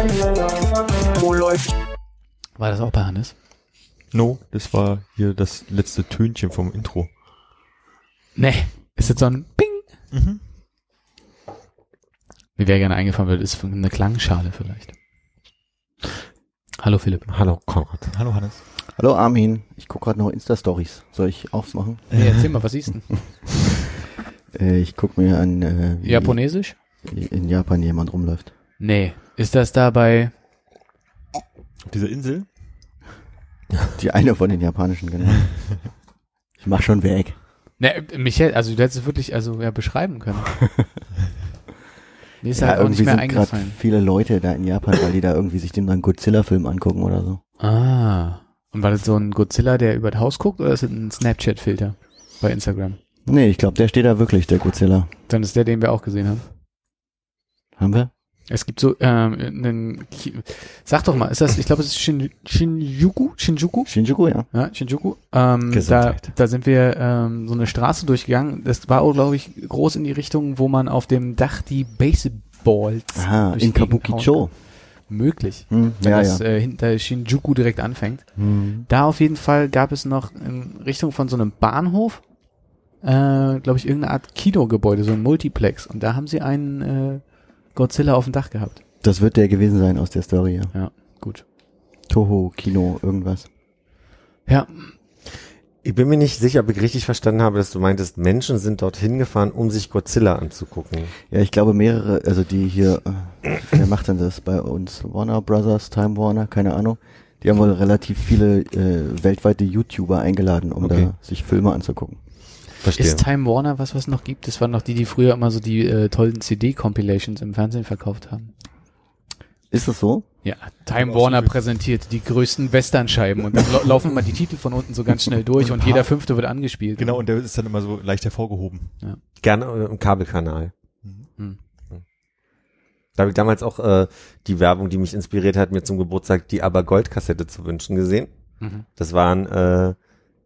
Wo läuft? War das auch bei Hannes? No, das war hier das letzte Tönchen vom Intro. Nee. Ist jetzt so ein Ping. Mhm. Wie wäre gerne eingefallen wird, ist eine Klangschale vielleicht. Hallo Philipp. Hallo Konrad. Hallo Hannes. Hallo Armin, ich gucke gerade noch Insta-Stories. Soll ich aufmachen? Nee, erzähl mal, was siehst du? Äh, ich gucke mir an, äh, wie Japanesisch? in Japan jemand rumläuft. Nee. Ist das da bei Auf dieser Insel? Die eine von den japanischen, genau. Ich mach schon weg. Ne, Michael, also du hättest es wirklich also ja beschreiben können. Mir ist Ja, halt auch nicht irgendwie mehr sind gerade eingefallen. viele Leute da in Japan, weil die da irgendwie sich den neuen Godzilla-Film angucken oder so. Ah. Und war das so ein Godzilla, der über das Haus guckt oder ist das ein Snapchat-Filter bei Instagram? Nee, ich glaube, der steht da wirklich, der Godzilla. Dann ist der, den wir auch gesehen haben. Haben wir? Es gibt so ähm, einen Sag doch mal, ist das, ich glaube, es ist Shin, Shinjuku? Shinjuku? Shinjuku, ja. Ja, Shinjuku. Ähm, da, Gesundheit. da sind wir ähm, so eine Straße durchgegangen. Das war auch, glaube ich, groß in die Richtung, wo man auf dem Dach die Baseballs Aha, in Kabukicho. Möglich. Hm, Wenn ja, das ja. Äh, hinter Shinjuku direkt anfängt. Hm. Da auf jeden Fall gab es noch in Richtung von so einem Bahnhof, äh, glaube ich, irgendeine Art Kinogebäude, so ein Multiplex. Und da haben sie einen äh, Godzilla auf dem Dach gehabt. Das wird der gewesen sein aus der Story, ja. Ja, gut. Toho, Kino, irgendwas. Ja, Ich bin mir nicht sicher, ob ich richtig verstanden habe, dass du meintest, Menschen sind dorthin gefahren, um sich Godzilla anzugucken. Ja, ich glaube mehrere, also die hier, äh, wer macht denn das bei uns? Warner Brothers, Time Warner, keine Ahnung. Die haben wohl relativ viele äh, weltweite YouTuber eingeladen, um Okay. da sich Filme anzugucken. Verstehe. ist Time Warner was, was noch gibt? Das waren noch die, die früher immer so die äh, tollen CD-Compilations im Fernsehen verkauft haben. Ist das so? Ja, Time Warner präsentiert die größten Westernscheiben und dann lau- laufen immer die Titel von unten so ganz schnell durch und jeder fünfte wird angespielt. Genau, und der ist dann immer so leicht hervorgehoben. Gerne äh, im Kabelkanal. Hm. Da habe ich damals auch äh, die Werbung, die mich inspiriert hat, mir zum Geburtstag die Aber Gold-Kassette zu wünschen gesehen. Mhm. Das waren äh,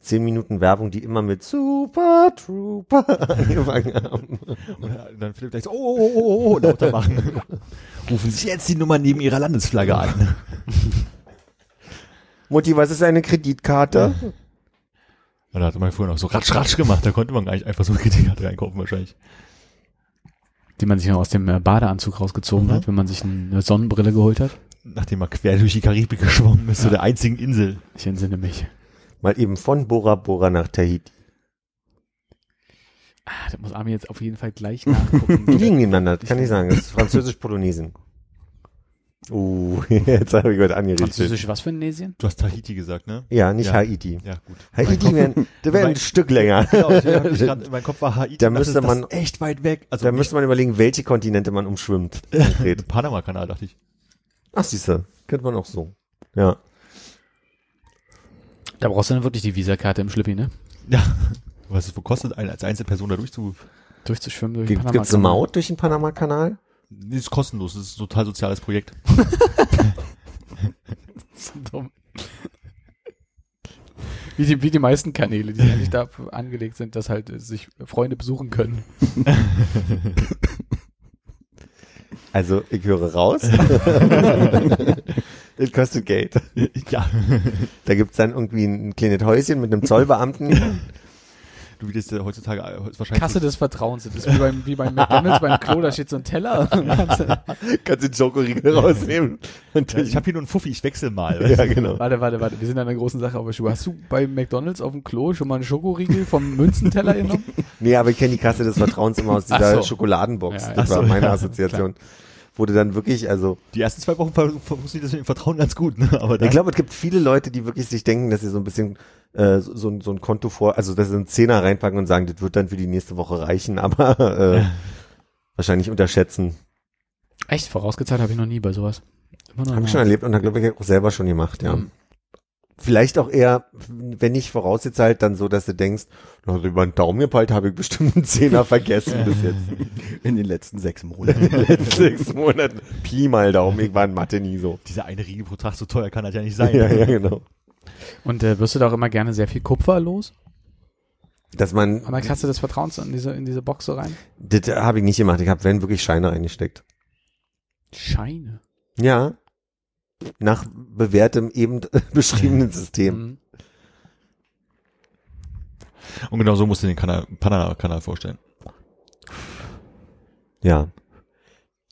zehn Minuten Werbung, die immer mit Super Trooper angefangen haben. Und dann Philipp gleich so, oh, oh, oh, oh, oh, lauter machen. Rufen Sie jetzt die Nummer neben Ihrer Landesflagge an. Mutti, was ist eine Kreditkarte? Und da hatte man früher noch so ratsch, ratsch gemacht. Da konnte man nicht einfach so eine Kreditkarte reinkaufen wahrscheinlich. Die man sich noch aus dem äh, Badeanzug rausgezogen Mhm. hat, wenn man sich eine Sonnenbrille geholt hat. Nachdem man quer durch die Karibik geschwommen ist, zu Ja. der einzigen Insel. Ich entsinne mich. Mal eben von Bora Bora nach Tahiti. Ah, das muss Armin jetzt auf jeden Fall gleich nachgucken. Die liegen nebeneinander, kann ich sagen. Das ist Französisch-Polonesien. Uh, jetzt habe ich was angerichtet. Französisch was für ein Nesien? Du hast Tahiti gesagt, ne? Ja, nicht Ja. Haiti. Ja, gut. Haiti wäre der wär ein Stück länger. Genau, ich grad, mein Kopf war Haiti. Da müsste das man- ist echt weit weg. Also Da müsste man überlegen, welche Kontinente man umschwimmt. Panama-Kanal, dachte ich. Ach, siehste, könnte man auch so. Ja. Da brauchst du dann wirklich die Visakarte im Schlippi, ne? Ja. Was es wo kostet, ein- als Einzelperson da durchzu... Durchzuschwimmen durch Gibt Panama. es eine Maut durch den Panama-Kanal? Nee, ist kostenlos, das ist ein total soziales Projekt. So dumm. Wie die, wie die meisten Kanäle, die eigentlich dafür angelegt sind, dass halt sich Freunde besuchen können. Also, ich höre raus. Es kostet Geld. ja. Da gibt's dann irgendwie ein kleines Häuschen mit einem Zollbeamten. Du wie das äh, heutzutage äh, wahrscheinlich Kasse des Vertrauens. Das ist wie beim, wie beim McDonalds, beim Klo, da steht so ein Teller. Kannst den Schokoriegel rausnehmen. Ja, ich habe hier nur einen Fuffi, ich wechsel mal. ja, genau. warte, warte, warte. Wir sind an einer großen Sache auf der Schuhe. Hast du bei McDonalds auf dem Klo schon mal einen Schokoriegel vom Münzenteller genommen? Nee, aber ich kenne die Kasse des Vertrauens immer aus dieser so. Schokoladenbox. Ja, das ach war so, meine ja, Assoziation. Wurde dann wirklich, also, Die ersten zwei Wochen funktioniert das mit dem Vertrauen ganz gut, ne? Aber dann, ich glaube, es gibt viele Leute, die wirklich sich denken, dass sie so ein bisschen äh, so, so, ein- so ein Konto vor, also dass sie einen Zehner reinpacken und sagen, das wird dann für die nächste Woche reichen, aber äh, wahrscheinlich unterschätzen. Echt? Vorausgezahlt habe ich noch nie bei sowas. Immer noch Habe ich schon erlebt und habe glaube ich auch selber schon gemacht, ja. Mhm. Vielleicht auch eher, wenn nicht voraussetzt halt dann so, dass du denkst, na, über einen Daumen gepeilt habe ich bestimmt einen Zehner vergessen bis jetzt. In den letzten sechs Monaten. In den letzten sechs Monaten. Pi mal Daumen, ich war in Mathe nie so. Diese eine Riege pro Tag, so teuer kann das ja nicht sein. Ja, ja, genau. Und äh, wirst du da auch immer gerne sehr viel Kupfer los? Dass man, Und dann kannst du des Vertrauens in diese, in diese Box so rein? das habe ich nicht gemacht. Ich habe, wenn, wirklich Scheine reingesteckt. Scheine. Ja. Nach bewährtem, eben beschriebenen System. Mhm. Und genau so musst du den Kanal, Panama-Kanal vorstellen. Ja.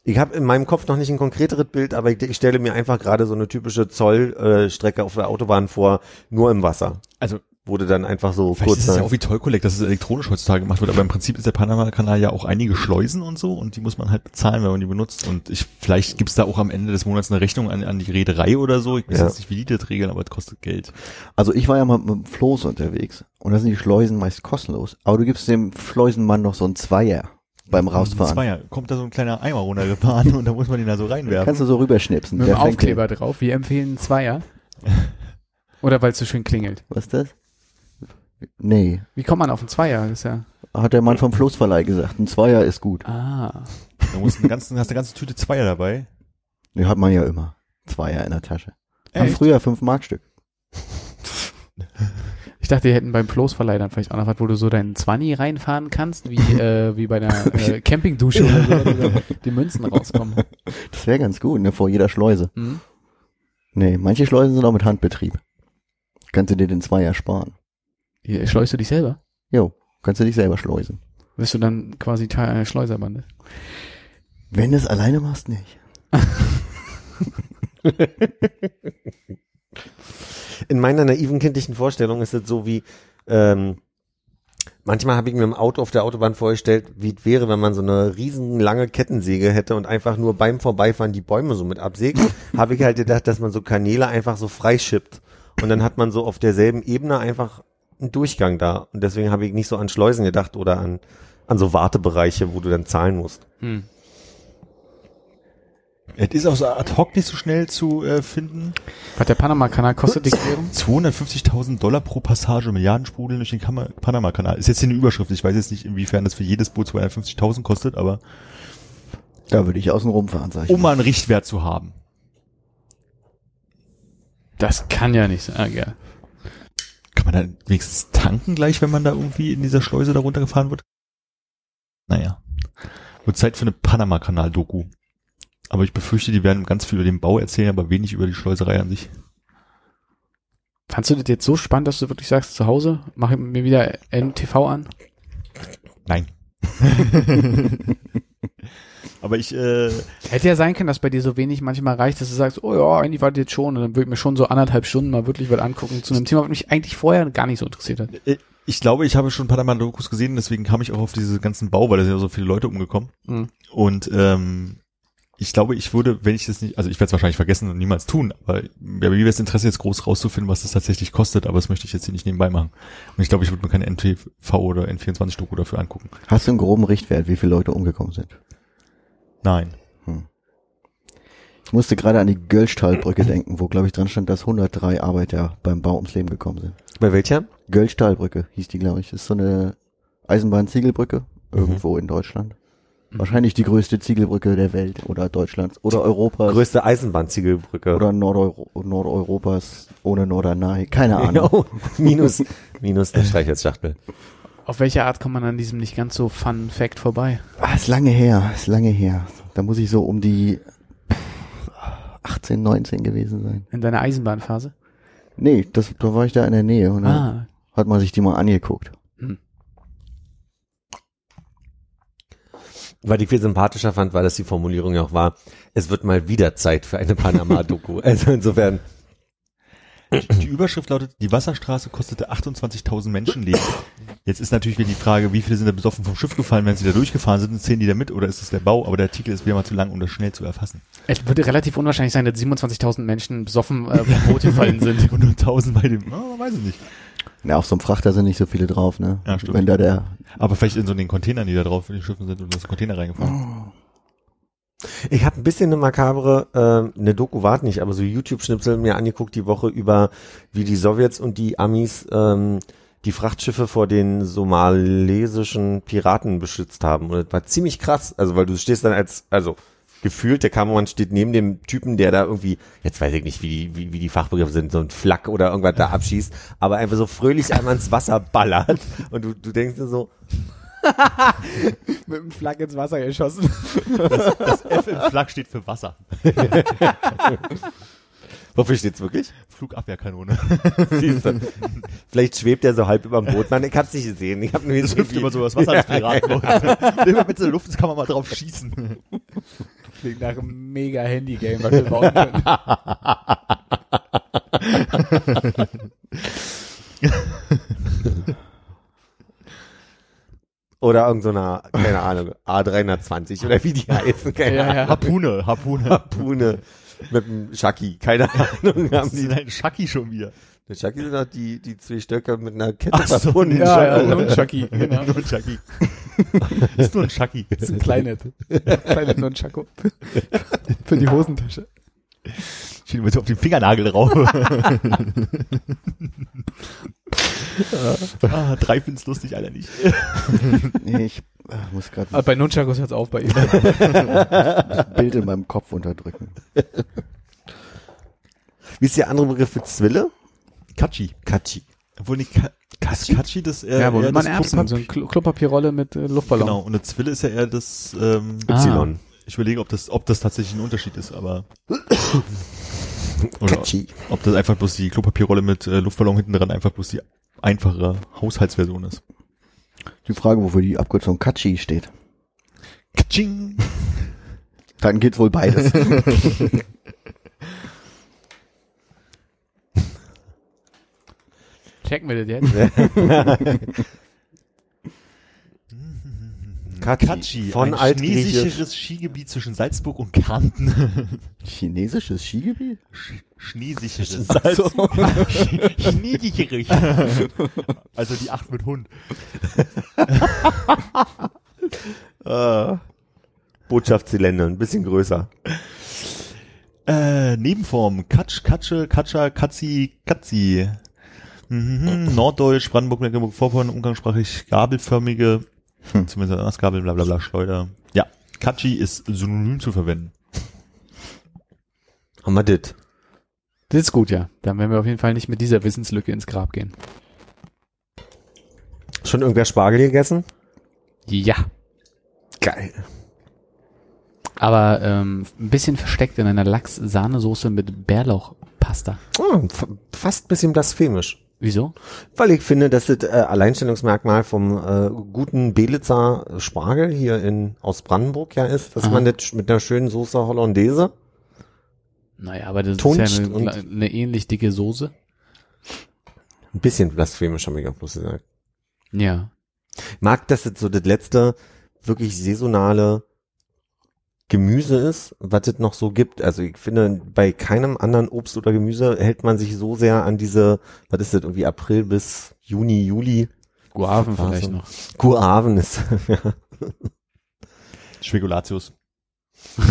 Ich habe in meinem Kopf noch nicht ein konkreteres Bild, aber ich, ich stelle mir einfach gerade so eine typische Zollstrecke äh, auf der Autobahn vor, nur im Wasser. Also Wurde dann einfach so Vielleicht kurz. ist es ja auch wie Toll-Collect, dass es elektronisch heutzutage gemacht wird, aber im Prinzip ist der Panama-Kanal ja auch einige Schleusen und so und die muss man halt bezahlen, wenn man die benutzt. Und ich, vielleicht gibt's da auch am Ende des Monats eine Rechnung an, an die Reederei oder so. Ich weiß Ja. jetzt nicht, wie die das regeln, aber es kostet Geld. Also ich war ja mal mit dem Floß unterwegs und da sind die Schleusen meist kostenlos. Aber du gibst dem Schleusenmann noch so ein Zweier beim Rausfahren. Zweier, kommt da so ein kleiner Eimer runtergefahren und da muss man den da so reinwerfen. Kannst du so rüberschnipsen. Mit Der dem Aufkleber drauf. Wir empfehlen Zweier. Oder weil es so schön klingelt. Was ist das? Nee, Wie kommt man auf einen Zweier? Das ist ja. hat der Mann vom Floßverleih gesagt. Ein Zweier ist gut. Ah. Da musst du einen ganzen, hast eine ganze Tüte Zweier dabei. Den hat man ja immer. Zweier in der Tasche. Echt? früher fünf Markstück. Ich dachte, die hätten beim Floßverleih dann vielleicht auch noch was, wo du so deinen Zwanni reinfahren kannst, wie, äh, wie bei einer äh, Campingdusche oder so, wo dann die Münzen rauskommen. Das wäre ganz gut, ne? Vor jeder Schleuse. Hm? Nee, manche Schleusen sind auch mit Handbetrieb. Kannst du dir den Zweier sparen. Schleust du dich selber? Jo, kannst du dich selber schleusen. Bist du dann quasi Teil einer Schleuserbande? Wenn du es alleine machst, nicht. In meiner naiven kindlichen Vorstellung ist es so wie, ähm, manchmal habe ich mir im Auto auf der Autobahn vorgestellt, wie es wäre, wenn man so eine riesenlange Kettensäge hätte und einfach nur beim Vorbeifahren die Bäume so mit absägt. habe ich halt gedacht, dass man so Kanäle einfach so freischippt. Und dann hat man so auf derselben Ebene einfach einen Durchgang da. Und deswegen habe ich nicht so an Schleusen gedacht oder an, an so Wartebereiche, wo du dann zahlen musst. Hm. Es ist auch so ad hoc nicht so schnell zu äh, finden. Was der Panama-Kanal kostet die Querung? 250.000 Dollar pro Passage, Milliardensprudeln durch den Panama-Kanal. Ist jetzt hier eine Überschrift. Ich weiß jetzt nicht, inwiefern das für jedes Boot 250.000 kostet, aber Da würde ich außen rumfahren, sag ich. um mal einen Richtwert zu haben. Das kann ja nicht sein. Ja. Kann man da wenigstens tanken gleich, wenn man da irgendwie in dieser Schleuse da runtergefahren wird? Naja. Wird Zeit für eine Panama-Kanal-Doku. Aber ich befürchte, die werden ganz viel über den Bau erzählen, aber wenig über die Schleuserei an sich. Fandst du das jetzt so spannend, dass du wirklich sagst, zu Hause mache ich mir wieder NTV an? Nein. aber ich, äh, Hätte ja sein können, dass bei dir so wenig manchmal reicht, dass du sagst, oh ja, eigentlich war das jetzt schon. Und dann würde ich mir schon so anderthalb Stunden mal wirklich was angucken zu einem Thema, was mich eigentlich vorher gar nicht so interessiert hat. äh, ich glaube, ich habe schon Panama-Dokus gesehen, deswegen kam ich auch auf diese ganzen Bau, weil da sind ja so viele Leute umgekommen. Mhm. Und ähm, ich glaube, ich würde, wenn ich das nicht, also ich werde es wahrscheinlich vergessen und niemals tun, aber ja, mir wäre das Interesse jetzt groß rauszufinden, was das tatsächlich kostet, aber das möchte ich jetzt hier nicht nebenbei machen. Und ich glaube, ich würde mir keine NTV oder N24-Doku dafür angucken. Hast du einen groben Richtwert, wie viele Leute umgekommen sind? Nein. Ich musste gerade an die Göllstahlbrücke denken, wo, glaube ich, dran stand, dass 103 Arbeiter beim Bau ums Leben gekommen sind. Bei welcher? Göllstahlbrücke hieß die, glaube ich. Das ist so eine Eisenbahn-Ziegelbrücke irgendwo in Deutschland. Wahrscheinlich die größte Ziegelbrücke der Welt oder Deutschlands oder Europas Größte Eisenbahnziegelbrücke. oder Nordeuro Nordeuropas ohne Norderney. Keine Ahnung. Minus, minus der Streichholzschachtel. Auf welche Art kommt man an diesem nicht ganz so Fun Fact vorbei? Ah, ist lange her, ist lange her. Da muss ich so um die 18, 19 gewesen sein. In deiner Eisenbahnphase? Nee, das, da war ich da in der Nähe und dann Ah, hat man sich die mal angeguckt. Was ich viel sympathischer fand, war, dass die Formulierung ja auch war, es wird mal wieder Zeit für eine Panama-Doku. also insofern, Die Überschrift lautet, die Wasserstraße kostete 28.000 Menschenleben. Jetzt ist natürlich wieder die Frage, wie viele sind da besoffen vom Schiff gefallen, wenn sie da durchgefahren sind, zählen die da mit oder ist es der Bau? Aber der Artikel ist wieder mal zu lang, um das schnell zu erfassen. es würde relativ unwahrscheinlich sein, dass 27.000 Menschen besoffen äh, vom Boot gefallen sind. Und nur 1000 bei dem, oh, weiß ich nicht. Ja, auf so einem Frachter sind nicht so viele drauf, ne? Ja, stimmt. Wenn da der, Aber vielleicht in so den Containern, die da drauf in den Schiffen sind und das Container reingefahren. Ich habe ein bisschen eine makabre, äh, eine Doku war nicht, aber so YouTube-Schnipsel mir angeguckt die Woche über, wie die Sowjets und die Amis ähm, die Frachtschiffe vor den somalesischen Piraten beschützt haben. Und das war ziemlich krass. Also, weil du stehst dann als, also gefühlt, der Kameramann steht neben dem Typen, der da irgendwie, jetzt weiß ich nicht, wie die, wie, wie die Fachbegriffe sind, so ein Flak oder irgendwas da abschießt, aber einfach so fröhlich einmal ins Wasser ballert. Und du, du denkst dir so, Mit dem Flak ins Wasser geschossen. Das F im Flak steht für Wasser. wofür steht's wirklich? Flugabwehrkanone. Siehst du. Vielleicht schwebt er so halb über dem Boot. Nein, ich hab's nicht gesehen. Ich hab nur Das hüpft immer so das Wasser ins Piratenboot. Immer mit in der Luft ist, kann man mal drauf schießen. Klingt nach einem mega Handy-Game, was wir bauen können. Oder irgendeiner, so keine Ahnung, A320 oder wie die heißen, keine Ja, Ahnung. ja. Harpune, Harpune. Harpune mit dem Shaki, keine Ahnung. Haben Die die, sind ein Schacki schon wieder. der Shaki sind doch die, die zwei Stöcker mit einer Kette Ach so, verbunden. Ja, ja, Schon. Nunchucky, genau. Nur ein Schacki. ist nur ein Schacki. Das ist ein Kleinet. Kleinet Nunchaku. Für die Hosentasche. Steht mit auf den Fingernagel drauf. ah, drei find's lustig, Alter nicht. Nee, ich äh, muss gerade Aber bei Nunchakus hört's auf bei ihm. ein Bild in meinem Kopf unterdrücken. Wie ist der andere Begriff für Zwille? Katschi. Kachi. Obwohl nicht Ka Katschi? Katschi, das eher, ja, wo eher man das Erbsen, so eine Klopapier- Klo- Klopapierrolle mit äh, Luftballon. Genau, und eine Zwille ist ja eher das, ähm, Ah. Y. ich überlege, ob das, ob das tatsächlich ein Unterschied ist, aber, oder Kachi. ob das einfach bloß die Klopapierrolle mit äh, Luftballon hinten dran einfach bloß die einfache Haushaltsversion ist. Die Frage, wofür die Abkürzung Kachi steht. Katsching! Dann geht's wohl beides. Checken wir das jetzt? Kachi. Katschi, Von ein schneesicheres Skigebiet zwischen Salzburg und Kärnten. Chinesisches Skigebiet? Sch schneesicheres. So. Schneesicherig. also die acht mit Hund. Äh, Botschaftszylinder, ein bisschen größer. Äh, Nebenform. Katsch, Katsche, Katscher, Katzi, Katzi. Mhm, Norddeutsch, Brandenburg, Mecklenburg, Vorpommern, umgangssprachlich gabelförmige, zumindest als Gabel, bla bla bla, Schleuder. Ja, Katschi ist synonym zu verwenden. Haben wir das? Das ist gut, ja. Dann werden wir auf jeden Fall nicht mit dieser Wissenslücke ins Grab gehen. Schon irgendwer Spargel gegessen? Ja. Geil. Aber ähm, ein bisschen versteckt in einer Lachs-Sahnesoße mit Bärlauchpasta. Oh, fast ein bisschen blasphemisch. Wieso? Weil ich finde, dass das äh, Alleinstellungsmerkmal vom äh, guten Belitzer Spargel hier in aus Brandenburg ja ist, dass Aha. man das mit einer schönen Soße Hollandaise Naja, aber das ist ja eine, und- eine ähnlich dicke Soße. ein bisschen blasphemisch, habe ich auch bloß gesagt. Ja. Mag, dass das so das letzte wirklich saisonale Gemüse ist, was es noch so gibt. Also ich finde, bei keinem anderen Obst oder Gemüse hält man sich so sehr an diese, was ist das, irgendwie April bis Juni, Juli. Guaven Phase. vielleicht noch. Guaven ist, ja. Spekulatius.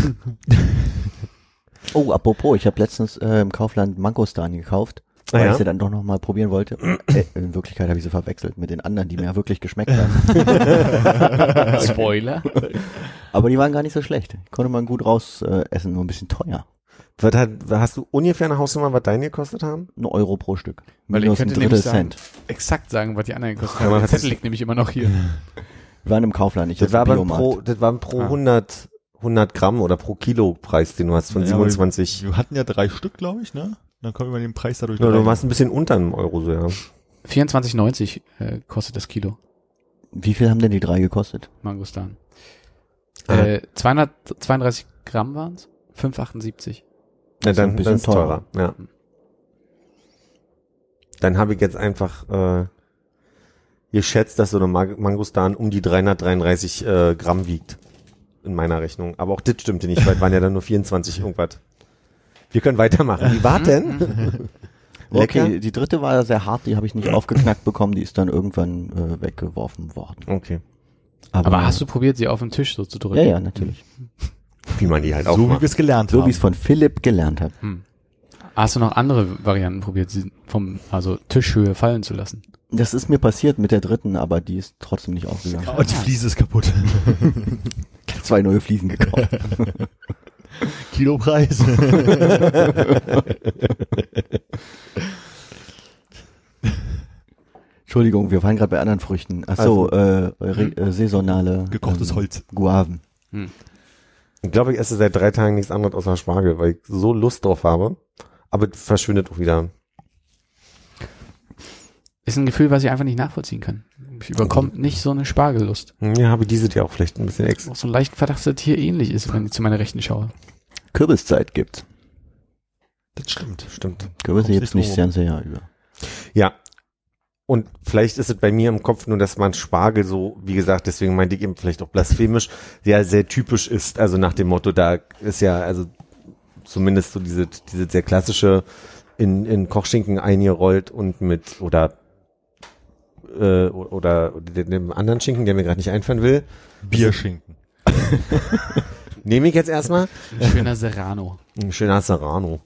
Oh, apropos, ich habe letztens äh, im Kaufland Mangostan gekauft, weil ja? ich sie dann doch nochmal probieren wollte. äh, in Wirklichkeit habe ich sie verwechselt mit den anderen, die mir ja wirklich geschmeckt haben. Spoiler. Aber die waren gar nicht so schlecht. Konnte man gut raus äh, essen, nur ein bisschen teuer. Was hat, hast du ungefähr eine Hausnummer, was deine gekostet haben? Ein Euro pro Stück. Weil ich Minus ein könnte nämlich sagen, Cent. exakt sagen, was die anderen gekostet haben. Der Zettel liegt nämlich immer noch hier. Wir waren im Kaufland, nicht Das war aber pro, das war pro Ah. 100, 100 Gramm oder pro Kilo Preis, den du hast von Ja, aber 27. Wir hatten ja drei Stück, glaube ich, ne? Dann kommen wir den Preis dadurch Ja, du warst ein bisschen unter einem Euro, so, ja. 24,90 äh, kostet das Kilo Wie viel haben denn die drei gekostet? Mangostan. Ah. Äh, 232 Gramm waren's? 5,78. Ja, Das ist dann, ein bisschen dann ist teurer. teurer. Ja. Dann habe ich jetzt einfach äh, geschätzt, dass so eine Mag Mangostan um die 333 äh, Gramm wiegt. In meiner Rechnung. Aber auch das stimmte nicht, weil es waren ja dann nur 24 irgendwas. Wir können weitermachen. Wie war denn? Lecker? Okay, die dritte war sehr hart, die habe ich nicht aufgeknackt bekommen, die ist dann irgendwann äh, weggeworfen worden. Okay. Aber hast du probiert, sie auf den Tisch so zu drücken? Ja, ja, natürlich. Wie man die halt auch so wie wir es gelernt So haben. wie es von Philipp gelernt hat. Hast du noch andere Varianten probiert, sie vom, also Tischhöhe fallen zu lassen? Das ist mir passiert mit der dritten, aber die ist trotzdem nicht aufgegangen. Oh, die Fliese ist kaputt. Zwei neue Fliesen gekauft. Kilopreis. Entschuldigung, wir waren gerade bei anderen Früchten. Ach so, äh, re, äh, saisonale Gekochtes ähm, Holz. Guaven. Ich glaube, ich esse seit drei Tagen nichts anderes außer Spargel, weil ich so Lust drauf habe. Aber verschwindet auch wieder. Ist ein Gefühl, was ich einfach nicht nachvollziehen kann. Mich überkommt nicht so eine Spargellust. Ja, habe diese dir auch vielleicht ein bisschen extra. Auch so ein leicht Verdacht, dass das hier ähnlich ist, wenn ich zu meiner Rechten schaue. Kürbiszeit gibt's. Das stimmt. Stimmt. Kürbisse gibt's nicht das ganze Jahr über. Ja. Und vielleicht ist es bei mir im Kopf nur, dass man Spargel so, wie gesagt, deswegen meinte ich eben vielleicht auch blasphemisch, ja, sehr typisch ist. Also nach dem Motto, da ist ja, also zumindest so diese, diese sehr klassische in, in Kochschinken eingerollt und mit, oder, äh, oder dem anderen Schinken, der mir gerade nicht einfallen will, Bierschinken. nehme ich jetzt erstmal. Ein schöner Serrano. Ein schöner Serrano.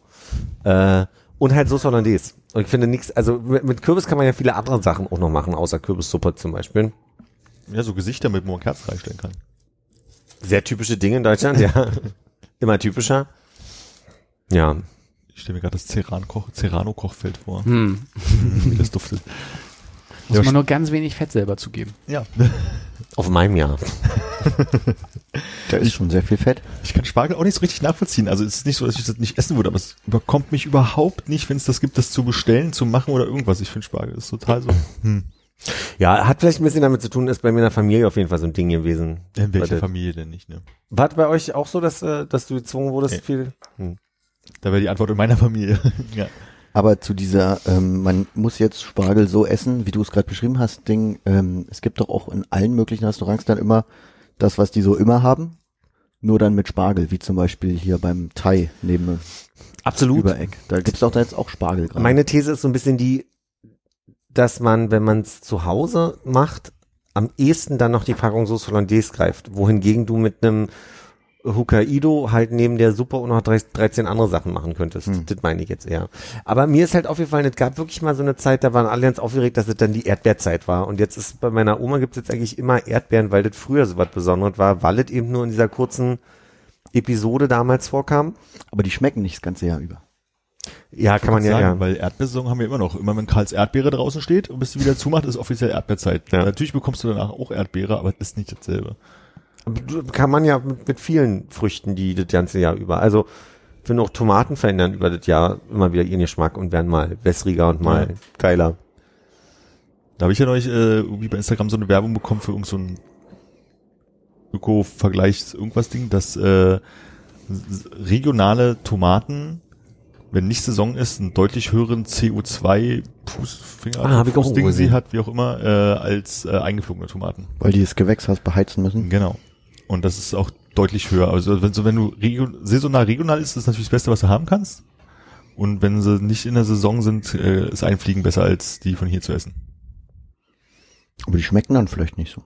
Äh, und halt Sauce Hollandaise. Und ich finde nichts, also mit, mit Kürbis kann man ja viele andere Sachen auch noch machen, außer Kürbissuppe zum Beispiel. Ja, so Gesichter mit man Kerzen reinstellen kann. Sehr typische Dinge in Deutschland, ja. Immer typischer. Ja. Ich stelle mir gerade das Serrano-Koch- Serrano-Kochfeld vor. Hm. Wie das duftet. Muss Ja, man nur ganz wenig Fett selber zugeben. Ja. Auf meinem Jahr. Da ist schon sehr viel Fett. Ich kann Spargel auch nicht so richtig nachvollziehen. Also es ist nicht so, dass ich das nicht essen würde, aber es überkommt mich überhaupt nicht, wenn es das gibt, das zu bestellen, zu machen oder irgendwas. Ich finde Spargel ist total so. Hm. Ja, hat vielleicht ein bisschen damit zu tun, ist bei mir in der Familie auf jeden Fall so ein Ding gewesen. In welcher Warte. Familie denn nicht, ne? War bei euch auch so, dass, äh, dass du gezwungen wurdest, Nee. viel? Hm. Da wäre die Antwort in meiner Familie. ja. Aber zu dieser, ähm, man muss jetzt Spargel so essen, wie du es gerade beschrieben hast, Ding, ähm, es gibt doch auch in allen möglichen Restaurants dann immer das, was die so immer haben, nur dann mit Spargel, wie zum Beispiel hier beim Thai neben Absolut. Übereck. Da gibt's doch da jetzt auch Spargel gerade. Meine These ist so ein bisschen die, dass man, wenn man es zu Hause macht, am ehesten dann noch die Packung Sauce Hollandaise greift. Wohingegen du mit einem Hokkaido halt neben der Suppe auch noch 13 andere Sachen machen könntest. Hm. Das meine ich jetzt eher. Aber mir ist halt aufgefallen, es gab wirklich mal so eine Zeit, da waren alle ganz aufgeregt, dass es dann die Erdbeerzeit war. Und jetzt ist bei meiner Oma gibt es jetzt eigentlich immer Erdbeeren, weil das früher so was Besonderes war, weil es eben nur in dieser kurzen Episode damals vorkam. Aber die schmecken nicht das ganze Jahr über. Ja, kann man ja, sagen, ja. weil Erdbeersaison haben wir immer noch. Immer wenn Karls Erdbeere draußen steht und bis sie wieder zumacht, ist offiziell Erdbeerzeit. Ja. Natürlich bekommst du danach auch Erdbeere, aber das ist nicht dasselbe. Kann man ja mit, mit vielen Früchten, die das ganze Jahr über. Also, finde auch Tomaten verändern über das Jahr immer wieder ihren Geschmack und werden mal wässriger und mal Ja. geiler. Da habe ich ja neulich äh, irgendwie bei Instagram so eine Werbung bekommen für irgend so ein Öko-Vergleich, irgendwas Ding, dass äh, regionale Tomaten, wenn nicht Saison ist, einen deutlich höheren CO2 Fußfinger, Ah, Fußding sie hat, wie auch immer, äh, als äh, eingeflogene Tomaten. Weil die das Gewächshaus beheizen müssen. Genau. Und das ist auch deutlich höher. Also wenn, so, wenn du regio saisonal regional ist, ist das natürlich das Beste, was du haben kannst. Und wenn sie nicht in der Saison sind, äh, ist ein Fliegen besser als die von hier zu essen. Aber die schmecken dann vielleicht nicht so.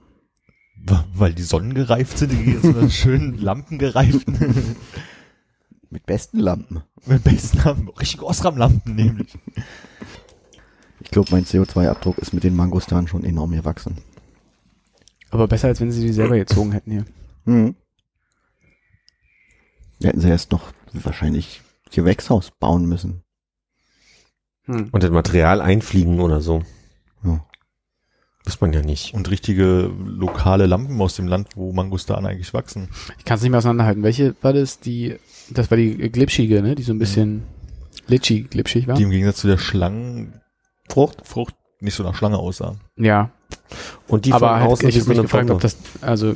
Weil die sonnengereift sind, die gehen so schönen lampengereiften, Mit besten Lampen. mit besten Lampen, richtig Osram-Lampen nämlich. Ich glaube, mein CO2-Abdruck ist mit den Mangostanen schon enorm gewachsen. Aber besser, als wenn sie die selber gezogen hätten hier. Mhm. Hätten sie erst noch wahrscheinlich Gewächshaus bauen müssen. Hm. Und das Material einfliegen oder so. Ja. Weiß man ja nicht. Und richtige lokale Lampen aus dem Land, wo Mangustanen eigentlich wachsen. Ich kann es nicht mehr auseinanderhalten. Welche war das? Die, das war die glitschige, ne? Die so ein bisschen litchi glitschig war. Die im Gegensatz zu der Schlangenfrucht Frucht nicht so nach Schlange aussah. ja, Und die aber von halt, außen ich habe so mich gefragt, ob das, also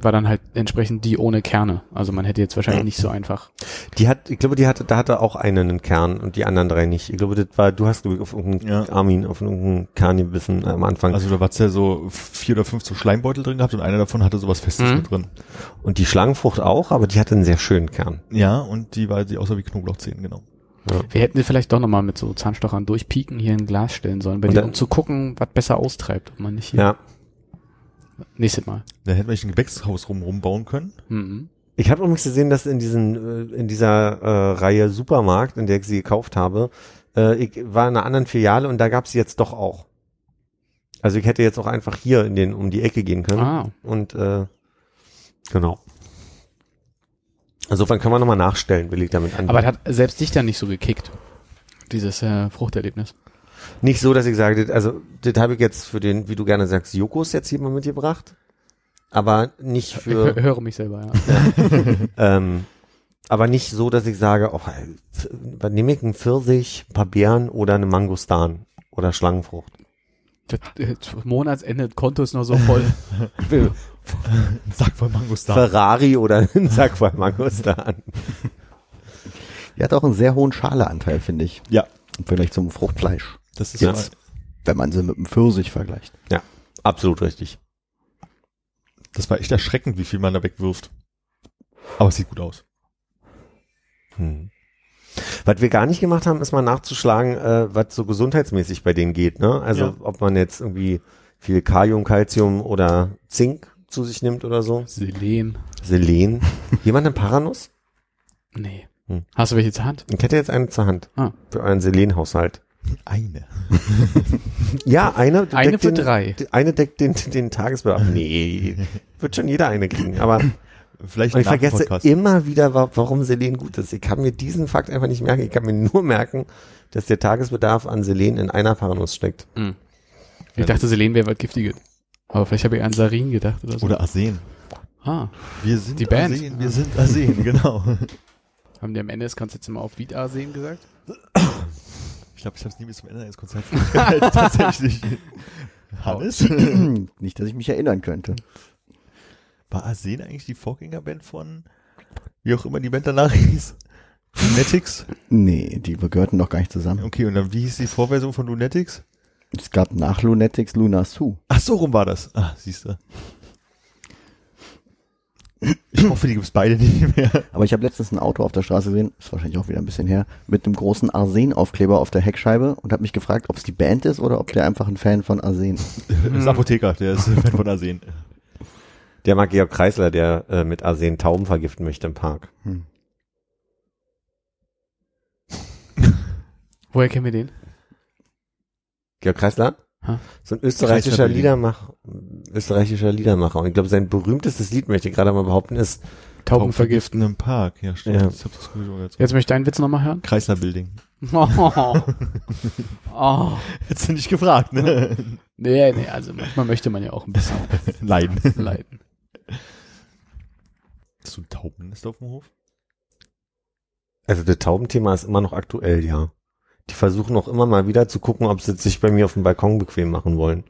war dann halt entsprechend die ohne Kerne. Also man hätte jetzt wahrscheinlich nicht so einfach. Die hat, ich glaube, die hatte, da hatte auch einen einen Kern und die anderen drei nicht. Ich glaube, das war, du hast, glaube ich, auf irgendeinen Ja. Armin, auf irgendeinen Kern gebissen am Anfang. Also da war ja so vier oder fünf so Schleimbeutel drin gehabt und einer davon hatte sowas Festes Mhm. mit drin. und die Schlangenfrucht auch, aber die hatte einen sehr schönen Kern. Ja, und die war die außer wie Knoblauchzehen, genau. Wir hätten die vielleicht doch nochmal mit so Zahnstochern durchpieken hier in ein Glas stellen sollen, bei dann- um zu gucken, was besser austreibt, ob man nicht hier Ja. Nächstes Mal. Da hätten wir nicht ein Gewächshaus rum rumbauen können. Mhm. Ich habe übrigens gesehen, dass in diesen, äh, in dieser äh, Reihe Supermarkt, in der ich sie gekauft habe, äh, ich war in einer anderen Filiale und da gab sie jetzt doch auch. Also ich hätte jetzt auch einfach hier in den um die Ecke gehen können. Ah. Und äh, genau. Insofern kann man nochmal nachstellen, will ich damit an. Aber das hat selbst dich dann nicht so gekickt, dieses äh, Fruchterlebnis. Nicht so, dass ich sage, das- also das habe ich jetzt für den, wie du gerne sagst, Jokos jetzt hier mal mitgebracht. Aber nicht Ich für, hö- höre mich selber, ja. ähm, aber nicht so, dass ich sage, oh, nehme ich, einen Pfirsich, ein paar Beeren oder eine Mangostan oder Schlangenfrucht. Das, äh, Monatsende, das Konto ist noch so voll. Sag voll Mangostan. Ferrari oder einen Sack voll Mangostan. Die hat auch einen sehr hohen Schaleanteil, finde ich. Ja, Vergleich zum Fruchtfleisch. Das ist Jetzt. Wenn man sie mit dem Pfirsich vergleicht. Ja, absolut richtig. Das war echt erschreckend, wie viel man da wegwirft. Aber es sieht gut aus. Hm. Was wir gar nicht gemacht haben, ist mal nachzuschlagen, äh, was so gesundheitsmäßig bei denen geht. Ne? Also Ja. ob man jetzt irgendwie viel Kalium, Calcium oder Zink zu sich nimmt oder so. Selen. Selen. Jemand eine Paranuss? Nee. Hm. Hast du welche zur Hand? Ich hätte jetzt eine zur Hand. Ah. Für euren Selenhaushalt. Eine. Ja, eine. Eine deckt für den, drei. Eine deckt den, den Tagesbedarf. Nee, wird schon jeder eine kriegen. Aber Vielleicht und ich vergesse Podcast. immer wieder, wa- warum Selen gut ist. Ich kann mir diesen Fakt einfach nicht merken. Ich kann mir nur merken, dass der Tagesbedarf an Selen in einer Paranuss steckt. Hm. Ich dachte, Selen wäre was Giftiges. Aber vielleicht habe ich an Sarin gedacht oder so. Oder Arsen. ah, Wir sind Die Band. Arsen, wir sind Arsen, genau. haben die am Ende des Konzerts immer auf Wiedarsehen gesagt? Ich glaube, ich habe es nie bis zum Ende des Konzerts gehört, tatsächlich. Hannes? Nicht, dass ich mich erinnern könnte. War Arsen eigentlich die Vorgängerband von, wie auch immer die Band danach hieß? Lunatics? Nee, die gehörten doch gar nicht zusammen. Okay, und dann wie hieß die Vorversion von Lunatics? Es gab nach Lunatics Luna Sue. Ach, so rum war das. Ah, siehst du. Ich hoffe, die gibt's beide nicht mehr. Aber ich habe letztens ein Auto auf der Straße gesehen, ist wahrscheinlich auch wieder ein bisschen her, mit einem großen Arsen-Aufkleber auf der Heckscheibe und habe mich gefragt, ob es die Band ist oder ob der einfach ein Fan von Arsen ist. Das ist Apotheker, der ist Fan von Arsen. Der mag Georg Kreisler, der äh, mit Arsen Tauben vergiften möchte im Park. Woher kennen wir den? Georg Kreisler? So ein österreichischer. Liedermacher, österreichischer Liedermacher. Und ich glaube, sein berühmtestes Lied, möchte ich gerade mal behaupten, ist Tauben vergiften. im Park. Ja, stimmt. Ja. Ich hab das jetzt. Jetzt möchte ich deinen Witz nochmal hören. Kreisler Building. Oh. oh. Hättest du nicht gefragt, ne? Nee, nee, also manchmal möchte man ja auch ein bisschen Leiden. leiden. Hast du ein Taubennest auf dem Hof? Also das Taubenthema ist immer noch aktuell, ja. Die versuchen auch immer mal wieder zu gucken, ob sie sich bei mir auf dem Balkon bequem machen wollen.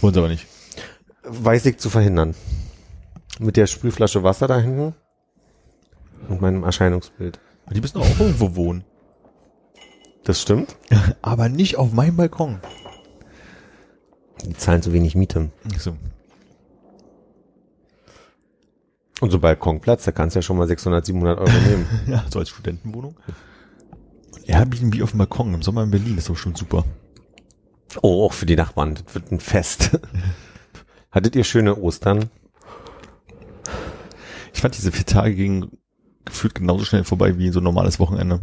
Wollen sie aber nicht. Weiß ich zu verhindern. Mit der Sprühflasche Wasser da hinten und meinem Erscheinungsbild. Aber die müssen auch irgendwo wohnen. Das stimmt. Aber nicht auf meinem Balkon. Die zahlen zu wenig Miete. So. Und so Balkonplatz, da kannst du ja schon mal 600, 700 Euro nehmen. Ja, so als Studentenwohnung. Airbnb auf dem Balkon im Sommer in Berlin ist doch schon super. Oh, auch für die Nachbarn. Das wird ein Fest. Hattet ihr schöne Ostern? Ich fand diese vier Tage gingen gefühlt genauso schnell vorbei wie so ein normales Wochenende.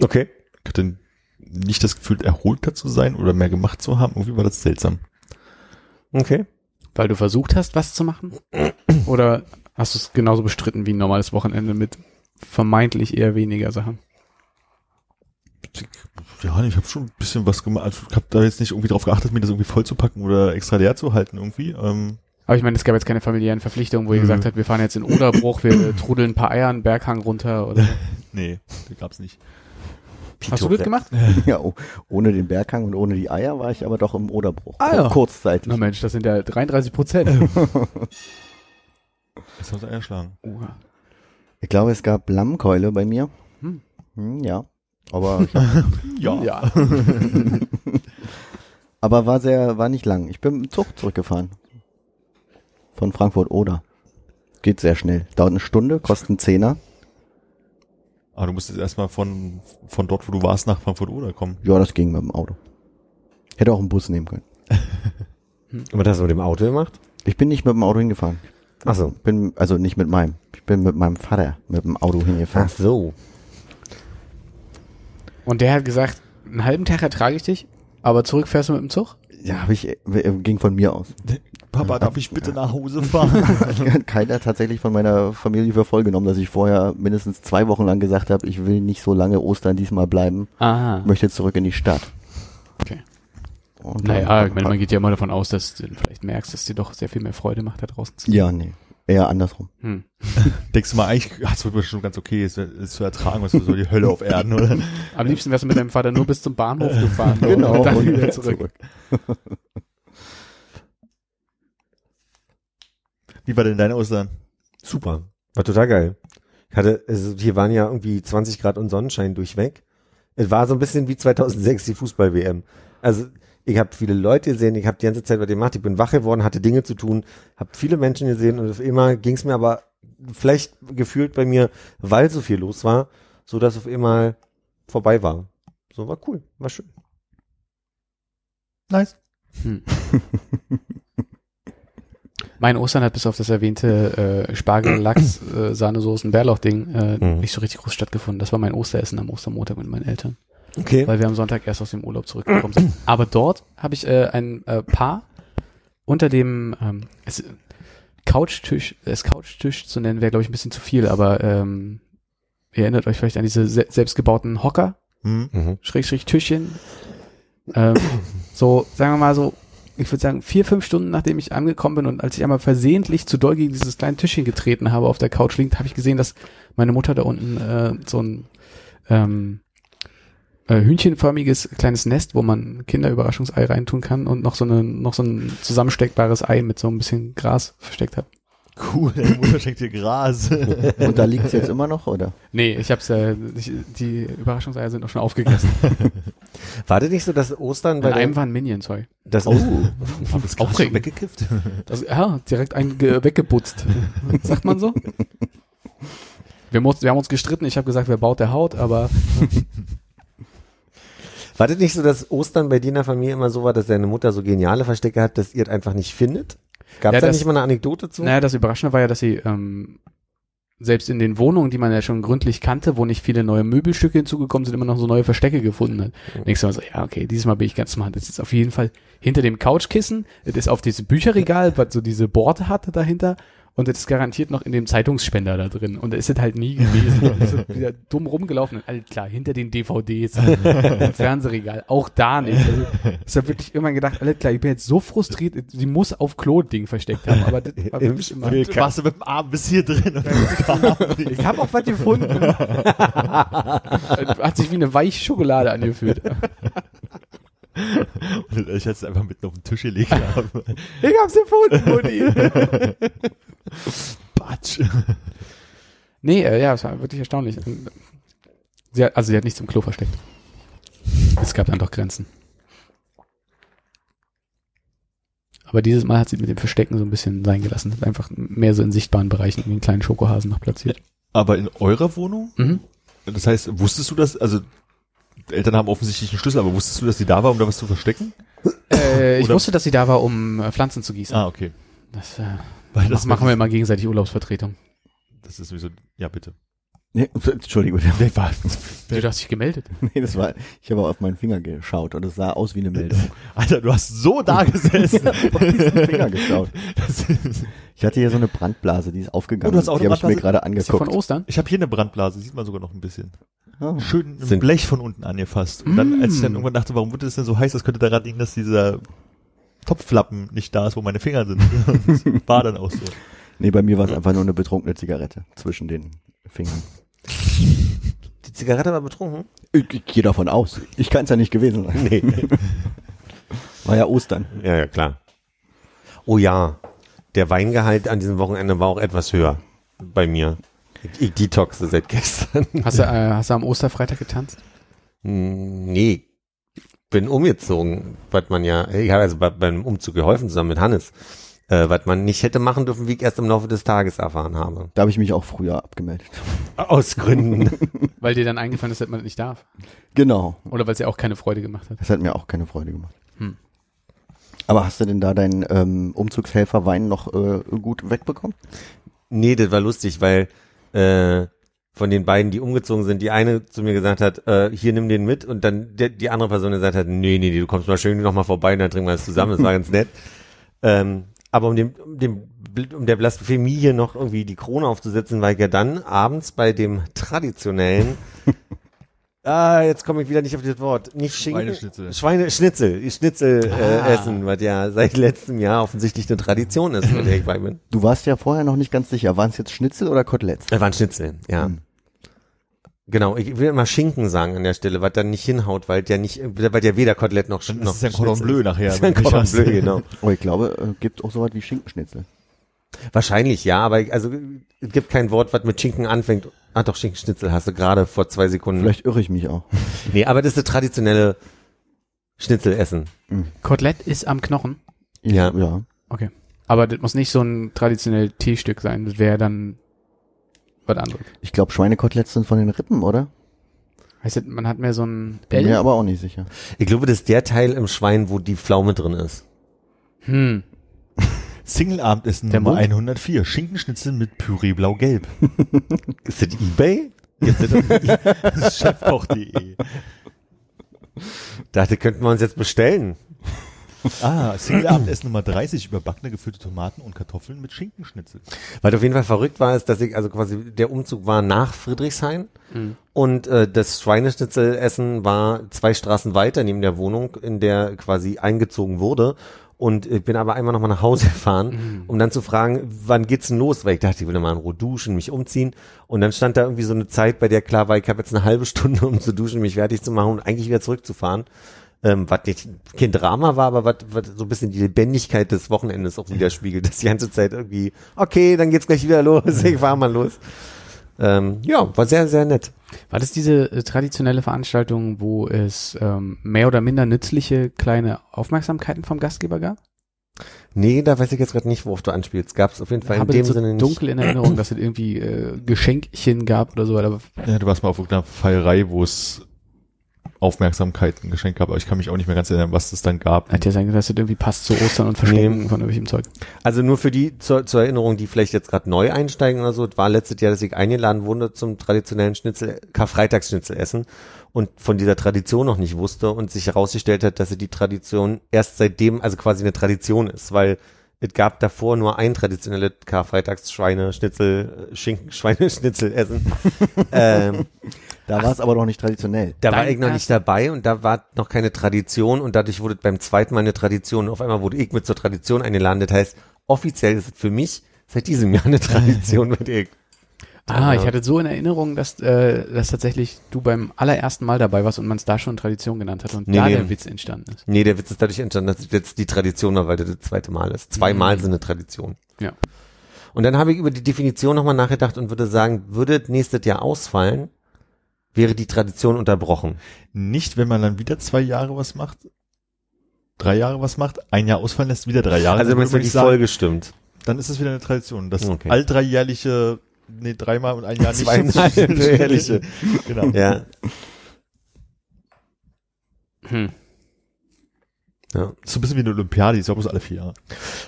Okay. Ich hatte nicht das Gefühl, erholter zu sein oder mehr gemacht zu haben. Irgendwie war das seltsam. Okay. Weil du versucht hast, was zu machen? Oder hast du es genauso bestritten wie ein normales Wochenende mit vermeintlich eher weniger Sachen? Ja, ich habe schon ein bisschen was gemacht. Also ich habe da jetzt nicht irgendwie drauf geachtet, mir das irgendwie vollzupacken oder extra leer zu halten irgendwie. Ähm, Aber ich meine, es gab jetzt keine familiären Verpflichtungen, wo ihr gesagt habt, wir fahren jetzt in Oderbruch, wir trudeln ein paar Eier einen Berghang runter oder. nee, das gab's nicht. Hast du das gemacht? Ja, oh, ohne den Berghang und ohne die Eier war ich aber doch im Oderbruch. Ah, ja. Kurzzeitig. Na Mensch, das sind ja 33 Prozent. Das haben sie eingeschlagen. Oha. Ich glaube, es gab Lammkeule bei mir. Hm. Hm, ja. Aber, ich hab, Ja. ja. aber war sehr, war nicht lang. Ich bin mit dem Zug zurückgefahren. Von Frankfurt Oder. Geht sehr schnell. Dauert eine Stunde, kostet einen Zehner. Aber du musstest erstmal von, von dort, wo du warst, nach Frankfurt oder kommen. Ja, das ging mit dem Auto. Hätte auch einen Bus nehmen können. Und was hast du mit dem Auto gemacht? Ich bin nicht mit dem Auto hingefahren. Ach so. Bin, also nicht mit meinem. Ich bin mit meinem Vater mit dem Auto hingefahren. Ach so. Und der hat gesagt, einen halben Tag ertrage ich dich, aber zurück fährst du mit dem Zug? Ja, hab ich, äh, ging von mir aus. Papa, darf ich bitte nach Hause fahren? Keiner tatsächlich von meiner Familie für voll genommen, dass ich vorher mindestens zwei Wochen lang gesagt habe, ich will nicht so lange Ostern diesmal bleiben, Aha. möchte zurück in die Stadt. Okay. Und Naja, ich meine, man geht ja immer davon aus, dass du vielleicht merkst, dass dir doch sehr viel mehr Freude macht, da draußen zu sein. Ja, nee. Eher andersrum. Hm. Denkst du mal, eigentlich hast du schon ganz okay, ist, ist zu ertragen, was ist so die Hölle auf Erden, oder? Am liebsten wärst du mit deinem Vater nur bis zum Bahnhof gefahren. Genau, Und dann und wieder wieder zurück. Wie war denn deine Ostern? Super. War total geil. Ich hatte, also hier waren ja irgendwie 20 Grad und Sonnenschein durchweg. Es war so ein bisschen wie 2006 die Fußball-WM. Also ich habe viele Leute gesehen, ich habe die ganze Zeit bei dem gemacht, ich bin wach geworden, hatte Dinge zu tun, habe viele Menschen gesehen und auf immer ging es mir aber vielleicht gefühlt bei mir, weil so viel los war, so dass auf einmal vorbei war. So war cool, war schön. Nice. Hm. Mein Ostern hat bis auf das erwähnte äh, Spargel, Lachs, äh, Sahnesoßen, Bärlauch-Ding äh, Mhm. nicht so richtig groß stattgefunden. Das war mein Osteressen am Ostermontag mit meinen Eltern, Okay. weil wir am Sonntag erst aus dem Urlaub zurückgekommen sind. Aber dort habe ich äh, ein äh, Paar unter dem ähm, es, Couchtisch, es Couchtisch zu nennen wäre glaube ich ein bisschen zu viel, aber ähm, ihr erinnert euch vielleicht an diese se selbstgebauten Hocker, Hm? Mhm. Schrägstrich Tischchen. Ähm, so, sagen wir mal so, ich würde sagen, vier, fünf Stunden nachdem ich angekommen bin und als ich einmal versehentlich zu doll gegen dieses kleine Tischchen getreten habe auf der Couch liegend, habe ich gesehen, dass meine Mutter da unten äh, so ein ähm, äh, hühnchenförmiges kleines Nest, wo man Kinderüberraschungsei reintun kann und noch so eine, noch so ein zusammensteckbares Ei mit so ein bisschen Gras versteckt habe. Cool, Mutter schenkt dir Gras. Und da liegt's jetzt immer noch, oder? Nee, ich hab's äh, ich, die Überraschungseier sind auch schon aufgegessen. War das nicht so, dass Ostern bei In einem dem, waren Minions, sorry. das, Hab das Aufregend. schon weggekifft? Das, ja, direkt ein ge- weggeputzt. Sagt man so? Wir, haben uns- wir haben uns gestritten. Ich habe gesagt, wer baut der Haut, aber War das nicht so, dass Ostern bei dir in der Familie immer so war, dass deine Mutter so geniale Verstecke hat, dass ihr es einfach nicht findet? Gab es Ja, da nicht mal eine Anekdote zu? naja, das Überraschende war ja, dass sie ähm, selbst in den Wohnungen, die man ja schon gründlich kannte, wo nicht viele neue Möbelstücke hinzugekommen sind, immer noch so neue Verstecke gefunden hat. Denkst du mal so, ja, okay, dieses Mal bin ich ganz smart. Das ist auf jeden Fall hinter dem Couchkissen, das ist auf diesem Bücherregal, was so diese Borte hatte dahinter und das ist garantiert noch in dem Zeitungsspender da drin. Und da ist es halt nie gewesen. Das ist wieder dumm rumgelaufen. Und alles klar, hinter den DVDs, im Fernsehregal, auch da nicht. Also, ich habe wirklich immer gedacht, alles klar, ich bin jetzt so frustriert, sie muss auf Klo-Ding versteckt haben. Aber das war wirklich immer. Du warst du mit dem Arm bis hier drin und. Ich habe auch was gefunden. Hat sich wie eine weiche Schokolade angefühlt. Und ich hätte es einfach mitten auf den Tisch gelegt haben. Ich hab's gefunden, Mutti. Batsch. Nee, äh, ja, es war wirklich erstaunlich. Sie hat, also sie hat nichts im Klo versteckt. Es gab dann doch Grenzen. Aber dieses Mal hat sie mit dem Verstecken so ein bisschen sein gelassen. Hat einfach mehr so in sichtbaren Bereichen wie einen kleinen Schokohasen noch platziert. Aber in eurer Wohnung? Mhm. Das heißt, wusstest du das? Also, Eltern haben offensichtlich einen Schlüssel, aber wusstest du, dass die da war, um da was zu verstecken? Äh, ich Oder- wusste, dass sie da war, um äh, Pflanzen zu gießen. Ah, okay. Das, äh, Weil das machen wir immer gegenseitig Urlaubsvertretung. Das ist sowieso, ja, bitte. Nee, Entschuldigung. Nee, war, Du hast dich gemeldet. Nee, das war, ich habe auf meinen Finger geschaut und es sah aus wie eine Meldung. Alter, du hast so da gesessen. auf diesen Finger geschaut. Ich hatte hier so eine Brandblase, die ist aufgegangen. Oh, du hast auch die habe ich mir gerade Ist die von angeguckt. Ostern? ich habe hier eine Brandblase, sieht man sogar noch ein bisschen. Ah. Schön ein Sind- Blech von unten angefasst. Und dann, als ich dann Mm. irgendwann dachte, warum wird das denn so heiß, das könnte daran liegen, dass dieser Topflappen nicht da ist, wo meine Finger sind. Das war dann auch so. Nee, bei mir war es einfach nur eine betrunkene Zigarette zwischen den Fingern. Die Zigarette war betrunken? Ich, ich gehe davon aus. Ich kann es ja nicht gewesen sein. Nee. War ja Ostern. ja, ja, klar. Oh ja, der Weingehalt an diesem Wochenende war auch etwas höher bei mir. Ich, detoxe seit gestern. Hast du, äh, hast du am Osterfreitag getanzt? Hm, Nee, bin umgezogen, was man ja, ich habe also bei, beim Umzug geholfen zusammen mit Hannes, äh, was man nicht hätte machen dürfen, wie ich erst im Laufe des Tages erfahren habe. Da habe ich mich auch früher abgemeldet. Aus Gründen. Weil dir dann eingefallen ist, dass man das nicht darf. Genau. Oder weil es ja auch keine Freude gemacht hat. Das hat mir auch keine Freude gemacht. Hm. Aber hast du denn da deinen ähm, Umzugshelfer Wein noch äh, gut wegbekommen? Nee, das war lustig, weil äh, von den beiden, die umgezogen sind, die eine zu mir gesagt hat, äh, hier nimm den mit und dann der, die andere Person gesagt hat, nee, nee, nee, du kommst mal schön noch mal vorbei und dann trinken wir das zusammen, das war ganz nett. Ähm, aber um dem, um dem um der Blasphemie hier noch irgendwie die Krone aufzusetzen, war ich ja dann abends bei dem traditionellen Ah, jetzt komme ich wieder nicht auf das Wort. Nicht Schinken. Schweineschnitzel. Schweineschnitzel. Schnitzel Ah. äh, essen, was ja seit letztem Jahr offensichtlich eine Tradition ist, mit der ich bei bin. Du warst ja vorher noch nicht ganz sicher, waren es jetzt Schnitzel oder Koteletts? Da waren Schnitzel, ja. Hm. Genau, ich will immer Schinken sagen an der Stelle, was dann nicht hinhaut, weil der nicht, weil der weder Kotelett noch Dann noch ist ja ein Cordon Schnitzel Bleu nachher. Das ist ein Cordon. Bleu, genau. Oh, ich glaube, äh, gibt auch sowas wie Schinkenschnitzel. Wahrscheinlich ja, aber ich- also es gibt kein Wort, was mit Schinken anfängt. Ah doch, Schinkenschnitzel hast du gerade vor zwei Sekunden. Vielleicht irre ich mich auch. Nee, aber das ist das traditionelle Schnitzelessen. Kotelett ist am Knochen. Ja. Ja. Okay. Aber das muss nicht so ein traditionelles T-Stück sein. Das wäre dann was anderes. Ich glaube, Schweinekoteletts sind von den Rippen, oder? Heißt das, man hat mehr so ein Bin L? mir aber auch nicht sicher. Ich glaube, das ist der Teil im Schwein, wo die Pflaume drin ist. Hm. Single-Abendessen Nummer Mund? 104. Schinkenschnitzel mit Püree blau-gelb. Ist das Ebay? Jetzt ist chefkoch.de. Dachte, könnten wir uns jetzt bestellen. Ah, Single-Abendessen Nummer 30. Überbackene gefüllte Tomaten und Kartoffeln mit Schinkenschnitzel. Weil auf jeden Fall verrückt war, ist, dass ich, also quasi der Umzug war nach Friedrichshain Mhm. und äh, das Schweineschnitzelessen war zwei Straßen weiter neben der Wohnung, in der quasi eingezogen wurde. Und ich bin aber einmal nochmal nach Hause gefahren, um dann zu fragen, wann geht's denn los? Weil ich dachte, ich will mal in Ruhe duschen, mich umziehen. Und dann stand da irgendwie so eine Zeit, bei der klar war, ich habe jetzt eine halbe Stunde, um zu duschen, mich fertig zu machen und eigentlich wieder zurückzufahren. Ähm, was nicht kein Drama war, aber was, was so ein bisschen die Lebendigkeit des Wochenendes auch widerspiegelt, dass die ganze Zeit irgendwie, okay, dann geht's gleich wieder los, ich fahr mal los. Ähm, ja, war sehr, sehr nett. War das diese äh, traditionelle Veranstaltung, wo es ähm, mehr oder minder nützliche kleine Aufmerksamkeiten vom Gastgeber gab? Nee, da weiß ich jetzt gerade nicht, worauf du anspielst. Gab es auf jeden Fall in habe dem so Sinne nicht. dunkel in Erinnerung, dass es irgendwie äh, Geschenkchen gab oder so. Aber Ja, du warst mal auf irgendeiner Feierei, wo es Aufmerksamkeiten geschenkt gab, aber ich kann mich auch nicht mehr ganz erinnern, was es dann gab. hat ja sein, dass es irgendwie passt zu Ostern und Verschenken Nee. von irgendwelchem Zeug. Also nur für die zur, zur Erinnerung, die vielleicht jetzt gerade neu einsteigen oder so, es war letztes Jahr, dass ich eingeladen wurde zum traditionellen Schnitzel, Karfreitagsschnitzel essen und von dieser Tradition noch nicht wusste und sich herausgestellt hat, dass sie die Tradition erst seitdem, also quasi eine Tradition ist, weil es gab davor nur ein traditionelles Karfreitags-Schweine, Schnitzel, äh, Schinken, Schweineschnitzel essen. ähm, Da war es aber noch nicht traditionell. da war ich noch nicht dabei und da war noch keine Tradition und dadurch wurde beim zweiten Mal eine Tradition. Auf einmal wurde ich mit zur Tradition eingeladen. Das heißt, offiziell ist es für mich seit diesem Jahr eine Tradition mit ich. Ah, ich hatte so in Erinnerung, dass, äh, dass tatsächlich du beim allerersten Mal dabei warst und man es da schon Tradition genannt hat und Nee, da nee. der Witz entstanden ist. Nee, der Witz ist dadurch entstanden, dass es jetzt die Tradition war, weil das das zweite Mal ist. Zweimal Mhm. sind eine Tradition. Ja. Und dann habe ich über die Definition nochmal nachgedacht und würde sagen, würde das nächstes Jahr ausfallen, wäre die Tradition unterbrochen. Nicht, wenn man dann wieder zwei Jahre was macht, drei Jahre was macht, ein Jahr ausfallen lässt, wieder drei Jahre. Also dann wenn es die ich sagen, Folge stimmt. dann ist es wieder eine Tradition. Das Okay. all dreijährliche, nee, dreimal und ein Jahr nicht. Zweieinhalb jährliche. genau. Ja. Hm. ja. So ein bisschen wie eine Olympiade, die ist auch bloß alle vier Jahre.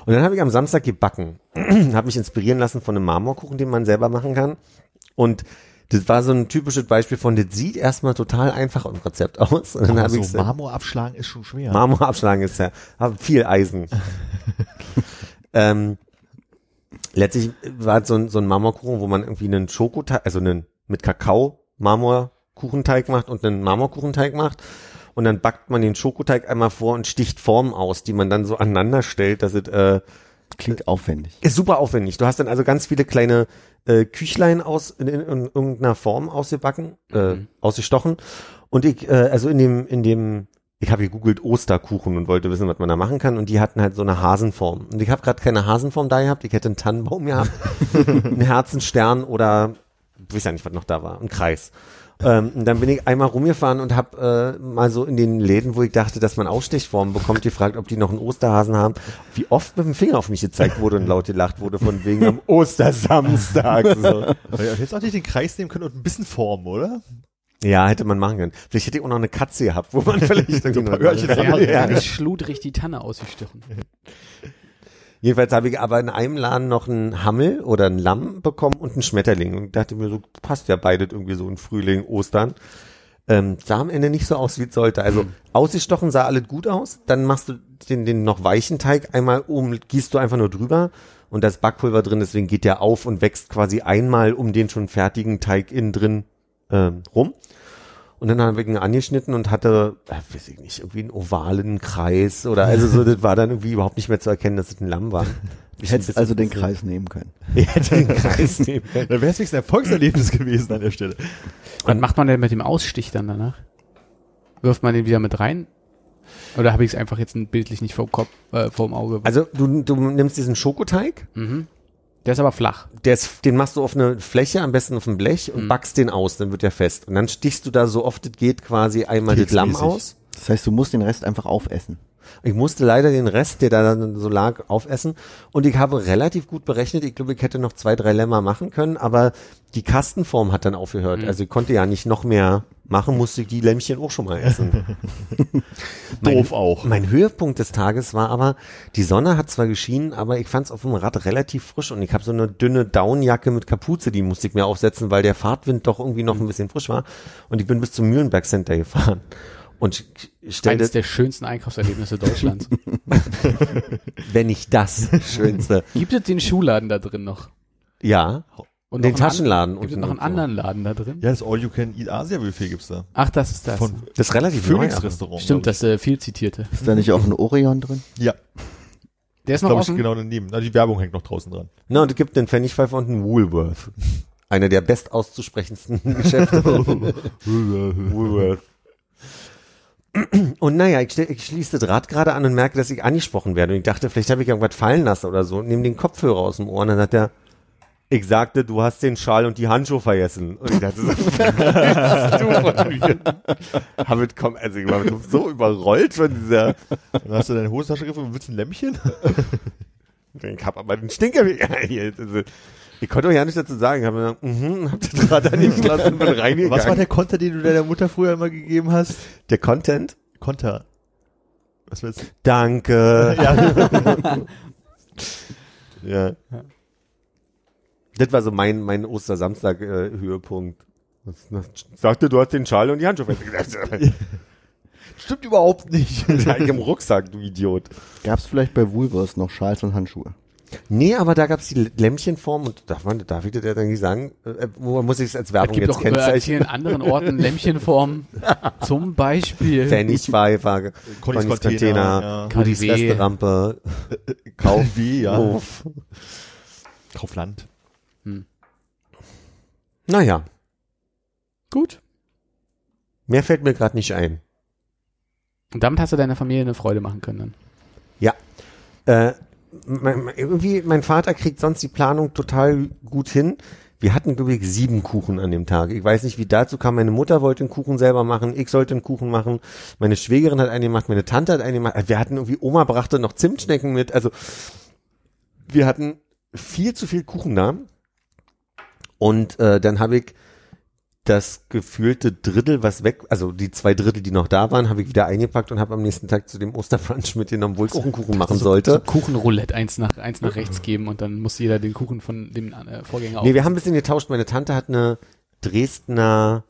Und dann habe ich am Samstag gebacken. habe mich inspirieren lassen von einem Marmorkuchen, den man selber machen kann. Und das war so ein typisches Beispiel von, das sieht erstmal total einfach im Rezept aus. Und dann Aber so Marmor abschlagen ist schon schwer. Marmor abschlagen ist ja, viel Eisen. ähm, letztlich war es so ein, so ein Marmorkuchen, wo man irgendwie einen Schokoteig, also einen mit Kakao Marmorkuchenteig macht und einen Marmorkuchenteig macht. Und dann backt man den Schokoteig einmal vor und sticht Formen aus, die man dann so aneinander stellt, dass es äh, Klingt aufwendig. ist super aufwendig. Du hast dann also ganz viele kleine äh, Küchlein aus in, in, in irgendeiner Form ausgebacken, äh, Mhm. ausgestochen. Und ich, äh, also in dem, in dem, ich habe gegoogelt Osterkuchen und wollte wissen, was man da machen kann. Und die hatten halt so eine Hasenform. Und ich habe gerade keine Hasenform da gehabt. Ich hätte einen Tannenbaum gehabt, einen Herzenstern oder ich weiß ja nicht, was noch da war, ein Kreis. Ähm, und dann bin ich einmal rumgefahren und habe äh, mal so in den Läden, wo ich dachte, dass man Ausstechformen bekommt, gefragt, ob die noch einen Osterhasen haben. Wie oft mit dem Finger auf mich gezeigt wurde und laut gelacht wurde von wegen am Ostersamstag. So. Hättet auch nicht den Kreis nehmen können und ein bisschen formen, oder? Ja, hätte man machen können. Vielleicht hätte ich auch noch eine Katze gehabt, wo man vielleicht irgendwie ein paar Öhrchen ja, Ja, ja. ganz schludrig die Tanne ausgestochen. Jedenfalls habe ich aber in einem Laden noch einen Hammel oder ein Lamm bekommen und einen Schmetterling. Und dachte mir so, passt ja beides irgendwie so in Frühling, Ostern. Ähm, sah am Ende nicht so aus, wie es sollte. Also ausgestochen sah alles gut aus. Dann machst du den, den noch weichen Teig einmal um, gießt du einfach nur drüber und da ist Backpulver drin, deswegen geht der auf und wächst quasi einmal um den schon fertigen Teig innen drin ähm, rum. Und dann habe ich ihn angeschnitten und hatte, äh, weiß ich nicht, irgendwie einen ovalen Kreis oder also so, das war dann irgendwie überhaupt nicht mehr zu erkennen, dass es ein Lamm war. Ich hätte also den Kreis nehmen können. Ich hätte den Kreis nehmen können. Da wäre es ein Erfolgserlebnis gewesen an der Stelle. Was macht man denn mit dem Ausstich dann danach? Wirft man den wieder mit rein? Oder habe ich es einfach jetzt bildlich nicht vor dem Kopf, äh, vor dem Auge? Also du, du nimmst diesen Schokoteig, mhm. Der ist aber flach. der ist, den machst du auf eine Fläche, am besten auf ein Blech Mhm. und backst den aus, dann wird der fest. Und dann stichst du da so oft es geht quasi einmal das Lamm aus. Das heißt, du musst den Rest einfach aufessen. Ich musste leider den Rest, der da dann so lag, aufessen. Und ich habe relativ gut berechnet. Ich glaube, ich hätte noch zwei, drei Lämmer machen können, aber die Kastenform hat dann aufgehört. Mhm. Also ich konnte ja nicht noch mehr machen, musste ich die Lämmchen auch schon mal essen. Doof auch. Mein Höhepunkt des Tages war aber, die Sonne hat zwar geschienen, aber ich fand es auf dem Rad relativ frisch und ich habe so eine dünne Downjacke mit Kapuze, die musste ich mir aufsetzen, weil der Fahrtwind doch irgendwie noch ein bisschen frisch war. Und ich bin bis zum Mühlenberg Center gefahren. Und ich stellte, Eines der schönsten Einkaufserlebnisse Deutschlands. wenn nicht das Schönste. Gibt es den Schuhladen da drin noch? Ja. Und Den Taschenladen Gibt es noch einen so. anderen Laden da drin? Ja, das All-You-Can-Eat-Asia-Buffet gibt's da. Ach, das ist das. Von Das ist relativ Phoenix-Restaurant. Stimmt, das äh, viel zitierte. Ist da nicht auch ein Orion drin? Ja, Der ist noch glaube ich, offen. genau daneben. Na, die Werbung hängt noch draußen dran. Na, und es gibt einen Pfennigpfeifer und einen Woolworth. Einer der best auszusprechendsten Geschäfte. Woolworth. Und naja, ich, ich schließe das Rad gerade an und merke, dass ich angesprochen werde. Und ich dachte, vielleicht habe ich irgendwas fallen lassen oder so. Nehme den Kopfhörer aus dem Ohr und dann hat er, ich sagte, du hast den Schal und die Handschuhe vergessen. Und ich dachte so, du von mir. Komm, also ich war so überrollt von dieser, Dann hast du deine Hosentasche gegriffen und willst ein Lämmchen? ich hab aber den Stinker hier. Also, ich konnte auch ja nicht dazu sagen. Ich habe mir gesagt, mhm, hab das Rad angeschlossen und bin reingegangen. Was war der Konter, den du deiner Mutter früher immer gegeben hast? der Content? Konter. Was willst du? Danke. Ja. Ja. Das war so mein, mein Ostersamstag-Höhepunkt. Sagte, du hast den Schal und die Handschuhe festgesetzt. Stimmt überhaupt nicht. Ja, im Rucksack, du Idiot. Gab es vielleicht bei Woolworths noch Schals und Handschuhe? Nee, aber da gab's die Lämmchenform und darf man, darf ich das ja nicht sagen? Äh, Wo muss ich es als Es Werbung gibt jetzt doch äh, kennzeichnen? vielen anderen Orten Lämmchenformen. Zum Beispiel. Pfennigpfeifer, Connys Container, Container, Rudis. Resterampe, Kauf wie, ja. Hof. Kaufland. Naja, Gut. mehr fällt mir gerade nicht ein. Und damit hast du deiner Familie eine Freude machen können dann. Ja. Äh, mein, irgendwie, mein Vater kriegt sonst die Planung total gut hin. Wir hatten, glaube ich, sieben Kuchen an dem Tag. Ich weiß nicht, wie dazu kam. Meine Mutter wollte einen Kuchen selber machen, ich sollte einen Kuchen machen. Meine Schwägerin hat einen gemacht, meine Tante hat einen gemacht. Wir hatten irgendwie, Oma brachte noch Zimtschnecken mit. Also, wir hatten viel zu viel Kuchen da. Und äh, dann habe ich das gefühlte Drittel, was weg, also die zwei Drittel, die noch da waren, habe ich wieder eingepackt und habe am nächsten Tag zu dem Osterbrunch mitgenommen, wo ich auch einen Kuchen machen So sollte. Kuchenroulette eins nach, eins nach rechts geben und dann muss jeder den Kuchen von dem äh, Vorgänger Nee, wir haben ein bisschen getauscht. Meine Tante hat eine Dresdner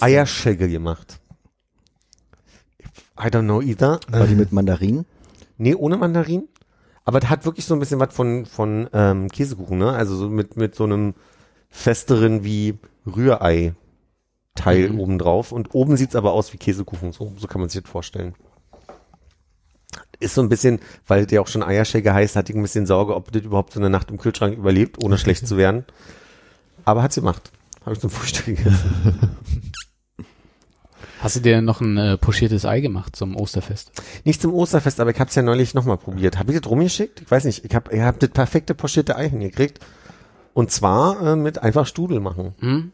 Eierschegge gemacht. I don't know either. War die mit Mandarinen? Nee, ohne Mandarin. Aber das hat wirklich so ein bisschen was von, von ähm, Käsekuchen, ne? Also so mit, mit so einem festeren wie Rührei Teil Mhm. oben drauf. Und oben sieht's aber aus wie Käsekuchen. So, so kann man sich das vorstellen. Ist so ein bisschen, weil der auch schon Eierschegge heißt, hatte ich ein bisschen Sorge, ob das überhaupt so eine Nacht im Kühlschrank überlebt, ohne schlecht zu werden. Aber hat's gemacht. Habe ich zum Frühstück gegessen. Hast du dir noch ein äh, pochiertes Ei gemacht zum Osterfest? Nicht zum Osterfest, aber ich habe es ja neulich nochmal probiert. Habe ich das rumgeschickt? Ich weiß nicht. Ich habe ich hab das perfekte pochierte Ei hingekriegt. Und zwar äh, mit einfach Studel machen. Hm?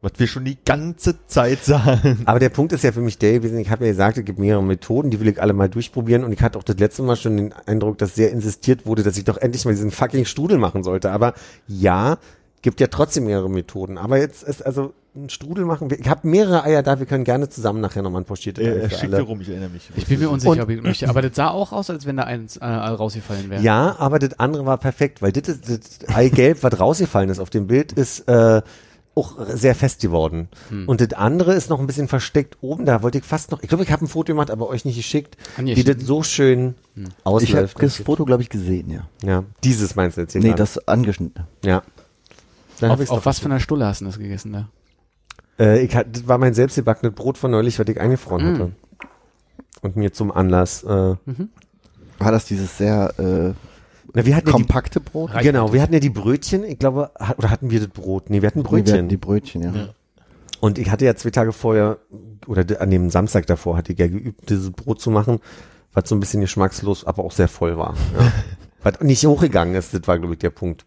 Was wir schon die ganze Zeit sagen. Aber der Punkt ist ja für mich der gewesen, ich habe ja gesagt, es gibt mehrere Methoden, die will ich alle mal durchprobieren. Und ich hatte auch das letzte Mal schon den Eindruck, dass sehr insistiert wurde, dass ich doch endlich mal diesen fucking Studel machen sollte. Aber ja, gibt ja trotzdem mehrere Methoden. Aber jetzt ist also einen Strudel machen? Ich habe mehrere Eier da, wir können gerne zusammen nachher nochmal ein pochiertes Er, Ei er für alle. rum, ich erinnere mich. Ich bin mir unsicher, Und- ob ich möchte. Aber das sah auch aus, als wenn da eins äh, rausgefallen wäre. Ja, aber das andere war perfekt, weil das, das Eigelb, was rausgefallen ist auf dem Bild, ist äh, auch sehr fest geworden. Hm. Und das andere ist noch ein bisschen versteckt oben. Da wollte ich fast noch, ich glaube, ich habe ein Foto gemacht, aber euch nicht geschickt, wie Angeschnitten. das so schön Ich habe ausläuft. das Foto, glaube ich, gesehen, ja. ja, dieses meinst du jetzt hier Nee, gerade? das angeschnittene. Ja. Dann hab Auf, auf was für einer Stulle hast du das gegessen da? Äh, ich hat, das war mein selbstgebackenes Brot von neulich, was ich eingefroren Mm. hatte. Und mir zum Anlass. Äh, War das dieses sehr äh, na, wir hatten ja die, kompakte Brot? genau, wir hatten ja die Brötchen. Ich glaube, hat, oder hatten wir das Brot? Nee, wir hatten Nee, wir hatten Brötchen. Die Brötchen, ja. Und ich hatte ja zwei Tage vorher oder an dem Samstag davor hatte ich ja geübt, dieses Brot zu machen, was so ein bisschen geschmackslos, aber auch sehr voll war. Ja. was nicht hochgegangen ist, das war glaube ich der Punkt.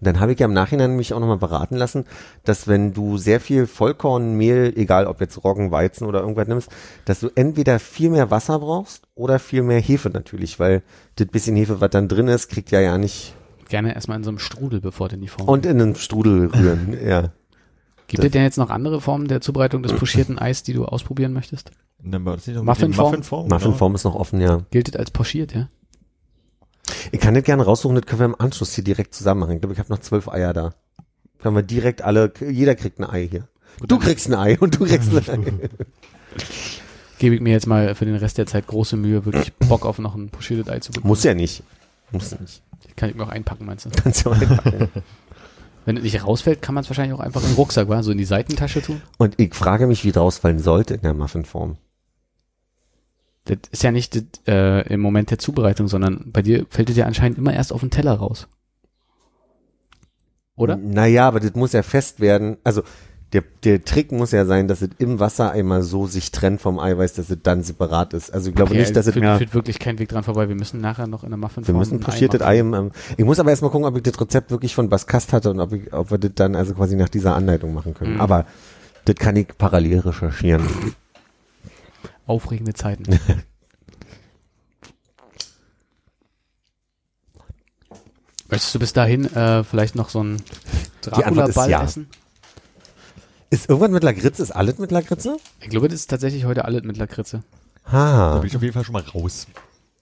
Und dann habe ich ja im Nachhinein mich auch nochmal beraten lassen, dass wenn du sehr viel Vollkornmehl, egal ob jetzt Roggen, Weizen oder irgendwas nimmst, dass du entweder viel mehr Wasser brauchst oder viel mehr Hefe natürlich, weil das bisschen Hefe, was dann drin ist, kriegt ja ja nicht Gerne erstmal in so einem Strudel, bevor du in die Form und in einen Strudel rühren. ja. Gibt es denn jetzt noch andere Formen der Zubereitung des pochierten Eis, die du ausprobieren möchtest? Muffinform? Muffinform? Muffinform ist noch offen, ja. Gilt es als pochiert, ja? Ich kann das gerne raussuchen, das können wir im Anschluss hier direkt zusammen machen. Ich glaube, ich habe noch zwölf Eier da. Können wir direkt alle, jeder kriegt ein Ei hier. Du kriegst ein Ei und du kriegst ein Ei. Gebe ich mir jetzt mal für den Rest der Zeit große Mühe, wirklich Bock auf noch ein pochiertes Ei zu bekommen. Muss ja nicht. Muss nicht. Kann ich mir auch einpacken, meinst du? Kannst du auch einpacken. Wenn es nicht rausfällt, kann man es wahrscheinlich auch einfach in den Rucksack, wa? so in die Seitentasche tun. Und ich frage mich, wie draus fallen sollte in der Muffinform. Das ist ja nicht äh, im Moment der Zubereitung, sondern bei dir fällt es ja anscheinend immer erst auf den Teller raus. Oder? Naja, aber das muss ja fest werden. Also, der, der Trick muss ja sein, dass es im Wasser einmal so sich trennt vom Eiweiß, dass es dann separat ist. Also, ich glaube Okay, nicht, dass es führt, mehr, führt wirklich kein Weg dran vorbei. Wir müssen nachher noch in der Muffin wir müssen pochiertes Ei im, ähm, ich muss aber erstmal gucken, ob ich das Rezept wirklich von Baskast hatte und ob, ich, ob wir das dann also quasi nach dieser Anleitung machen können. Mhm. Aber das kann ich parallel recherchieren. Aufregende Zeiten. Möchtest du bis dahin äh, vielleicht noch so einen Dracula-Ball ja. essen? Ist irgendwas mit Lakritze? Ist alles mit Lakritze? Ich glaube, das ist tatsächlich heute alles mit Lakritze. Da Ha. bin ich auf jeden Fall schon mal raus.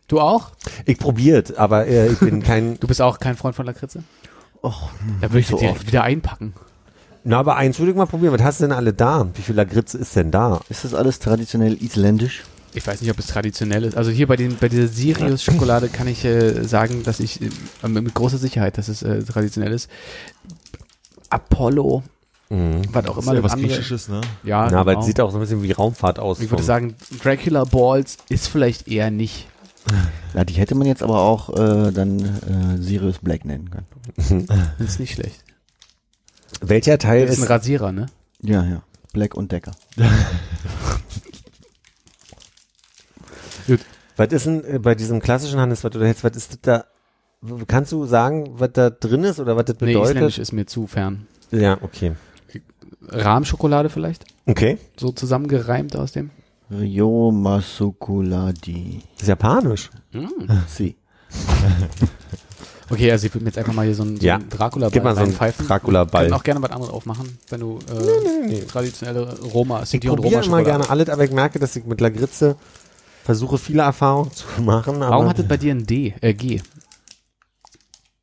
Du auch? Ich probiert, aber äh, ich bin kein. Du bist auch kein Freund von Lakritze? Och, Da würde ich so dir direkt oft. wieder einpacken. Na, aber eins würde ich mal probieren. Was hast du denn alle da? Wie viel Lakritze ist denn da? Ist das alles traditionell isländisch? Ich weiß nicht, ob es traditionell ist. Also hier bei den bei dieser Sirius Schokolade kann ich äh, sagen, dass ich äh, mit großer Sicherheit, dass es äh, traditionell ist. Apollo, Mhm. was auch Das ist immer ja was andere. Griechisches, ne? Ja, Na, aber genau. es sieht auch so ein bisschen wie Raumfahrt aus. Ich würde sagen, Dracula Balls ist vielleicht eher nicht. Na, die hätte man jetzt aber auch äh, dann äh, Sirius Black nennen können. Das ist nicht schlecht. Welcher Teil Das ist ein ist. Rasierer, ne? Ja, ja. Black und Decker. Was ist denn äh, bei diesem klassischen Hannes, was du da hältst, was ist das da? Kannst du sagen, was da drin ist oder was das Nee, bedeutet? isländisch ist mir zu fern. ja, okay. Rahmschokolade vielleicht? Okay. So zusammengereimt aus dem? Rio Masukuladi. Das ist japanisch. Si. Okay, also ich würde mir jetzt einfach mal hier so einen, so einen Dracula-Ball Gib mal so einen. Dracula-Ball. Wir können auch gerne was anderes aufmachen, wenn du äh, traditionelle Roma, Ich Sinti und probiere Roma immer Schokolade. gerne alles, aber ich merke, dass ich mit Lakritze versuche, viele Erfahrungen zu machen. Aber Warum hat das bei dir ein D, äh G,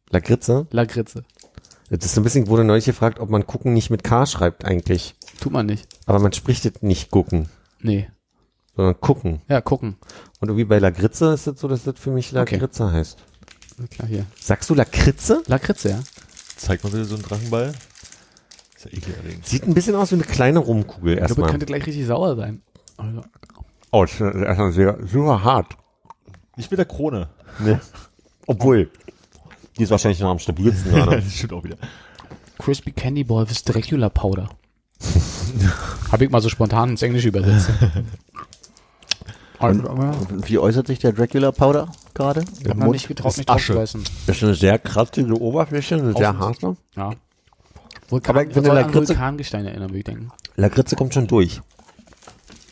Lakritze? Lakritze? Das ist so ein bisschen, wurde neulich gefragt, ob man gucken nicht mit K schreibt eigentlich. Tut man nicht. Aber man spricht es nicht gucken, Nee. sondern gucken. Ja, gucken. Und irgendwie bei Lakritze ist es so, dass das für mich Okay. Lakritze heißt. Na Klar, hier. Sagst du Lakritze? Lakritze, ja. Zeig mal bitte so einen Drachenball. Ist ja ekelerregend. Sieht ein bisschen aus wie eine kleine Rumkugel Ich glaube, erstmal. könnte gleich richtig sauer sein. Also, Oh, das ist erstmal sehr, super hart. Nicht mit der Krone. Ne? Obwohl, die ist wahrscheinlich noch am stabilsten gerade. das stimmt auch wieder. Crispy Candy Ball with Dracula Powder. Habe ich mal so spontan ins Englische übersetzt. Und, und wie äußert sich der Dracula Powder gerade? ich habe nicht getraut, mich Asche. Das ist eine sehr kratzige Oberfläche, eine sehr harte. Ja. Vulkan, Aber wenn an Lakritze- Vulkangesteine erinnern, würde ich denken. Lakritze kommt schon durch.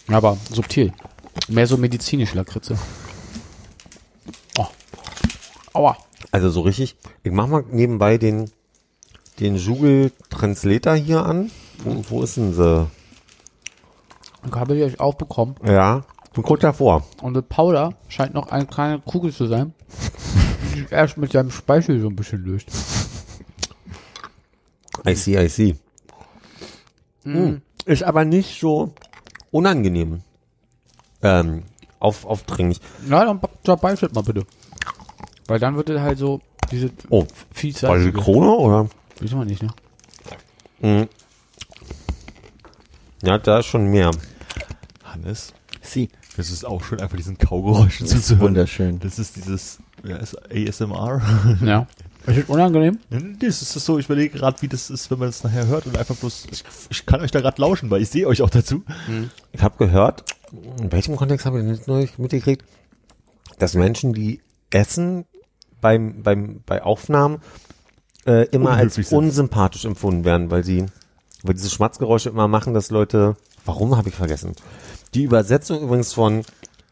Aber subtil. Mehr so medizinisch Lakritze. Oh. Aua. Also so richtig. Ich mach mal nebenbei den, den Google Translator hier an. Wo, wo ist denn sie? Und habe ich euch auch bekommen. Ja, bin kurz davor. Und das Powder scheint noch eine kleine Kugel zu sein, die sich erst mit seinem Speichel so ein bisschen löst. I see, I see. Mm. Ist aber nicht so unangenehm. Ähm, auf, aufdringlich. Na, dann zerbeißelt mal bitte. Weil dann wird es halt so, diese Oh, War die Krone oder? Wissen wir nicht, ne? Mhm. Ja, da ist schon mehr. Hannes, Sie. Das ist auch schön, einfach diesen Kaugeräuschen Das zuzuhören. wunderschön. Das ist dieses ja, ist ASMR. Ja. Ist das unangenehm? Das ist so, ich überlege gerade, wie das ist, wenn man es nachher hört und einfach bloß, ich, ich kann euch da gerade lauschen, weil ich sehe euch auch dazu. Ich habe gehört, in welchem Kontext habe ich das neu mitgekriegt, dass Menschen, die essen beim, beim, bei Aufnahmen, äh, immer als Unhöflich sind. unsympathisch empfunden werden, weil sie, weil diese Schmatzgeräusche immer machen, dass Leute, warum habe ich vergessen? Die Übersetzung übrigens von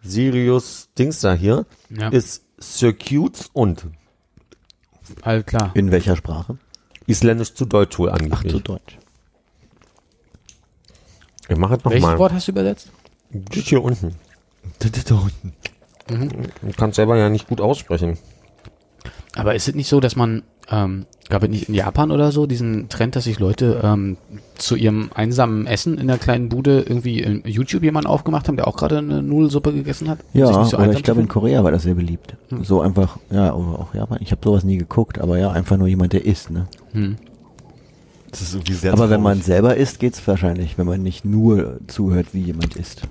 Sirius Dings da hier Ja. ist Circuits und Alles klar. In welcher Sprache? Isländisch zu Deutsch wohl Ach, angeblich. zu Deutsch. Ich mache es Welches nochmal. Wort hast du übersetzt? Das hier unten. Da, da, da unten. Du kannst selber ja nicht gut aussprechen. Aber ist es nicht so, dass man, ähm, gab es nicht in Japan oder so, diesen Trend, dass sich Leute ähm, zu ihrem einsamen Essen in der kleinen Bude irgendwie in YouTube jemanden aufgemacht haben, der auch gerade eine Nudelsuppe gegessen hat? Ja, sich nicht so oder ich glaube in Korea war das sehr beliebt. So einfach, ja, oder auch Japan. Ich habe sowas nie geguckt, aber ja, einfach nur jemand, der isst, ne? Hm. Das ist irgendwie sehr Aber wenn man selber isst, geht's wahrscheinlich, wenn man nicht nur zuhört, wie jemand isst.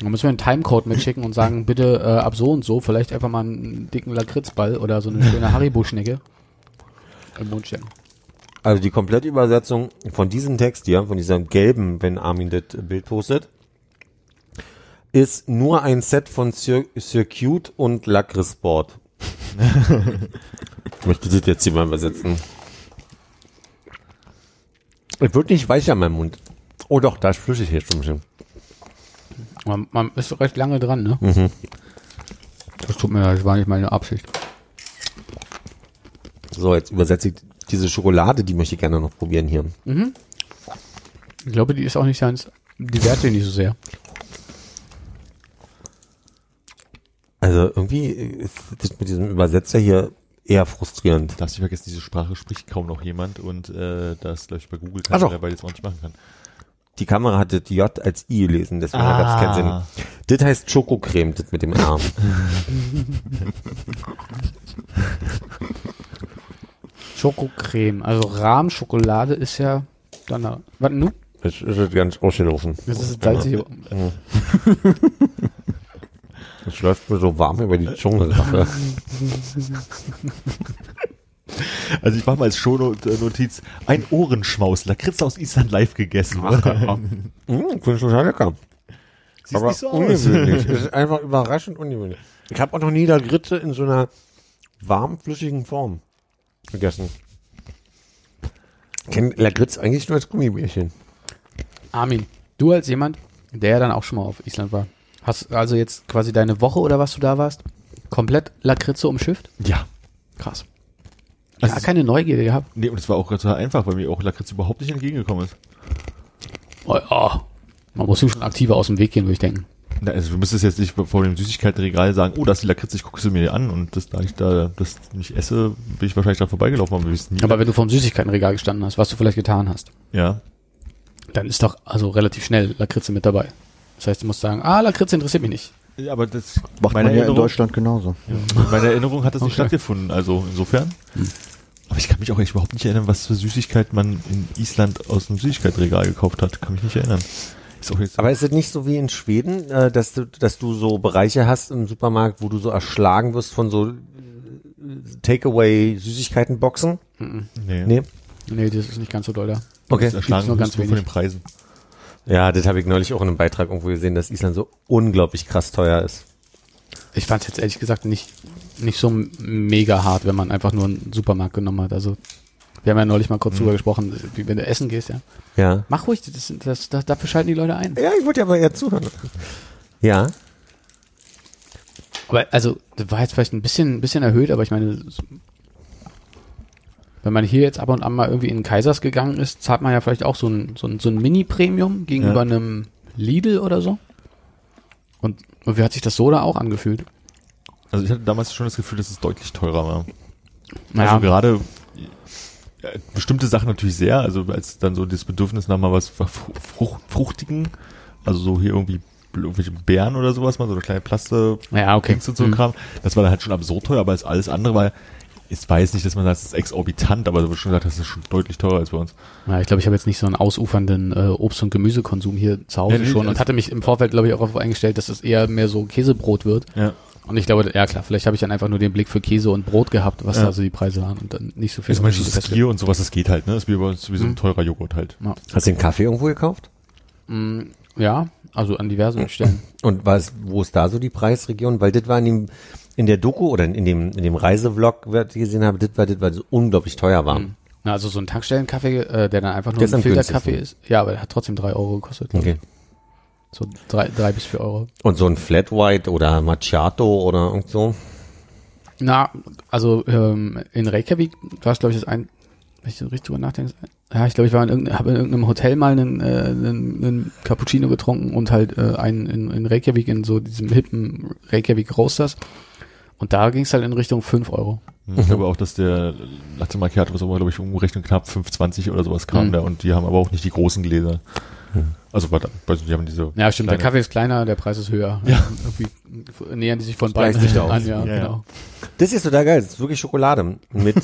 Da müssen wir einen Timecode mitschicken und sagen, bitte äh, ab so und so vielleicht einfach mal einen dicken Lakritzball oder so eine schöne Haribo-Schnecke im Mund stecken. Also die komplette Übersetzung von diesem Text hier, von diesem gelben, wenn Armin das Bild postet, ist nur ein Set von Cir Circuit und Lakritzsport. ich möchte das jetzt hier mal übersetzen. Es wird nicht weicher in meinem Mund. Oh doch, da ist flüssig jetzt schon ein bisschen. Man, man ist recht lange dran, ne? Mhm. Das tut mir leid, das war nicht meine Absicht. So, jetzt übersetze ich diese Schokolade, die möchte ich gerne noch probieren hier. Ich glaube, die ist auch nicht ganz, die werte nicht so sehr. Also irgendwie ist das mit diesem Übersetzer hier eher frustrierend. Darfst nicht vergessen, diese Sprache spricht kaum noch jemand und äh, das, glaube ich, bei Google kann man dabei jetzt auch nicht machen kann. Die Kamera hatte das J als I gelesen, deswegen ah. gab es keinen Sinn. Das heißt Schokocreme, das mit dem R. Schokocreme, also Rahmschokolade ist ja dann da. Warte, nu? Das ist jetzt ganz ausgelaufen. Das ist salzig. Das läuft mir so warm über die Zunge. Also ich mache mal als Shownotiz ein Ohrenschmaus, Lakritz aus Island live gegessen. Mmh, Finde ich total lecker. Sieht Aber nicht so aus. ungewöhnlich. Es ist einfach überraschend ungewöhnlich. Ich habe auch noch nie Lakritze in so einer warmflüssigen Form gegessen. Ich kenne Lakritz eigentlich nur als Gummibärchen. Armin, du als jemand, der ja dann auch schon mal auf Island war, hast also jetzt quasi deine Woche oder was du da warst, komplett Lakritze umschifft? Ja. Krass. Also ja, keine Neugierde gehabt. Nee, und es war auch total einfach, weil mir auch Lakritz überhaupt nicht entgegengekommen ist. Oh, oh. Man muss ihm schon aktiver aus dem Weg gehen, würde ich denken. Also du müsstest jetzt nicht vor dem Süßigkeitenregal sagen, oh, das ist die Lakritz, ich gucke sie mir an und das, da ich da das nicht esse, bin ich wahrscheinlich dran vorbeigelaufen, aber wir wissen nie. Aber wenn du vor dem Süßigkeitenregal gestanden hast, was du vielleicht getan hast, ja. dann ist doch also relativ schnell Lakritze mit dabei. Das heißt, du musst sagen, ah, Lakritze interessiert mich nicht. ja, aber das Macht meine man ja in Deutschland genauso. Ja, in meiner Erinnerung hat das nicht Okay. Hm. stattgefunden, also insofern. Aber ich kann mich auch echt überhaupt nicht erinnern, was für Süßigkeit man in Island aus einem Süßigkeitenregal gekauft hat. Kann mich nicht erinnern. Jetzt Aber ist es nicht so wie in Schweden, äh, dass du, dass du so Bereiche hast im Supermarkt, wo du so erschlagen wirst von so äh, Takeaway-Süßigkeitenboxen? nee. Nee. Nee, das ist nicht ganz so doll da. Okay. Das erschlagen nur ganz ganz von wenig. den Preisen. Ja, das habe ich neulich auch in einem Beitrag irgendwo gesehen, dass Island so unglaublich krass teuer ist. Ich fand es jetzt ehrlich gesagt nicht, nicht so mega hart, wenn man einfach nur einen Supermarkt genommen hat. Also, wir haben ja neulich mal kurz drüber gesprochen, wie wenn du essen gehst, ja. Ja. Mach ruhig, das, das, das, dafür schalten die Leute ein. Ja, ich wollte ja aber eher zuhören. Ja. Aber also, das war jetzt vielleicht ein bisschen, ein bisschen erhöht, aber ich meine, wenn man hier jetzt ab und an mal irgendwie in Kaisers gegangen ist, zahlt man ja vielleicht auch so ein, so ein, so ein Mini-Premium gegenüber Ja. einem Lidl oder so. Und, und wie hat sich das so da auch angefühlt? Also ich hatte damals schon das Gefühl, dass es deutlich teurer war. Naja, Also gerade ja, bestimmte Sachen natürlich sehr, also als dann so das Bedürfnis nach mal was Frucht, Fruchtigen, also so hier irgendwie irgendwelche Beeren oder sowas, mal so eine kleine Plaste ja, okay. Und so ein Hm. Kram, das war dann halt schon absurd teuer, aber als alles andere war, ich weiß nicht, dass man sagt, das ist exorbitant, aber so wird schon gesagt, das ist schon deutlich teurer als bei uns. Ja, ich glaube, ich habe jetzt nicht so einen ausufernden äh, Obst- und Gemüsekonsum hier zu Hause Ja, schon und also- hatte mich im Vorfeld, glaube ich, auch darauf eingestellt, dass es eher mehr so Käsebrot wird. Ja. Und ich glaube, ja klar, vielleicht habe ich dann einfach nur den Blick für Käse und Brot gehabt, was Ja. da so die Preise waren und dann nicht so viel. Zum Beispiel Unterschiede das Skier und sowas, das geht halt, ne? Das ist wie bei uns wie so ein Mhm. teurer Joghurt halt. Ja. Hast du den Kaffee irgendwo gekauft? Mm, ja, also an diversen Stellen. Und was, wo ist da so die Preisregion? Weil das war in dem, in der Doku oder in, dem, in dem Reisevlog, was ich gesehen habe, das war, das war so unglaublich teuer war. Mhm. Na, also so ein Tankstellenkaffee, äh, der dann einfach nur ist ein Filterkaffee ist. Ja, aber der hat trotzdem drei Euro gekostet. ich. So drei, drei bis vier Euro. Und so ein Flat White oder Macchiato oder irgend so? Na, also ähm, in Reykjavik, du hast, glaube ich, das ein, wenn ich so richtig drüber nachdenke, ja, ich glaube, ich war in irgendeinem, habe in irgendeinem Hotel mal einen, äh, einen, einen Cappuccino getrunken und halt äh, einen in, in Reykjavik, in so diesem hippen Reykjavik Roasters. Und da ging es halt in Richtung 5 Euro. Ich glaube auch, dass der Latte Macchiato, was auch immer, glaube ich, umgerechnet knapp 5,20 oder sowas kam Mhm. da und die haben aber auch nicht die großen Gläser. Also, warte, weiß nicht, die haben diese. Ja, stimmt, der Kaffee ist kleiner, der Preis ist höher. Ja. Irgendwie nähern die sich von beiden sich aus. an, ja, Ja, ja. genau. Das ist total geil. Das ist wirklich Schokolade mit,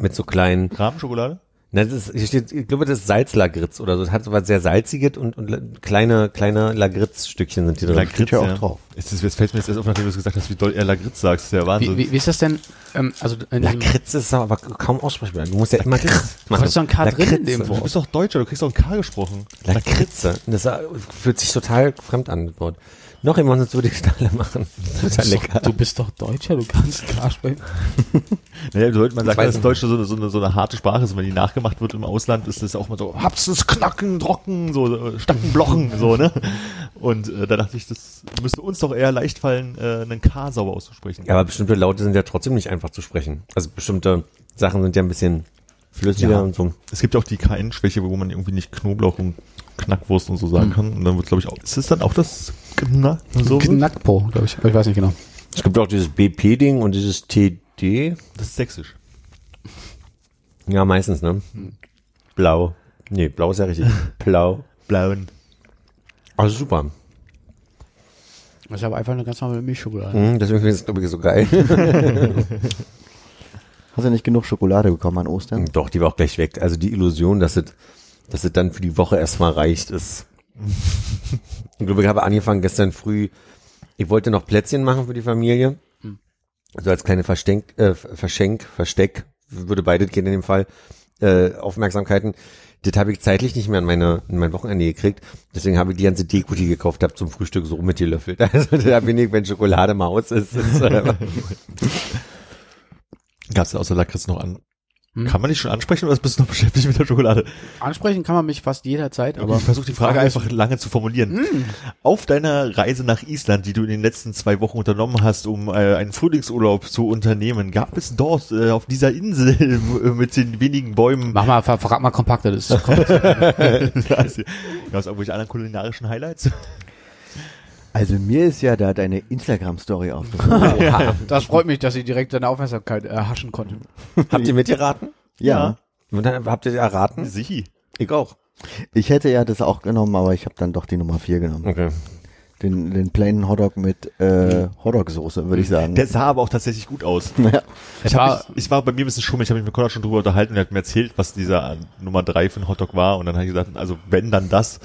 mit so kleinen, Rahmenschokolade? Na, das ist, hier steht, ich glaube, das ist Salzlagritz oder so. Das hat so was sehr salziges und, und kleine, kleine Lagritzstückchen sind die drin. Steht ja auch drauf. Es ist, jetzt fällt mir jetzt erst auf, nachdem du es gesagt hast, wie doll er Lagritz sagst. Das ist ja Wie, Wahnsinn. wie, wie ist das denn? Ähm, also Lakritz ist aber kaum aussprechbar. Du musst ja immer Kritz du hast doch ein K drin in dem du Wort. bist doch Deutscher, du kriegst doch ein K gesprochen. Lakritze. Das äh, fühlt sich total fremd an, das Wort. Noch jemand uns würde ich Stalle machen. Total lecker. Du bist doch Deutscher, du kannst K sprechen. Naja, du, man sagt, weiß dass Deutsch so, eine- so, eine, so eine harte Sprache ist. Und wenn die nachgemacht wird im Ausland, ist das auch mal so, Hapses, Knacken, Trocken, so, Stacken, Blochen, so, ne? Und äh, da dachte ich, das müsste uns doch eher leicht fallen, äh, einen K sauber auszusprechen. Ja, aber bestimmte Laute sind ja trotzdem nicht einfach zu sprechen. Also bestimmte Sachen sind ja ein bisschen flüssiger Ja. und so. Es gibt ja auch die KN-Schwäche, wo man irgendwie nicht Knoblauch und Knackwurst und so sagen kann. Und dann wird, glaube ich, auch, ist es dann auch das Knack? So? Knackpo, glaube ich. Aber ich weiß nicht genau. Es gibt auch dieses BP-Ding und dieses TD. Das ist sächsisch. Ja, meistens, ne? Blau. Nee, blau ist ja richtig. Blau. Blauen. Also super. Das ist aber einfach eine ganz normale Milchschokolade. Mhm, deswegen finde ich es, glaube ich, so geil. Hast du nicht genug Schokolade bekommen an Ostern? Doch, die war auch gleich weg. Also die Illusion, dass es, dass es dann für die Woche erstmal reicht, ist. Ich glaube, ich habe angefangen gestern früh. Ich wollte noch Plätzchen machen für die Familie. So als kleine Verstenk, äh, Verschenk, Versteck, würde beides gehen in dem Fall, äh, Aufmerksamkeiten. Das habe ich zeitlich nicht mehr an meine, in mein Wochenende gekriegt. Deswegen habe ich die ganze Deko, die ich gekauft habe, zum Frühstück so mitgelöffelt. Also da bin ich, wenn Schokolade Maus ist, ist äh, Gab es außer Lakritz noch an? Hm? Kann man dich schon ansprechen oder bist du noch beschäftigt mit der Schokolade? Ansprechen kann man mich fast jederzeit, aber Aber ich versuche die Frage einfach lange zu formulieren. Auf deiner Reise nach Island, die du in den letzten zwei Wochen unternommen hast, um äh, einen Frühlingsurlaub zu unternehmen, gab es dort äh, auf dieser Insel mit den wenigen Bäumen mach mal, ver verrat mal kompakter, das ist kommt. Gab es irgendwelche anderen kulinarischen Highlights? Also mir ist ja da deine Instagram-Story aufgefallen. ja, das freut mich, dass ich direkt deine Aufmerksamkeit erhaschen konnte. habt ihr mitgeraten? ja. Und dann habt ihr erraten? Sichi. Ich auch. Ich hätte ja das auch genommen, aber ich habe dann doch die Nummer 4 genommen. Okay. Den, den plainen Hotdog mit äh, Hotdog-Soße, würde ich sagen. Der sah aber auch tatsächlich gut aus. ja. Ich, war, mich, ich war bei mir ein bisschen schummig, ich habe mich mit Konrad schon drüber unterhalten und er hat mir erzählt, was dieser äh, Nummer drei für ein Hotdog war und dann habe ich gesagt, also wenn dann das.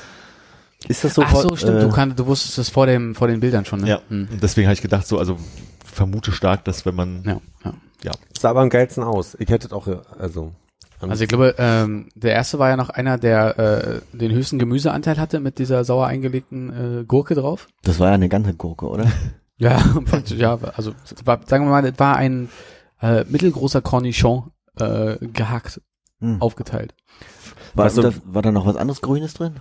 Ist das so? ach so, stimmt, äh, du, kann, du wusstest das vor dem, vor den Bildern schon, ne? Ja. Hm. Und deswegen habe ich gedacht, so, also vermute stark, dass wenn man Ja, ja. ja, Sah aber am geilsten aus. Ich hätte auch, äh, also. Also ich glaube, ähm, der erste war ja noch einer, der äh, den höchsten Gemüseanteil hatte mit dieser sauer eingelegten äh, Gurke drauf. Das war ja eine ganze Gurke, oder? Ja, ja, also es war, sagen wir mal, es war ein äh, mittelgroßer Cornichon äh, gehackt, Hm. aufgeteilt. War, Also- da, war da noch was anderes Grünes drin?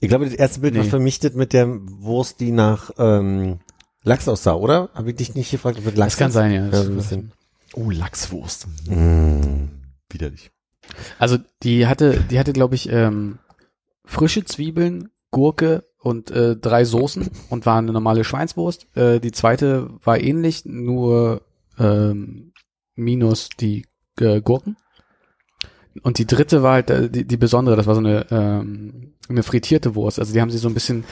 Ich glaube, das erste Bild war Nee. für mich das mit der Wurst, die nach ähm, Lachs aussah, oder? Habe ich dich nicht gefragt, ob das Lachs Das kann ist? sein, ja. Ja, Das, ein bisschen. Oh, Lachswurst. Mm. Widerlich. Also die hatte, die hatte, glaube ich, ähm, frische Zwiebeln, Gurke und äh, drei Soßen und war eine normale Schweinswurst. Äh, die zweite war ähnlich, nur ähm, minus die äh, Gurken. Und die dritte war halt äh, die, die besondere, das war so eine, ähm, eine frittierte Wurst. Also die haben sie so ein bisschen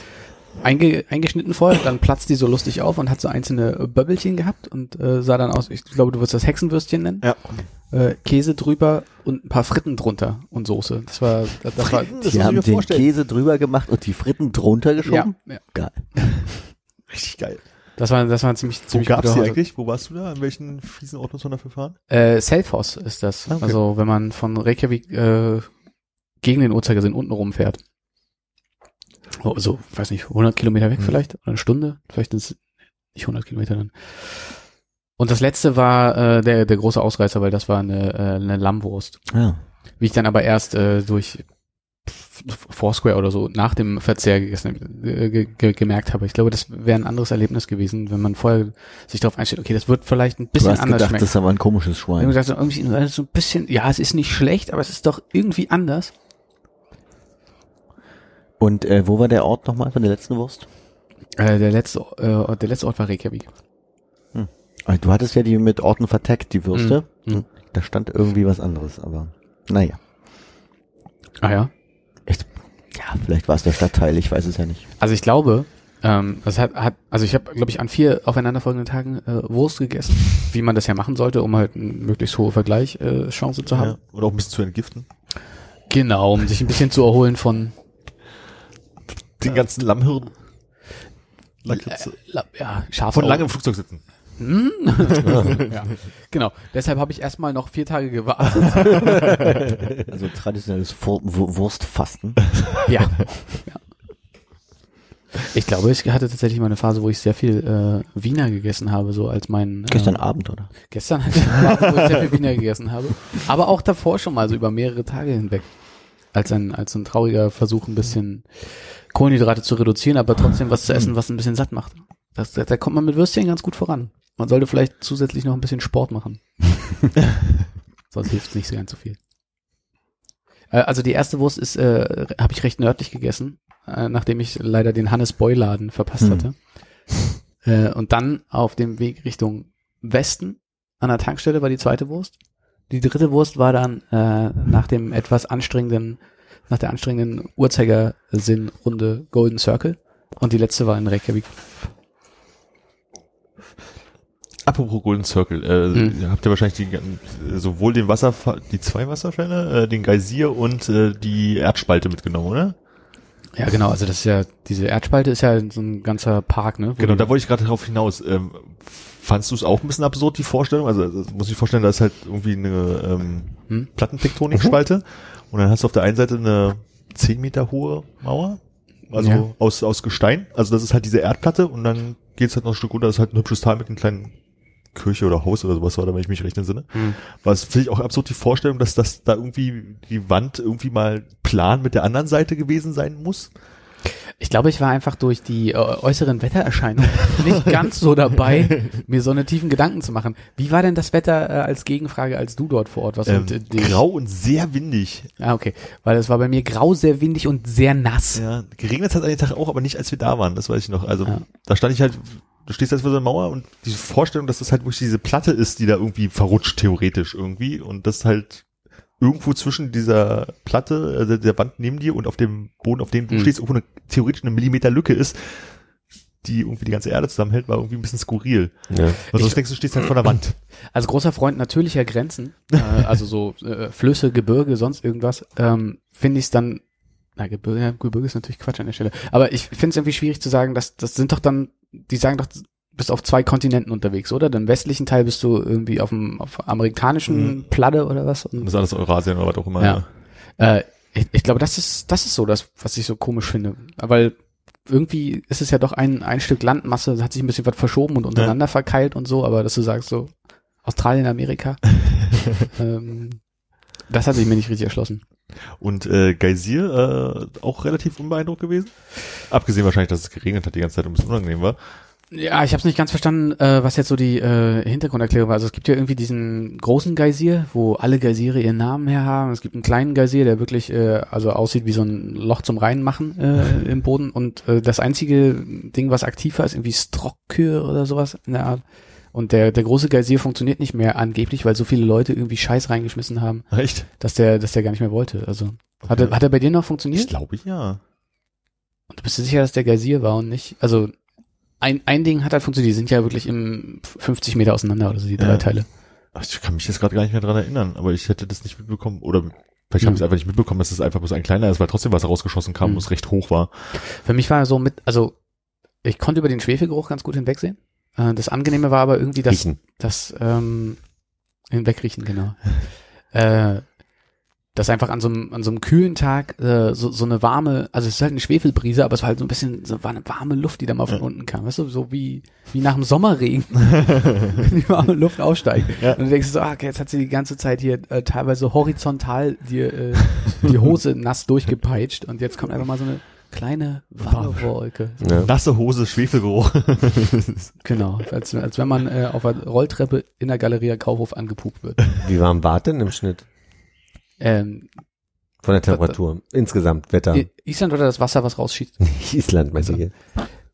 einge, eingeschnitten vorher, dann platzt die so lustig auf und hat so einzelne Böbbelchen gehabt und äh, sah dann aus, ich glaube, du würdest das Hexenwürstchen nennen. Ja. Äh, Käse drüber und ein paar Fritten drunter und Soße. Das war, das, das war, Fritten? Das Die haben den vorstellen. Käse drüber gemacht und die Fritten drunter ja, geschoben. ja, Geil. Richtig geil. Das war, das war ein ziemlich, Wo ziemlich gab's die eigentlich? Wo warst du da? An welchen fiesen Ort muss man dafür fahren? Äh, Selfos ist das. Ah, okay. Also wenn man von Reykjavik äh, gegen den Uhrzeigersinn unten rumfährt. Oh, so, weiß nicht, 100 Kilometer weg Mhm. vielleicht? Oder eine Stunde? Vielleicht sind es nicht 100 Kilometer dann. Und das letzte war äh, der, der große Ausreißer, weil das war eine, äh, eine Lammwurst. Ja. Wie ich dann aber erst äh, durch Foursquare oder so nach dem Verzehr gegessen, äh, ge ge gemerkt habe. Ich glaube, das wäre ein anderes Erlebnis gewesen, wenn man vorher sich darauf einstellt, okay, das wird vielleicht ein Du bisschen hast anders gedacht, schmecken. das ist aber ein komisches Ich Schwein. habe gesagt, so irgendwie so ein bisschen, ja, es ist nicht schlecht, aber es ist doch irgendwie anders. Und äh, wo war der Ort nochmal von der letzten Wurst? Äh, der letzte, äh, der letzte Ort war Reykjavik. Ah, Du hattest ja die mit Orten verteckt, die Würste. Mhm. Mhm. Da stand irgendwie was anderes, aber naja. Ah ja. Ja, vielleicht war es der Stadtteil, ich weiß es ja nicht. Also ich glaube, ähm, das hat, hat also ich habe, glaube ich, an vier aufeinanderfolgenden Tagen äh, Wurst gegessen, wie man das ja machen sollte, um halt eine möglichst hohe Vergleichschance äh, Chance zu haben. Ja. Oder auch ein bisschen zu entgiften. Genau, um sich ein bisschen zu erholen von Den ganzen Lammhirn. Lakritze. La- ja, scharf Von langem Flugzeug sitzen. Hm? ja, genau. Deshalb habe ich erstmal noch vier Tage gewartet. Also traditionelles Wurstfasten. ja. ja. Ich glaube, ich hatte tatsächlich mal eine Phase, wo ich sehr viel äh, Wiener gegessen habe, so als mein Gestern ähm, Abend, oder? Gestern hatte ich eine Phase, wo ich sehr viel Wiener gegessen habe, aber auch davor schon mal so über mehrere Tage hinweg. Als ein als ein trauriger Versuch, ein bisschen Kohlenhydrate zu reduzieren, aber trotzdem was zu essen, was ein bisschen satt macht. Das, da, da kommt man mit Würstchen ganz gut voran. Man sollte vielleicht zusätzlich noch ein bisschen Sport machen. Sonst hilft es nicht so ganz so viel. Äh, also die erste Wurst ist, äh, habe ich recht nördlich gegessen, äh, nachdem ich leider den Hannes Boy Laden verpasst Hm. hatte. Äh, und dann auf dem Weg Richtung Westen an der Tankstelle war die zweite Wurst. Die dritte Wurst war dann äh, nach dem etwas anstrengenden, nach der anstrengenden Uhrzeigersinn-Runde Golden Circle. Und die letzte war in Reykjavik. Apropos Golden Circle, äh, Hm. ihr habt ja wahrscheinlich die, sowohl den Wasserfall, die zwei Wasserfälle, äh, den Geysir und äh, die Erdspalte mitgenommen, oder? Ja, genau. Also das ist ja, diese Erdspalte ist ja so ein ganzer Park, ne? Genau, da wollte ich gerade darauf hinaus. Ähm, fandst du es auch ein bisschen absurd, die Vorstellung? Also, also muss ich vorstellen, da ist halt irgendwie eine ähm, Hm? Plattentektonik-Spalte und dann hast du auf der einen Seite eine 10 Meter hohe Mauer, also Ja. aus, aus Gestein. Also das ist halt diese Erdplatte und dann geht's halt noch ein Stück runter, das ist halt ein hübsches Tal mit einem kleinen Kirche oder Haus oder sowas war da, wenn ich mich recht entsinne. Hm. Was finde ich auch absurd die Vorstellung, dass das da irgendwie die Wand irgendwie mal plan mit der anderen Seite gewesen sein muss. Ich glaube, ich war einfach durch die äh, äußeren Wettererscheinungen nicht ganz so dabei, mir so eine tiefen Gedanken zu machen. Wie war denn das Wetter äh, als Gegenfrage, als du dort vor Ort warst? Ähm, und, äh, grau und sehr windig. Ah, okay. Weil es war bei mir grau, sehr windig und sehr nass. Ja, geregnet hat an den Tag auch, aber nicht als wir da waren, das weiß ich noch. Also Ja. da stand ich halt, du stehst jetzt vor so einer Mauer und die Vorstellung, dass das halt wirklich diese Platte ist, die da irgendwie verrutscht, theoretisch irgendwie. Und das halt irgendwo zwischen dieser Platte, also der Wand neben dir und auf dem Boden, auf dem du Mhm. stehst, irgendwo eine, theoretisch eine Millimeter Lücke ist, die irgendwie die ganze Erde zusammenhält, war irgendwie ein bisschen skurril. Ja. Weil sonst denkst du, stehst halt vor der Wand. Als großer Freund natürlicher Grenzen, äh, also so äh, Flüsse, Gebirge, sonst irgendwas, ähm, finde ich es dann, na, Gebirge, Gebirge ist natürlich Quatsch an der Stelle, aber ich finde es irgendwie schwierig zu sagen, dass das sind doch dann, die sagen doch, bist auf zwei Kontinenten unterwegs, oder? Den westlichen Teil bist du irgendwie auf dem auf amerikanischen Mhm. Platte oder was? Und das ist alles Eurasien oder was auch immer. Ja. äh, ich, ich glaube, das ist, das ist so das, was ich so komisch finde, weil irgendwie ist es ja doch ein, ein Stück Landmasse, hat sich ein bisschen was verschoben und untereinander verkeilt und so, aber dass du sagst so, Australien, Amerika, ähm, das hat sich mir nicht richtig erschlossen. Und äh, Geysir äh, auch relativ unbeeindruckt gewesen. Abgesehen wahrscheinlich, dass es geregnet hat die ganze Zeit und ein bisschen unangenehm war. Ja, ich habe es nicht ganz verstanden, äh, was jetzt so die äh, Hintergrunderklärung war. Also es gibt ja irgendwie diesen großen Geysir, wo alle Geysire ihren Namen her haben. Es gibt einen kleinen Geysir, der wirklich äh, also aussieht wie so ein Loch zum Reinmachen äh, im Boden. Und äh, das einzige Ding, was aktiv war, ist irgendwie Strokkür oder sowas in der Art. Und der, der große Geysir funktioniert nicht mehr angeblich, weil so viele Leute irgendwie Scheiß reingeschmissen haben, Echt? dass der, dass der gar nicht mehr wollte. Also hat, er, Okay. hat er bei dir noch Ich funktioniert? glaube ja. Und du bist dir sicher, dass der Geysir war und nicht? Also ein, ein Ding hat halt funktioniert. Die sind ja wirklich im 50 Meter auseinander oder so, die drei Ja. Teile. Ach, ich kann mich jetzt gerade gar nicht mehr dran erinnern, aber ich hätte das nicht mitbekommen. Oder vielleicht habe ich es einfach nicht mitbekommen, dass es einfach bloß ein kleiner ist, weil trotzdem was rausgeschossen kam, Mhm. wo es recht hoch war. Für mich war so mit, also ich konnte über den Schwefelgeruch ganz gut hinwegsehen. Äh, Das Angenehme war aber irgendwie das, Riechen. das ähm, hinwegriechen, genau. äh, das einfach an so einem, an so einem kühlen Tag äh, so, so eine warme, also es ist halt eine Schwefelbrise, aber es war halt so ein bisschen so war eine warme Luft, die da mal von Ja. unten kam, weißt du, so wie wie nach dem Sommerregen, wenn die warme Luft aufsteigt. Ja. Und du denkst so, ah, okay, jetzt hat sie die ganze Zeit hier äh, teilweise horizontal dir äh, die Hose nass durchgepeitscht und jetzt kommt einfach mal so eine kleine warme Wolke. Ja. Nasse Hose, Schwefelgeruch. Genau, als, als wenn man äh, auf der Rolltreppe in der Galeria Kaufhof angepupt wird. Wie warm war denn im Schnitt? Ähm, Von der Temperatur. Insgesamt, Wetter. Island oder das Wasser, was rausschießt? Island, meinst du hier?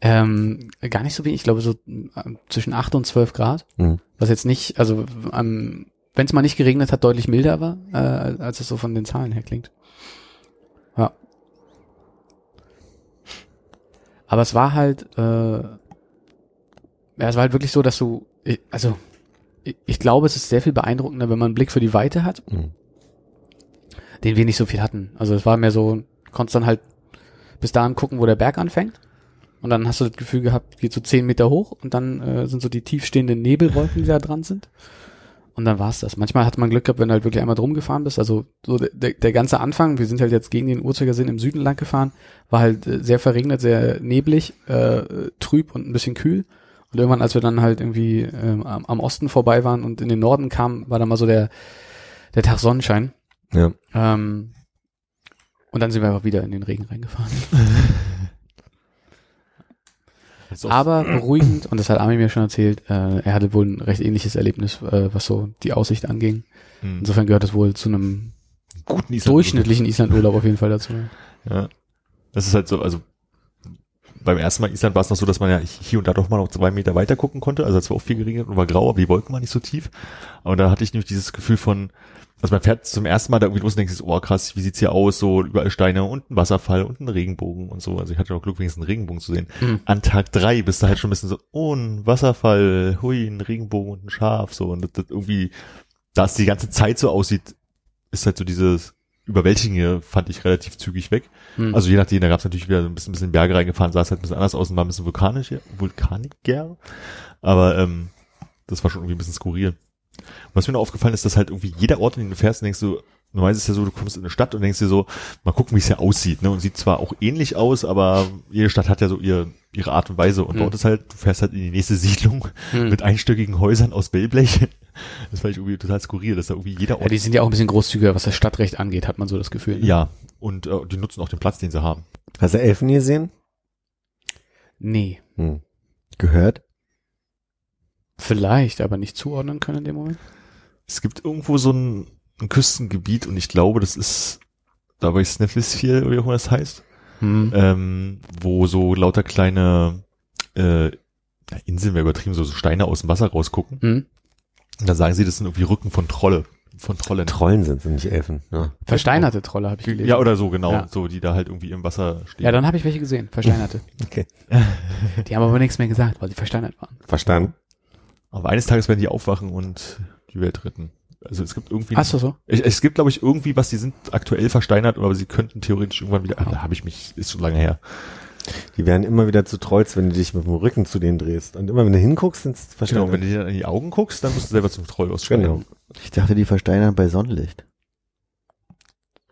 Ähm, gar nicht so wenig, ich glaube so äh, zwischen 8 und 12 Grad. Mhm. Was jetzt nicht, also ähm, wenn es mal nicht geregnet hat, deutlich milder war, äh, als es so von den Zahlen her klingt. Ja. Aber es war halt, äh, ja, es war halt wirklich so, dass du, ich, also ich, ich glaube, es ist sehr viel beeindruckender, wenn man einen Blick für die Weite hat, Mhm. Den wir nicht so viel hatten. Also es war mehr so, konntest dann halt bis dahin gucken, wo der Berg anfängt. Und dann hast du das Gefühl gehabt, geht so zehn Meter hoch und dann äh, sind so die tiefstehenden Nebelwolken, die da dran sind. Und dann war's das. Manchmal hat man Glück gehabt, wenn du halt wirklich einmal drum gefahren bist. Also so der, der, ganze Anfang, wir sind halt jetzt gegen den Uhrzeigersinn im Süden lang gefahren, war halt äh, sehr verregnet, sehr neblig, äh, trüb und ein bisschen kühl. Und irgendwann, als wir dann halt irgendwie ähm, am, Osten vorbei waren und in den Norden kamen, war dann mal so der, der Tag Sonnenschein. Ja. Ähm, und dann sind wir einfach wieder in den Regen reingefahren. Aber beruhigend, und das hat Armin mir schon erzählt, äh, er hatte wohl ein recht ähnliches Erlebnis, äh, was so die Aussicht anging. Hm. Insofern gehört es wohl zu einem guten Island- durchschnittlichen Islandurlaub auf jeden Fall dazu. Ja. Das ist halt so, also beim ersten Mal Island war es noch so, dass man ja hier und da doch mal noch zwei Meter weiter gucken konnte. Also es war auch viel geregnet und war grau, aber die Wolken waren nicht so tief. Aber da hatte ich nämlich dieses Gefühl von, also man fährt zum ersten Mal da irgendwie los und denkt sich, oh krass, wie sieht's hier aus? So überall Steine und ein Wasserfall und ein Regenbogen und so. Also ich hatte noch Glück, wenigstens einen Regenbogen zu sehen. Mhm. An Tag drei bist du halt schon ein bisschen so, oh, ein Wasserfall, hui, ein Regenbogen und ein Schaf, so. Und das, das irgendwie, da es die ganze Zeit so aussieht, ist halt so dieses Überwältigende, fand ich relativ zügig weg. Hm. Also je nachdem, da gab es natürlich wieder so ein bisschen, bisschen Berge reingefahren, sah es halt ein bisschen anders aus und war ein bisschen vulkanisch, vulkaniger. Aber ähm, das war schon irgendwie ein bisschen skurril. Und was mir noch aufgefallen ist, dass halt irgendwie jeder Ort, in den du fährst, denkst du, normalerweise ist es ja so, du kommst in eine Stadt und denkst dir so, mal gucken, wie es hier aussieht. Ne? Und sieht zwar auch ähnlich aus, aber jede Stadt hat ja so ihr, ihre Art und Weise. Und Mhm. dort ist halt, du fährst halt in die nächste Siedlung Hm. mit einstöckigen Häusern aus Wellblech. Das fand ich irgendwie total skurril, dass da irgendwie jeder ja, Ort die sind ja auch ein bisschen großzügiger, was das Stadtrecht angeht, hat man so das Gefühl. ne? Ja, und äh, die nutzen auch den Platz, den sie haben. Hast du Elfen gesehen? Nee. Hm. Gehört? Vielleicht, aber nicht zuordnen können in dem Moment. Es gibt irgendwo so ein, ein Küstengebiet und ich glaube, das ist da bei Snifflesfield oder wie auch immer das heißt, Hm. ähm, wo so lauter kleine äh, Inseln wäre übertrieben, so, so Steine aus dem Wasser rausgucken. Hm. Und da sagen sie, das sind irgendwie Rücken von Trolle, von Trollen. Trollen sind sie, nicht Elfen. Ja. Versteinerte Trolle habe ich gelesen. Ja, oder so, genau, Ja. so, die da halt irgendwie im Wasser stehen. Ja, dann habe ich welche gesehen, versteinerte. Okay. Die haben aber nichts mehr gesagt, weil sie versteinert waren. Verstanden. Aber eines Tages werden die aufwachen und die Welt retten. Also es gibt irgendwie Hast du so? Es, es gibt, glaube ich, irgendwie was, die sind aktuell versteinert, aber sie könnten theoretisch irgendwann wieder. Ah, da habe ich mich, ist schon lange her. Die werden immer wieder zu Trolls, wenn du dich mit dem Rücken zu denen drehst. Und immer wenn du hinguckst, sind es Genau, verstanden. wenn du dir in die Augen guckst, dann musst du selber zum Troll aussteigen. Genau. Ich dachte, die versteinern bei Sonnenlicht.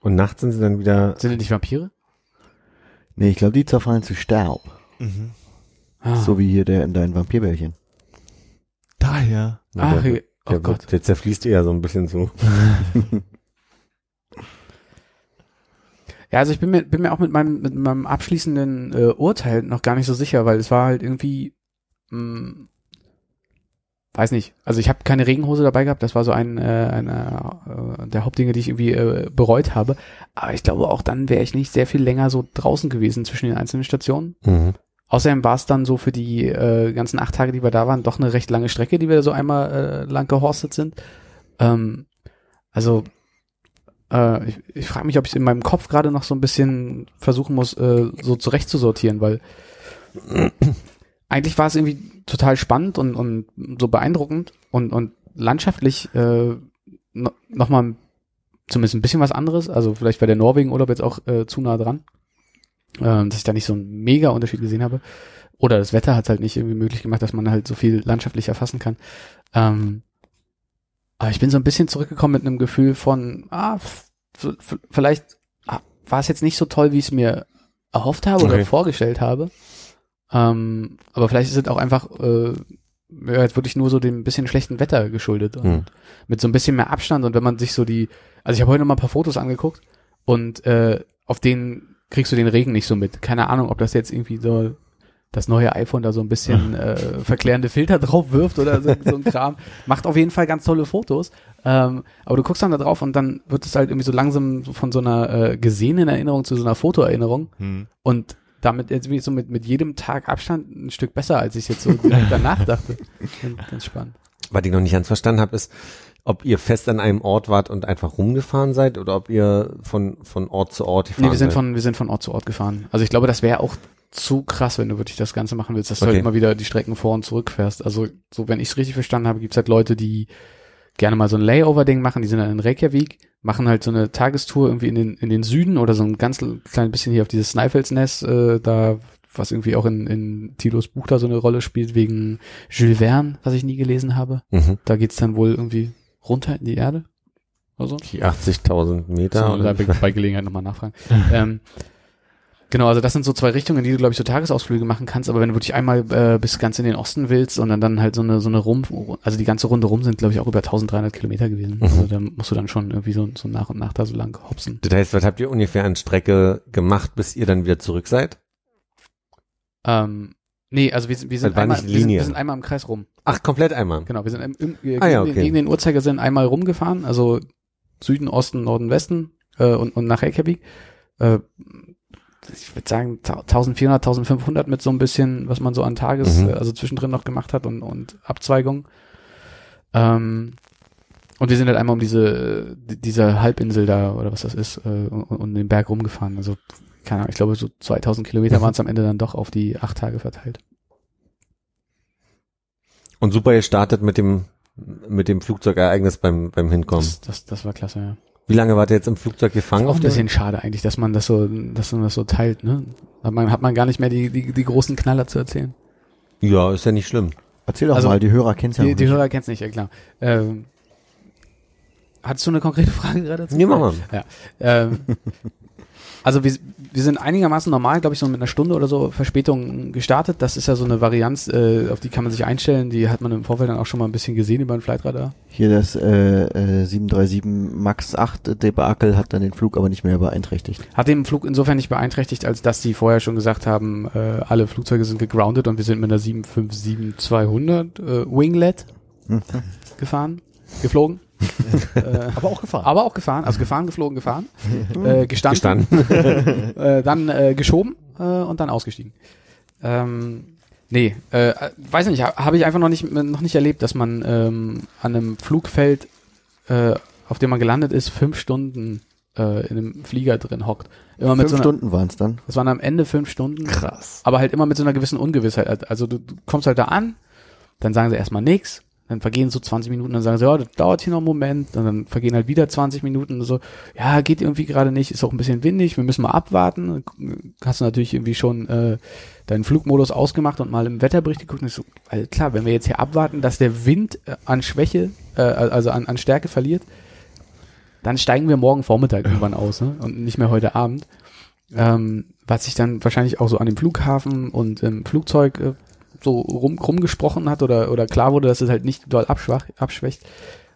Und nachts sind sie dann wieder. Sind die nicht Vampire? Nee, ich glaube, die zerfallen zu Staub. Mhm. Ah. So wie hier der in deinen Vampirbällchen. Daher. Na, Ach, der, oh der, Gott. der zerfließt eher so ein bisschen so. Ja, also ich bin mir, bin mir auch mit meinem, mit meinem abschließenden äh, Urteil noch gar nicht so sicher, weil es war halt irgendwie, mh, weiß nicht. Also ich habe keine Regenhose dabei gehabt. Das war so ein äh, einer äh, der Hauptdinge, die ich irgendwie äh, bereut habe. Aber ich glaube, auch dann wäre ich nicht sehr viel länger so draußen gewesen zwischen den einzelnen Stationen. Mhm. Außerdem war es dann so für die äh, ganzen acht Tage, die wir da waren, doch eine recht lange Strecke, die wir so einmal äh, lang gehorstet sind. Ähm, also äh, ich, ich frage mich, ob ich in meinem Kopf gerade noch so ein bisschen versuchen muss, äh, so zurechtzusortieren, weil eigentlich war es irgendwie total spannend und, und so beeindruckend und, und landschaftlich äh, no, nochmal zumindest ein bisschen was anderes. Also vielleicht war der Norwegen-Urlaub jetzt auch äh, zu nah dran, äh, dass ich da nicht so einen mega Unterschied gesehen habe. Oder das Wetter hat halt nicht irgendwie möglich gemacht, dass man halt so viel landschaftlich erfassen kann. Ähm, aber ich bin so ein bisschen zurückgekommen mit einem Gefühl von, ah, vielleicht ah, war es jetzt nicht so toll, wie ich es mir erhofft habe Okay. oder vorgestellt habe. Ähm, aber vielleicht ist es auch einfach äh, ja, jetzt wirklich nur so dem bisschen schlechten Wetter geschuldet und Hm. mit so ein bisschen mehr Abstand und wenn man sich so die, also ich habe heute noch mal ein paar Fotos angeguckt und äh, auf denen kriegst du den Regen nicht so mit. Keine Ahnung, ob das jetzt irgendwie so das neue iPhone da so ein bisschen äh, verklärende Filter drauf wirft oder so, so ein Kram. Macht auf jeden Fall ganz tolle Fotos. Ähm, aber du guckst dann da drauf und dann wird es halt irgendwie so langsam von so einer äh, gesehenen Erinnerung zu so einer Fotoerinnerung. Hm. Und damit jetzt wie so mit, mit jedem Tag Abstand ein Stück besser, als ich jetzt so direkt danach dachte. Ganz, ganz spannend. Was ich noch nicht ganz verstanden habe, ist, ob ihr fest an einem Ort wart und einfach rumgefahren seid oder ob ihr von, von Ort zu Ort gefahren Nee, wir sind seid. von, wir sind von Ort zu Ort gefahren. Also ich glaube, das wäre auch zu krass, wenn du wirklich das Ganze machen willst, dass du Okay. halt immer wieder die Strecken vor und zurück fährst. Also so, wenn ich es richtig verstanden habe, gibt's halt Leute, die gerne mal so ein Layover-Ding machen, die sind dann in Reykjavik, machen halt so eine Tagestour irgendwie in den, in den Süden oder so ein ganz klein bisschen hier auf dieses Snæfellsness, äh, da, was irgendwie auch in, in Tilos Buch da so eine Rolle spielt, wegen Jules Verne, was ich nie gelesen habe. Mhm. Da geht's dann wohl irgendwie runter in die Erde. Oder so. Die 80.000 Meter. Oder bei, bei Gelegenheit nochmal nachfragen. ähm, genau, also das sind so zwei Richtungen, in die du, glaube ich, so Tagesausflüge machen kannst, aber wenn du wirklich einmal äh, bis ganz in den Osten willst und dann, dann halt so eine, so eine Rum, also die ganze Runde rum sind, glaube ich, auch über 1300 Kilometer gewesen. Mhm. Also da musst du dann schon irgendwie so, so nach und nach da so lang hopsen. Das heißt, was habt ihr ungefähr an Strecke gemacht, bis ihr dann wieder zurück seid? Ähm, nee, also wir, sind- wir sind war einmal, wir sind, wir sind einmal im Kreis rum. Ach, komplett einmal. Genau, wir sind im, im, äh, Ah, ja, gegen, okay. den, gegen den Uhrzeigersinn einmal rumgefahren, also Süden, Osten, Norden, Westen äh, und, und nach Reykjavik. Äh, ich würde sagen ta- 1400, 1500 mit so ein bisschen, was man so an Tages, Mhm. äh, also zwischendrin noch gemacht hat und, und Abzweigung. Ähm, und wir sind halt einmal um diese, die- diese Halbinsel da, oder was das ist, äh, und, und den Berg rumgefahren. Also, keine Ahnung, ich glaube so 2000 Kilometer waren es am Ende dann doch auf die acht Tage verteilt. Und super gestartet mit dem, mit dem Flugzeugereignis beim, beim Hinkommen. Das, das, das war klasse, ja. Wie lange wart ihr jetzt im Flugzeug gefangen? Auch ein auf der- bisschen schade eigentlich, dass man das so, dass man das so teilt, ne? Hat man, hat man gar nicht mehr die, die, die großen Knaller zu erzählen. Ja, ist ja nicht schlimm. Erzähl doch Also, mal, die Hörer kennen ja die noch die nicht. Hörer kennen's nicht, ja klar. Ähm, hattest du eine konkrete Frage gerade dazu? Nee, mach mal. Ja. Ähm, also wir, wir sind einigermaßen normal, glaube ich, so mit einer Stunde oder so Verspätung gestartet. Das ist ja so eine Varianz, äh, auf die kann man sich einstellen. Die hat man im Vorfeld dann auch schon mal ein bisschen gesehen über den Flightradar. Hier das äh, äh, 737 MAX 8 Debakel hat dann den Flug aber nicht mehr beeinträchtigt. Hat den Flug insofern nicht beeinträchtigt, als dass die vorher schon gesagt haben, äh, alle Flugzeuge sind gegroundet und wir sind mit einer 757-200 äh, Winglet Hm. gefahren, geflogen. Äh, Aber auch gefahren. aber auch gefahren, also gefahren, geflogen, gefahren, äh, gestanden, Gestanden. äh, dann äh, geschoben äh, und dann ausgestiegen. Ähm, nee, äh, weiß nicht, ha- habe ich einfach noch nicht noch nicht erlebt, dass man ähm, an einem Flugfeld, äh, auf dem man gelandet ist, fünf Stunden äh, in einem Flieger drin hockt. Immer mit Fünf so einer, Stunden waren es dann. Das waren am Ende fünf Stunden. Krass. Aber halt immer mit so einer gewissen Ungewissheit. Also du, du kommst halt da an, dann sagen sie erstmal nix, dann vergehen so 20 Minuten, dann sagen sie, ja, das dauert hier noch einen Moment, und dann vergehen halt wieder 20 Minuten und so, ja, geht irgendwie gerade nicht, ist auch ein bisschen windig, wir müssen mal abwarten. Dann Hast du natürlich irgendwie schon äh, deinen Flugmodus ausgemacht und mal im Wetterbericht geguckt und so, also klar, wenn wir jetzt hier abwarten, dass der Wind äh, an Schwäche, äh, also an, an Stärke verliert, dann steigen wir morgen Vormittag irgendwann aus ne? und nicht mehr heute Abend. Ähm, was sich dann wahrscheinlich auch so an dem Flughafen und im Flugzeug äh, so rum, rumgesprochen hat oder, oder klar wurde, dass es halt nicht doll abschwach, abschwächt.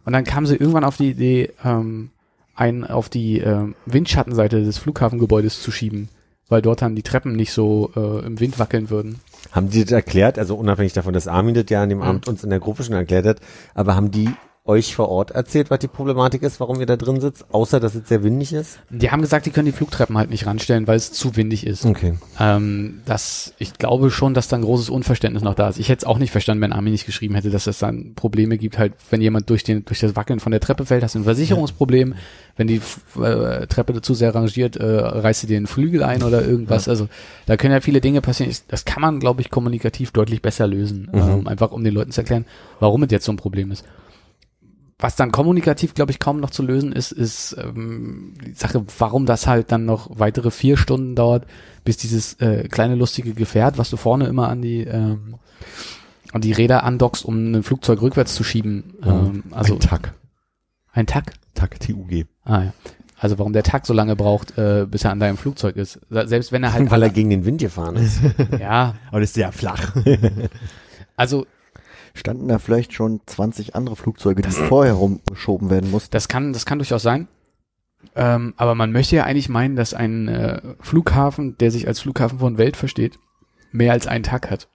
Und dann kam sie irgendwann auf die Idee, ähm, einen auf die ähm, Windschattenseite des Flughafengebäudes zu schieben, weil dort dann die Treppen nicht so äh, im Wind wackeln würden. Haben die das erklärt, also unabhängig davon, dass Armin das ja an dem Mhm. Abend uns in der Gruppe schon erklärt hat, aber haben die euch vor Ort erzählt, was die Problematik ist, warum ihr da drin sitzt, außer dass es sehr windig ist? Die haben gesagt, die können die Flugtreppen halt nicht ranstellen, weil es zu windig ist. Okay. Ähm, das, ich glaube schon, dass da ein großes Unverständnis noch da ist. Ich hätte es auch nicht verstanden, wenn Armin nicht geschrieben hätte, dass es dann Probleme gibt, halt, wenn jemand durch den, durch das Wackeln von der Treppe fällt, hast du ein Versicherungsproblem. Wenn die äh, Treppe zu sehr rangiert, äh, reißt du dir den Flügel ein oder irgendwas. Also da können ja viele Dinge passieren. Das kann man, glaube ich, kommunikativ deutlich besser lösen. Mhm. Ähm, einfach um den Leuten zu erklären, warum es jetzt so ein Problem ist. Was dann kommunikativ, glaube ich, kaum noch zu lösen ist, ist ähm, die Sache, warum das halt dann noch weitere vier Stunden dauert, bis dieses äh, kleine lustige Gefährt, was du vorne immer an die ähm, an die Räder andockst, um ein Flugzeug rückwärts zu schieben. Ähm, also ein Tag. ein Tack. Tag, T-U-G. Ah ja. Also warum der Tack so lange braucht, äh, bis er an deinem Flugzeug ist. Se- Selbst wenn er halt Weil er gegen den Wind gefahren ist. ja, Aber das ist sehr flach. also Standen da vielleicht schon 20 andere Flugzeuge, die vorher rumgeschoben werden mussten? Das kann, das kann durchaus sein. Ähm, aber man möchte ja eigentlich meinen, dass ein äh, Flughafen, der sich als Flughafen von Welt versteht, mehr als einen Tag hat.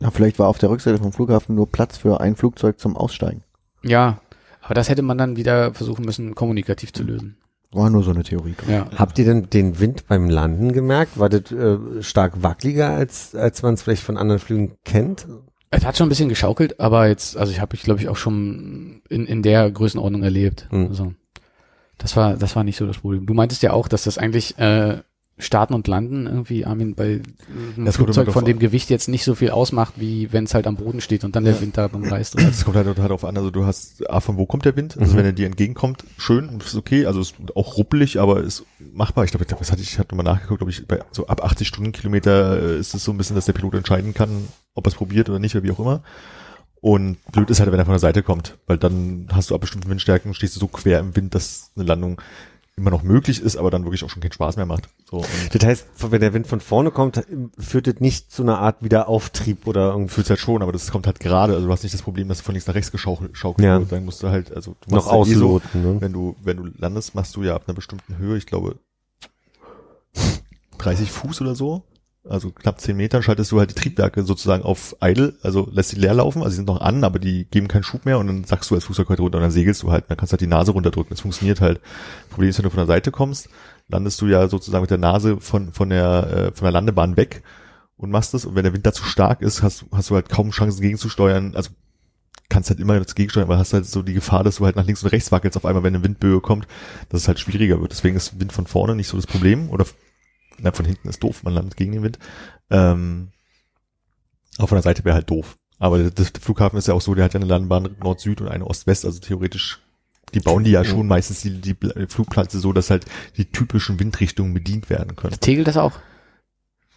Ja, vielleicht war auf der Rückseite vom Flughafen nur Platz für ein Flugzeug zum Aussteigen. Ja, aber das hätte man dann wieder versuchen müssen, kommunikativ zu lösen. War nur so eine Theorie. Ja. Habt ihr denn den Wind beim Landen gemerkt? War das äh, stark wackeliger, als, als man es vielleicht von anderen Flügen kennt? Es hat schon ein bisschen geschaukelt, aber jetzt, also ich habe ich glaube ich auch schon in, in der Größenordnung erlebt. Mhm. Also das war, das war nicht so das Problem. Du meintest ja auch, dass das eigentlich äh, Starten und Landen irgendwie, Armin, bei einem Das Flugzeug von drauf dem Gewicht jetzt nicht so viel ausmacht, wie wenn es halt am Boden steht und dann der Wind da reißt. Das kommt halt total darauf an. Also du hast, A, von wo kommt der Wind? Also Mhm. wenn er dir entgegenkommt, schön, ist okay. Also ist auch ruppelig, aber ist machbar. Ich glaube, das hatte ich, ich hatte mal nachgeguckt, glaube ich, bei so ab 80 Stundenkilometer äh, ist es so ein bisschen, dass der Pilot entscheiden kann, ob er es probiert oder nicht oder wie auch immer. Und blöd ist halt, wenn er von der Seite kommt, weil dann hast du ab bestimmten Windstärken, stehst du so quer im Wind, dass eine Landung immer noch möglich ist, aber dann wirklich auch schon keinen Spaß mehr macht. So, Das heißt, wenn der Wind von vorne kommt, führt das nicht zu einer Art Wiederauftrieb oder irgendwie fühlt's halt schon, aber das kommt halt gerade. Also du hast nicht das Problem, dass du von links nach rechts geschaukelt schaukelt Ja. wird. Dann musst du halt, also du noch halt eh so, ausloten. ne? wenn du, wenn du landest, machst du ja ab einer bestimmten Höhe, ich glaube 30 Fuß oder so, also knapp 10 Meter, schaltest du halt die Triebwerke sozusagen auf idle, also lässt sie leer laufen, also sie sind noch an, aber die geben keinen Schub mehr und dann sagst du als Flugzeug heute runter und dann segelst du halt, dann kannst du halt die Nase runterdrücken. Das funktioniert halt. Problem ist, wenn du von der Seite kommst, landest du ja sozusagen mit der Nase von, von der, äh, von der Landebahn weg und machst es und wenn der Wind da zu stark ist, hast, hast du halt kaum Chancen gegenzusteuern, also kannst halt immer das gegensteuern, weil hast halt so die Gefahr, dass du halt nach links und rechts wackelst auf einmal, wenn eine Windböe kommt, dass es halt schwieriger wird. Deswegen ist Wind von vorne nicht so das Problem oder na, von hinten ist doof, man landet gegen den Wind. Ähm, auch von der Seite wäre halt doof. Aber das, der Flughafen ist ja auch so, der hat ja eine Landebahn Nord-Süd und eine Ost-West, also theoretisch, die bauen die ja schon meistens die, die Flugplätze so, dass halt die typischen Windrichtungen bedient werden können. Tegel das auch?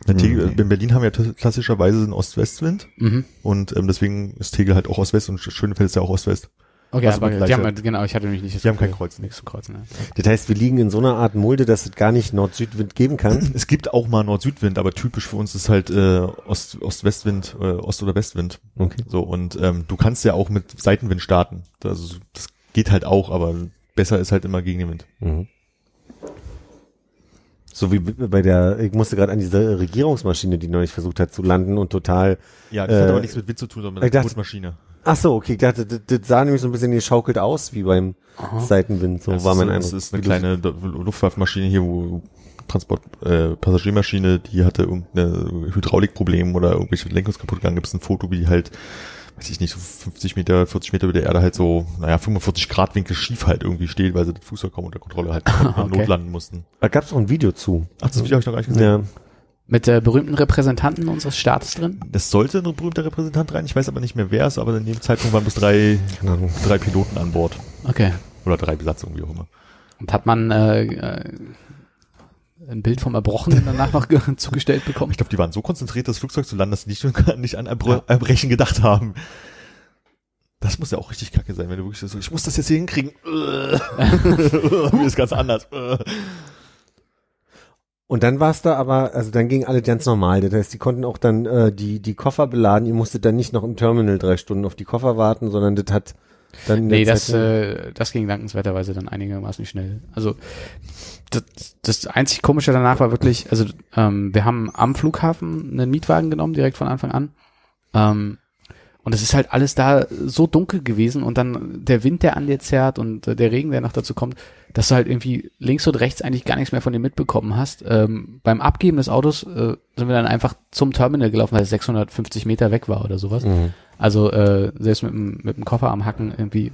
In Mhm. Tegel- In Berlin haben wir ja klassischerweise einen Ost-West-Wind Mhm. und ähm, deswegen ist Tegel halt auch Ost-West und Schönefeld ist ja auch Ost-West. Okay, Also aber die haben, gleicher- genau, ich hatte nämlich nicht das Die haben kein Kreuzen. Nichts zu kreuzen. Ja. Das heißt, wir liegen in so einer Art Mulde, dass es gar nicht Nord-Süd-Wind geben kann. Es gibt auch mal Nord-Süd-Wind, aber typisch für uns ist halt äh, Ost- Ost-West-Wind, äh, Ost- oder Westwind. Okay. So und ähm, du kannst ja auch mit Seitenwind starten. Also das geht halt auch, aber besser ist halt immer gegen den Wind. Mhm. So wie bei der, ich musste gerade an diese Regierungsmaschine, die neulich versucht hat zu landen und total. Ja, das Äh, hat aber nichts mit Wind zu tun, sondern mit der Bootmaschine. Ach so, okay, ich dachte, das, das sah nämlich so ein bisschen geschaukelt aus wie beim Seitenwind. So Das war ist, mein so- Eindruck. Das ist eine kleine Luftwaffenmaschine hier, wo Transport, äh, Passagiermaschine, die hatte irgendeine Hydraulikproblem oder irgendwelche Lenkung kaputt gegangen. Gibt es ein Foto, wie die halt, weiß ich nicht, so 50 Meter, 40 Meter über der Erde halt so, naja, 45 Grad Winkel schief halt irgendwie steht, weil sie das Flugzeug kaum unter Kontrolle halt Okay. notlanden mussten. Da gab's auch ein Video zu. Ach, das Video habe ich noch gar nicht gesehen. Ja. Mit äh, berühmten Repräsentanten unseres Staates drin? Das sollte ein berühmter Repräsentant rein. Ich weiß aber nicht mehr wer es, aber in dem Zeitpunkt waren bis drei, drei Piloten an Bord. Okay. Oder drei Besatzungen, wie auch immer. Und hat man äh, äh, ein Bild vom Erbrochenen danach noch ge- zugestellt bekommen? Ich glaube, die waren so konzentriert, das Flugzeug zu landen, dass sie nicht, nicht an Erbr Erbrechen gedacht haben. Das muss ja auch richtig kacke sein, wenn du wirklich so, ich muss das jetzt hier hinkriegen. Mir ist ganz anders. Und dann war's da aber, also dann ging alle ganz normal. Das heißt, die konnten auch dann äh, die, die Koffer beladen. Ihr musstet dann nicht noch im Terminal drei Stunden auf die Koffer warten, sondern das hat Dann Nee, das, Zeit- äh, das ging dankenswerterweise dann einigermaßen schnell. Also das, das einzig Komische danach war wirklich, also ähm, wir haben am Flughafen einen Mietwagen genommen, direkt von Anfang an. Ähm, und es ist halt alles da so dunkel gewesen und dann der Wind, der an dir zerrt und äh, der Regen, der noch dazu kommt, dass du halt irgendwie links und rechts eigentlich gar nichts mehr von dir mitbekommen hast. Ähm, beim Abgeben des Autos äh, sind wir dann einfach zum Terminal gelaufen, weil es 650 Meter weg war oder sowas. Mhm. Also äh, selbst mit dem, mit dem Koffer am Hacken irgendwie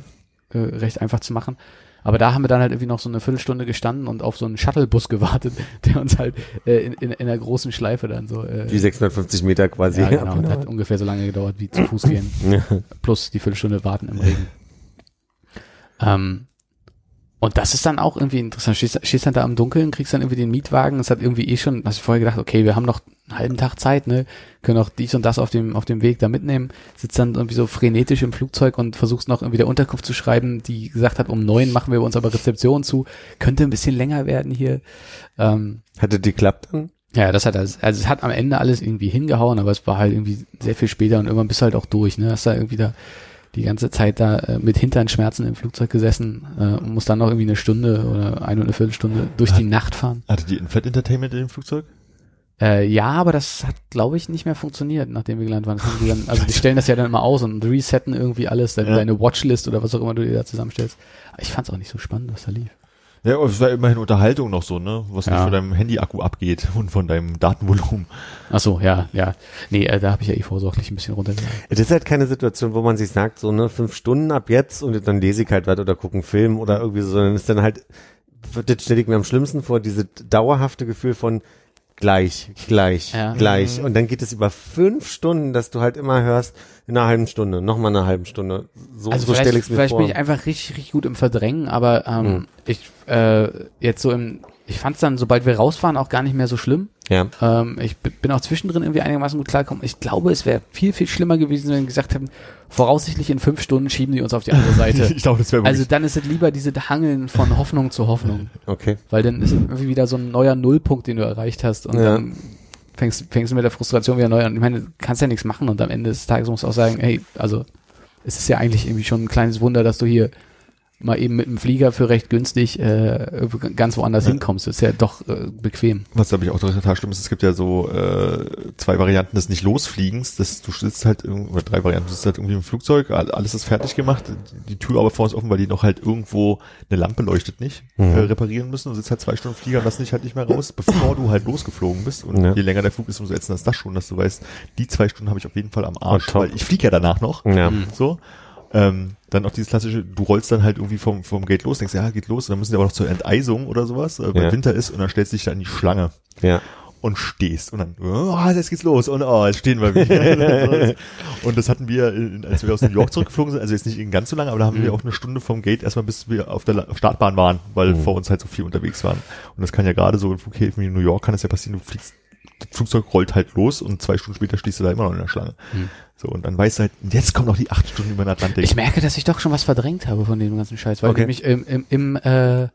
äh, recht einfach zu machen. Aber da haben wir dann halt irgendwie noch so eine Viertelstunde gestanden und auf so einen Shuttlebus gewartet, der uns halt äh, in, in, in einer großen Schleife dann so äh, Die 650 Meter quasi. ja, genau, abgenommen hat ungefähr so lange gedauert wie zu Fuß gehen. Plus die Viertelstunde warten im Regen. Ähm, und das ist dann auch irgendwie interessant. Stehst, stehst dann da im Dunkeln, kriegst dann irgendwie den Mietwagen. Es hat irgendwie eh schon, hast du vorher gedacht, okay, wir haben noch einen halben Tag Zeit, ne, können auch dies und das auf dem, auf dem Weg da mitnehmen. Sitzt dann irgendwie so frenetisch im Flugzeug und versuchst noch irgendwie der Unterkunft zu schreiben, die gesagt hat, um neun machen wir uns aber Rezeption zu. Könnte ein bisschen länger werden hier. Ähm, Hatte die klappt dann? ja, das hat also, also es hat am Ende alles irgendwie hingehauen, aber es war halt irgendwie sehr viel später und irgendwann bist du halt auch durch, ne? Hast da irgendwie da die ganze Zeit da äh, mit Hinternschmerzen im Flugzeug gesessen äh, und musst dann noch irgendwie eine Stunde oder eine oder eine Viertelstunde durch die Nacht fahren. Hatte die Inflat Entertainment in dem Flugzeug? Äh, ja, aber das hat, glaube ich, nicht mehr funktioniert, nachdem wir gelandet waren. Die dann, also die stellen das ja dann immer aus und resetten irgendwie alles, deine, Ja. deine Watchlist oder was auch immer du dir da zusammenstellst. Aber ich fand es auch nicht so spannend, was da lief. Ja, es war immerhin Unterhaltung noch so, ne? Was nicht Ja. von deinem Handy-Akku abgeht und von deinem Datenvolumen. Ach so, ja, ja. Nee, äh, da habe ich ja eh vorsorglich ein bisschen runtergegangen. Das ist halt keine Situation, wo man sich sagt, so, ne, fünf Stunden ab jetzt und dann lese ich halt weiter oder gucke einen Film oder irgendwie so, sondern ist dann halt, das stelle ich mir am schlimmsten vor, diese dauerhafte Gefühl von gleich, gleich, Ja. gleich. Und dann geht es über fünf Stunden, dass du halt immer hörst, in einer halben Stunde, nochmal eine halben Stunde. So, Also so vielleicht, stelle ich es mir vielleicht vor. bin ich einfach richtig, richtig gut im Verdrängen, aber ähm, Hm. ich äh, jetzt so im, ich fand es dann, sobald wir raus waren, auch gar nicht mehr so schlimm. Ja. Ähm, ich bin auch zwischendrin irgendwie einigermaßen gut klargekommen. Ich glaube, es wäre viel, viel schlimmer gewesen, wenn wir gesagt hätten, voraussichtlich in fünf Stunden schieben die uns auf die andere Seite. ich glaube, das wäre also dann ist es lieber diese Hangeln von Hoffnung zu Hoffnung, Okay. weil dann ist es irgendwie wieder so ein neuer Nullpunkt, den du erreicht hast und Ja. dann fängst, fängst du mit der Frustration wieder neu an. Ich meine, du kannst ja nichts machen und am Ende des Tages musst du auch sagen, hey, also es ist ja eigentlich irgendwie schon ein kleines Wunder, dass du hier mal eben mit dem Flieger für recht günstig äh, ganz woanders Ja. hinkommst. Das ist ja doch äh, bequem. Was glaube ich auch total schlimm ist, es gibt ja so äh, zwei Varianten des nicht losfliegens, dass du sitzt halt irgendwo, oder drei Varianten, du sitzt halt irgendwie im Flugzeug, all- alles ist fertig gemacht, die Tür aber vor uns offen, weil die noch halt irgendwo eine Lampe leuchtet nicht, Mhm. äh, reparieren müssen und sitzt halt zwei Stunden im Flieger und lassen dich halt nicht mehr raus, bevor du halt losgeflogen bist und Ja. je länger der Flug ist, umso ätzender ist das schon, dass du weißt, die zwei Stunden habe ich auf jeden Fall am Arsch, Oh, weil ich fliege ja danach noch, Ja. So. Ähm, dann auch dieses klassische, du rollst dann halt irgendwie vom, vom Gate los, denkst, ja, geht los, und dann müssen die aber noch zur Enteisung oder sowas, äh, weil Ja. Winter ist, und dann stellst du dich da in die Schlange Ja. und stehst und dann, oh, jetzt geht's los und oh, jetzt stehen wir wieder. und das hatten wir, in, als wir aus New York zurückgeflogen sind, also jetzt nicht in ganz so lange, aber da haben wir Mhm. auch eine Stunde vom Gate erstmal, bis wir auf der Startbahn waren, weil Mhm. vor uns halt so viel unterwegs waren. Und das kann ja gerade so in Flughäfen wie in New York kann das ja passieren, du fliegst, das Flugzeug rollt halt los und zwei Stunden später stehst du da immer noch in der Schlange. Mhm. So, und dann weißt du halt, jetzt kommen noch die acht Stunden über den Atlantik. Ich merke, dass ich doch schon was verdrängt habe von dem ganzen Scheiß, weil Okay. nämlich im, im, im äh,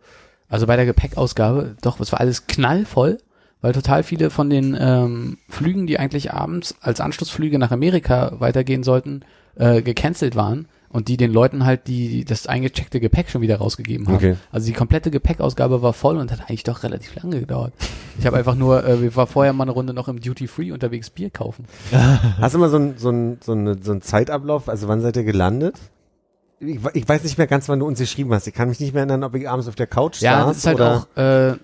also bei der Gepäckausgabe, doch, es war alles knallvoll, weil total viele von den ähm, Flügen, die eigentlich abends als Anschlussflüge nach Amerika weitergehen sollten, äh, gecancelt waren und die den Leuten halt die das eingecheckte Gepäck schon wieder rausgegeben haben. Okay. Also die komplette Gepäckausgabe war voll und hat eigentlich doch relativ lange gedauert. Ich habe einfach nur, äh, wir war vorher mal eine Runde noch im Duty Free unterwegs Bier kaufen. Hast du mal so ein, so ein, so eine, so ein Zeitablauf? Also wann seid ihr gelandet? Ich, ich weiß nicht mehr ganz, wann du uns geschrieben hast. Ich kann mich nicht mehr erinnern, ob ich abends auf der Couch Ja, saß das ist halt oder. auch, äh,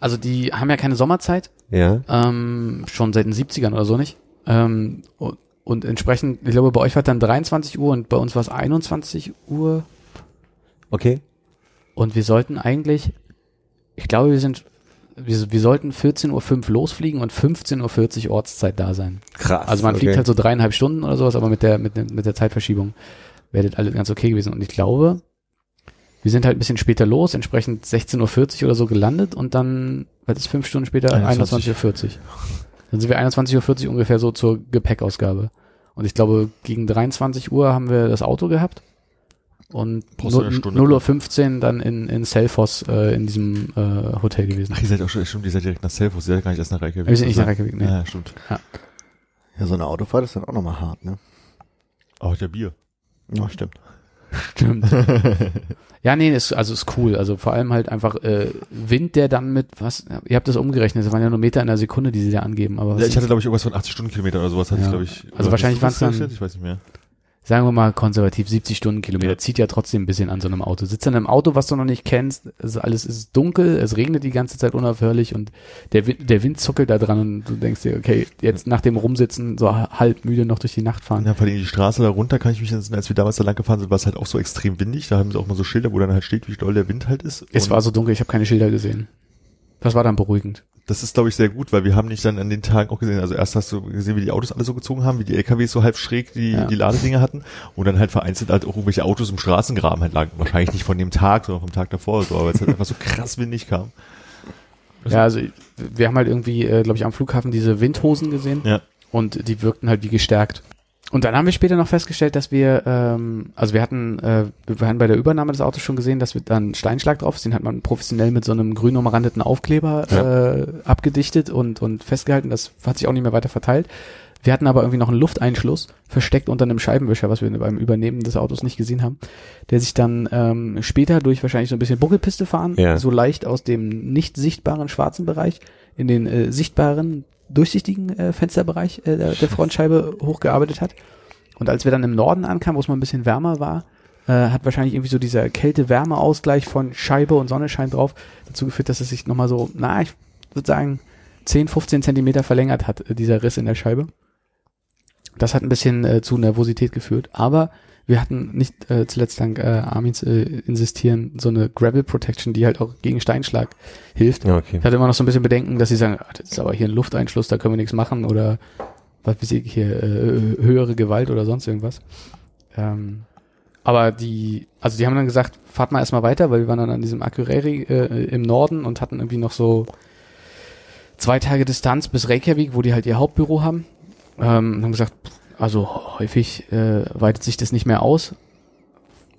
also die haben ja keine Sommerzeit, Ja. ähm, schon seit den 70ern oder so nicht. Ähm, und, und entsprechend, ich glaube, bei euch war es dann 23 Uhr und bei uns war es 21 Uhr. Okay. Und wir sollten eigentlich, ich glaube, wir sind, wir, wir sollten 14.05 Uhr losfliegen und 15.40 Uhr Ortszeit da sein. Krass. Also man okay. fliegt halt so dreieinhalb Stunden oder sowas, aber mit der, mit, der- mit der Zeitverschiebung wäre das alles ganz okay gewesen. Und ich glaube, wir sind halt ein bisschen später los, entsprechend 16.40 Uhr oder so gelandet und dann, was ist fünf Stunden später? 21. 21.40 Uhr. Dann sind wir 21.40 Uhr ungefähr so zur Gepäckausgabe. Und ich glaube, gegen 23 Uhr haben wir das Auto gehabt. Und Brauchst du eine Stunde? 0.15 Uhr dann in, in Selfos äh, in diesem äh, Hotel gewesen. Ach, ihr seid auch schon, stimmt, ihr seid direkt nach Selfos, ihr seid gar nicht erst nach Reykjavik. Wir sind nicht nach Reykjavik, nee. Ja, stimmt. Ja, so eine Autofahrt ist dann auch nochmal hart, ne? Oh, der Bier. Ja, stimmt. Stimmt. ja, nee, ist, also ist cool. Also vor allem halt einfach äh, Wind, der dann mit, was, ihr habt das umgerechnet, das waren ja nur Meter in der Sekunde, die sie da angeben. Aber Ja, ich hatte, glaube ich, irgendwas von 80 Stundenkilometer oder sowas hatte Ja. ich, glaube ich. Also wahrscheinlich das waren's dann-? Ich weiß nicht mehr. Sagen wir mal konservativ 70 Stundenkilometer, zieht ja trotzdem ein bisschen an so einem Auto. Sitzt in einem Auto, was du noch nicht kennst, also alles ist dunkel, es regnet die ganze Zeit unaufhörlich und der Wind, der Wind zuckelt da dran und du denkst dir, okay, jetzt nach dem Rumsitzen so halb müde noch durch die Nacht fahren. Ja, vor allem die Straße da runter kann ich mich erinnern, als wir damals da lang gefahren sind, war es halt auch so extrem windig. Da haben sie auch mal so Schilder, wo dann halt steht, wie doll der Wind halt ist. Es war so dunkel, ich habe keine Schilder gesehen. Das war dann beruhigend. Das ist, glaube ich, sehr gut, weil wir haben nicht dann an den Tagen auch gesehen, also erst hast du gesehen, wie die Autos alle so gezogen haben, wie die LKWs so halb schräg die, Ja. die Ladedinge hatten und dann halt vereinzelt halt auch irgendwelche Autos im Straßengraben halt lagen. Wahrscheinlich nicht von dem Tag, sondern vom Tag davor, so, aber es halt einfach so krass windig kam. Ja, also wir haben halt irgendwie, äh, glaube ich, am Flughafen diese Windhosen gesehen Ja. und die wirkten halt wie gestärkt. Und dann haben wir später noch festgestellt, dass wir, ähm, also wir hatten, äh, wir hatten bei der Übernahme des Autos schon gesehen, dass wir dann Steinschlag drauf. Den hat man professionell mit so einem grün umrandeten Aufkleber äh, abgedichtet und, und festgehalten. Das hat sich auch nicht mehr weiter verteilt. Wir hatten aber irgendwie noch einen Lufteinschluss versteckt unter einem Scheibenwischer, was wir beim Übernehmen des Autos nicht gesehen haben, der sich dann ähm, später durch wahrscheinlich so ein bisschen Buckelpiste fahren, Ja. so leicht aus dem nicht sichtbaren schwarzen Bereich in den äh, sichtbaren durchsichtigen äh, Fensterbereich äh, der, der Frontscheibe hochgearbeitet hat. Und als wir dann im Norden ankamen, wo es mal ein bisschen wärmer war, äh, hat wahrscheinlich irgendwie so dieser Kälte-Wärme-Ausgleich von Scheibe und Sonnenschein drauf dazu geführt, dass es sich nochmal so, na, ich würde sagen, 10, 15 Zentimeter verlängert hat, äh, dieser Riss in der Scheibe. Das hat ein bisschen äh, zu Nervosität geführt, aber wir hatten nicht äh, zuletzt dank äh, Armins äh, insistieren so eine Gravel Protection, die halt auch gegen Steinschlag hilft. Ja, okay. Ich hatte immer noch so ein bisschen Bedenken, dass sie sagen, ah, das ist aber hier ein Lufteinschluss, da können wir nichts machen oder was weiß ich hier, äh, höhere Gewalt oder sonst irgendwas. Ähm, aber die, also die haben dann gesagt, fahrt mal erstmal weiter, weil wir waren dann an diesem Akureyri äh, im Norden und hatten irgendwie noch so zwei Tage Distanz bis Reykjavik, wo die halt ihr Hauptbüro haben. Ähm, und haben gesagt, pff, also häufig äh, weitet sich das nicht mehr aus,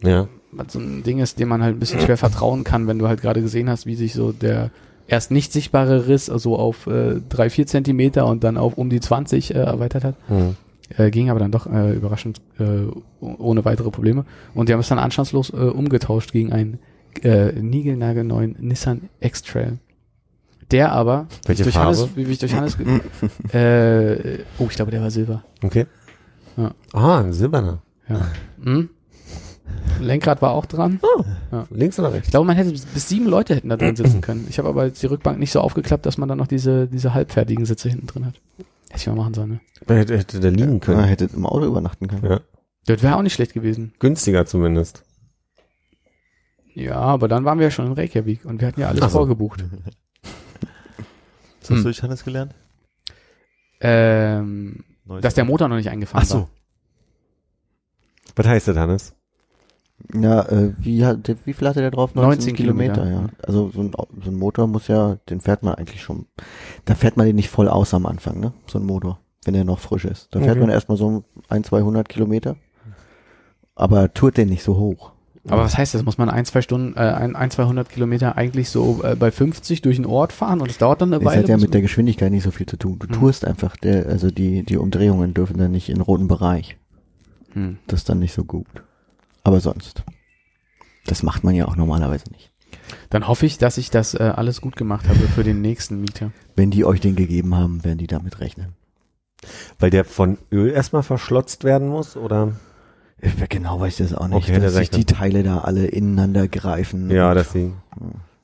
Ja. was so ein Ding ist, dem man halt ein bisschen schwer vertrauen kann, wenn du halt gerade gesehen hast, wie sich so der erst nicht sichtbare Riss also auf äh, drei, vier Zentimeter und dann auf um die 20 äh, erweitert hat. Hm. Äh, ging aber dann doch äh, überraschend äh, ohne weitere Probleme. Und die haben es dann anstandslos äh, umgetauscht gegen einen äh, niegelnagelneuen Nissan X-Trail. Der aber, Welche durch Farbe? Hannes, wie ich durch Hannes, äh, oh, ich glaube, der war Silber. Okay. Ja. Ah, ein silberner. Ja. Hm? Lenkrad war auch dran. Links oder Ich rechts? glaube, man hätte bis sieben Leute hätten da drin sitzen können. Ich habe aber jetzt die Rückbank nicht so aufgeklappt, dass man dann noch diese, diese halbfertigen Sitze hinten drin hat. Hätte ich mal machen sollen, ne? Hätte, hätte da liegen Man können. hätte im Auto übernachten können. Ja. Das wäre auch nicht schlecht gewesen. Günstiger zumindest. Ja, aber dann waren wir ja schon in Reykjavik und wir hatten ja alles so. vorgebucht. Was hast Hm. du durch Hannes gelernt? Ähm, Neues dass der Motor noch nicht eingefahren Ach so. war. Was heißt das, Hannes? Ja, äh, wie, hat, wie viel hatte der drauf? 19 Kilometer. ja. Also so ein, so ein Motor muss ja, den fährt man eigentlich schon, da fährt man den nicht voll aus am Anfang, ne? So ein Motor, wenn der noch frisch ist. Da fährt Okay. man erstmal so ein, 200 Kilometer, aber tourt den nicht so hoch. Aber was heißt das? Muss man ein, zwei Stunden, äh, ein, ein 200 Kilometer eigentlich so äh, bei 50 durch den Ort fahren und es dauert dann eine Das Weile? hat ja mit der Geschwindigkeit nicht so viel zu tun. Du Mhm. tourst einfach, der, also die, die Umdrehungen dürfen dann nicht in den roten Bereich. Hm. Das ist dann nicht so gut. Aber sonst. Das macht man ja auch normalerweise nicht. Dann hoffe ich, dass ich das äh, alles gut gemacht habe für den nächsten Mieter. Wenn die euch den gegeben haben, werden die damit rechnen. Weil der von Öl erstmal verschlotzt werden muss, oder? Ich, genau weiß ich das auch nicht, Okay, dass sich die Teile da alle ineinander greifen. Ja, dass sie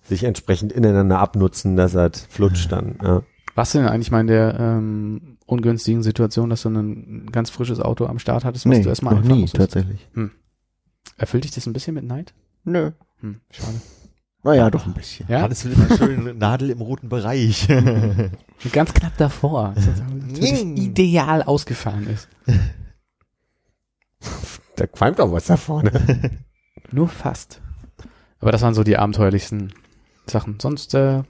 sich entsprechend ineinander abnutzen, dass er flutscht dann. Ja. Was denn eigentlich mal in der ähm, ungünstigen Situation, dass du ein ganz frisches Auto am Start hattest, was nee, du erstmal noch nie, musstest? tatsächlich. Erfüllt dich das ein bisschen mit Neid? Nö. Hm, schade. Naja, doch ein bisschen. Ja? Hannes will immer schön Nadel im roten Bereich. Ganz knapp davor. ideal ausgefahren ist. Da qualmt auch was da vorne. Nur fast. Aber das waren so die abenteuerlichsten Sachen. Sonst äh,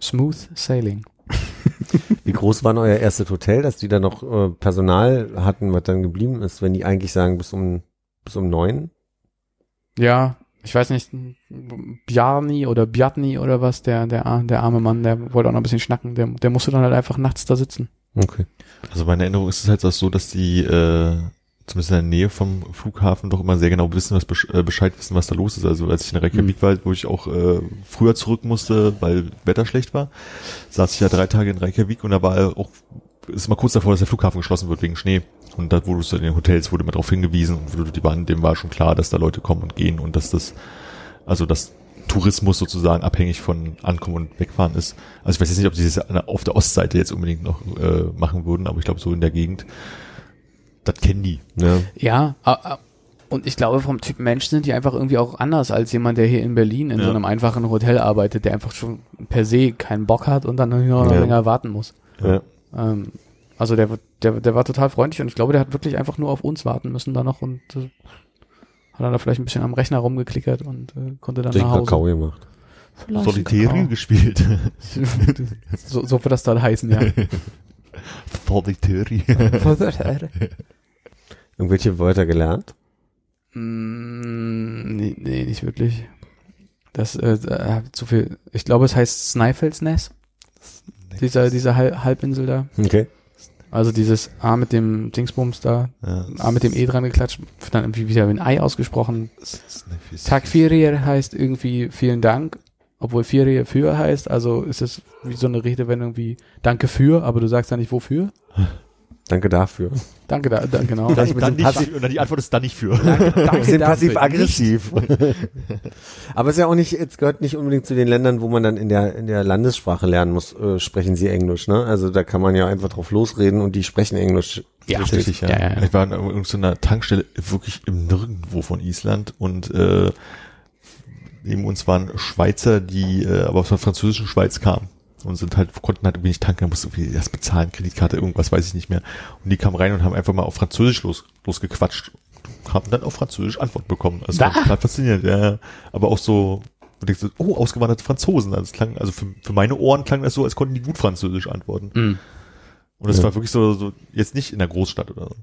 smooth sailing. Wie groß war denn euer erstes Hotel, dass die da noch äh, Personal hatten, was dann geblieben ist, wenn die eigentlich sagen bis um bis um neun? Ja, ich weiß nicht, Bjarni oder Bjarni oder was, der, der, der arme Mann, der wollte auch noch ein bisschen schnacken, der, der musste dann halt einfach nachts da sitzen. Okay. Also meine Erinnerung ist es halt auch so, dass die äh, zumindest in der Nähe vom Flughafen doch immer sehr genau wissen, was äh, Bescheid wissen, was da los ist. Also als ich in Reykjavik war, wo ich auch äh, früher zurück musste, weil Wetter schlecht war, saß ich ja drei Tage in Reykjavik und da war auch ist mal kurz davor, dass der Flughafen geschlossen wird wegen Schnee. Und da wurdest du in den Hotels wurde immer darauf hingewiesen und wurde, die waren, dem war schon klar, dass da Leute kommen und gehen und dass das, also dass Tourismus sozusagen abhängig von Ankommen und Wegfahren ist. Also ich weiß jetzt nicht, ob sie das auf der Ostseite jetzt unbedingt noch äh, machen würden, aber ich glaube so in der Gegend, das kennen die. Ja. Ja, und ich glaube, vom Typ Mensch sind die einfach irgendwie auch anders als jemand, der hier in Berlin in Ja. so einem einfachen Hotel arbeitet, der einfach schon per se keinen Bock hat und dann noch Ja. länger warten muss. Ja. Ähm, also der, der, der war total freundlich und ich glaube, der hat wirklich einfach nur auf uns warten müssen da noch und äh, hat dann da vielleicht ein bisschen am Rechner rumgeklickert und äh, konnte dann Sich nach Hause. Kakao gemacht. Vielleicht Solitär Kakao. gespielt. so, so wird das dann heißen, ja. Solitär. Irgendwelche Wörter gelernt? Mm, nee, nee, nicht wirklich. Das äh, zu viel. Ich glaube, es heißt Snæfellsnes, dieser diese Hal Halbinsel da. Okay. Also dieses A mit dem Dingsbums da, Ja, A mit dem E dran geklatscht, dann irgendwie wieder wie ein Ei ausgesprochen. Sneffis. Tag Firir heißt irgendwie vielen Dank, obwohl Firir für heißt, also ist es wie so eine Redewendung wie Danke für, aber du sagst ja nicht wofür. Danke dafür. Danke da, da genau. Dann, Also dann nicht, Passiv- und dann die Antwort ist dann nicht für. Danke, danke sind dafür. passiv-aggressiv. Aber es ist ja auch nicht, es gehört nicht unbedingt zu den Ländern, wo man dann in der, in der Landessprache lernen muss, äh, sprechen sie Englisch, ne? Also da kann man ja einfach drauf losreden und die sprechen Englisch. Ja, Richtig, ja. Ja, ja, ja. Ich war in irgendeiner Tankstelle wirklich im Nirgendwo von Island und äh, neben uns waren Schweizer, die äh, aber aus der französischen Schweiz kamen und sind halt, konnten halt irgendwie nicht tanken, da mussten irgendwie erst bezahlen, Kreditkarte, irgendwas weiß ich nicht mehr. Und die kamen rein und haben einfach mal auf Französisch los, losgequatscht und haben dann auf Französisch Antwort bekommen. Also das Da. war total faszinierend, ja. Aber auch so, und ich so, oh, ausgewanderte Franzosen. Also, es klang, also für, für meine Ohren klang das so, als konnten die gut Französisch antworten. Mm. Und es Ja. war wirklich so, so, jetzt nicht in der Großstadt oder so.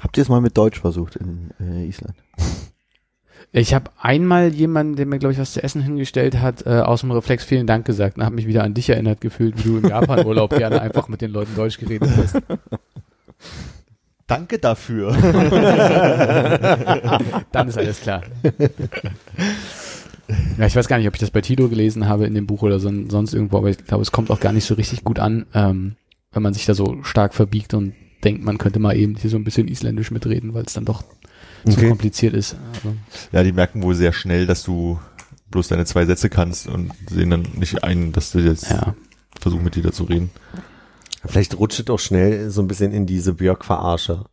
Habt ihr es mal mit Deutsch versucht in äh, Island? Ich habe einmal jemanden, der mir, glaube ich, was zu essen hingestellt hat, äh, aus dem Reflex vielen Dank gesagt und habe mich wieder an dich erinnert gefühlt, wie du im Japan-Urlaub gerne einfach mit den Leuten Deutsch geredet hast. Danke dafür. Dann ist alles klar. Ja, ich weiß gar nicht, ob ich das bei Tito gelesen habe in dem Buch oder son sonst irgendwo, aber ich glaube, es kommt auch gar nicht so richtig gut an, ähm, wenn man sich da so stark verbiegt und denkt, man könnte mal eben hier so ein bisschen isländisch mitreden, weil es dann doch zu Okay. kompliziert ist. Also, ja, die merken wohl sehr schnell, dass du bloß deine zwei Sätze kannst und sehen dann nicht ein, dass du jetzt ja. versuchen mit dir da zu reden. Vielleicht rutscht es auch schnell so ein bisschen in diese Björk-Verarsche.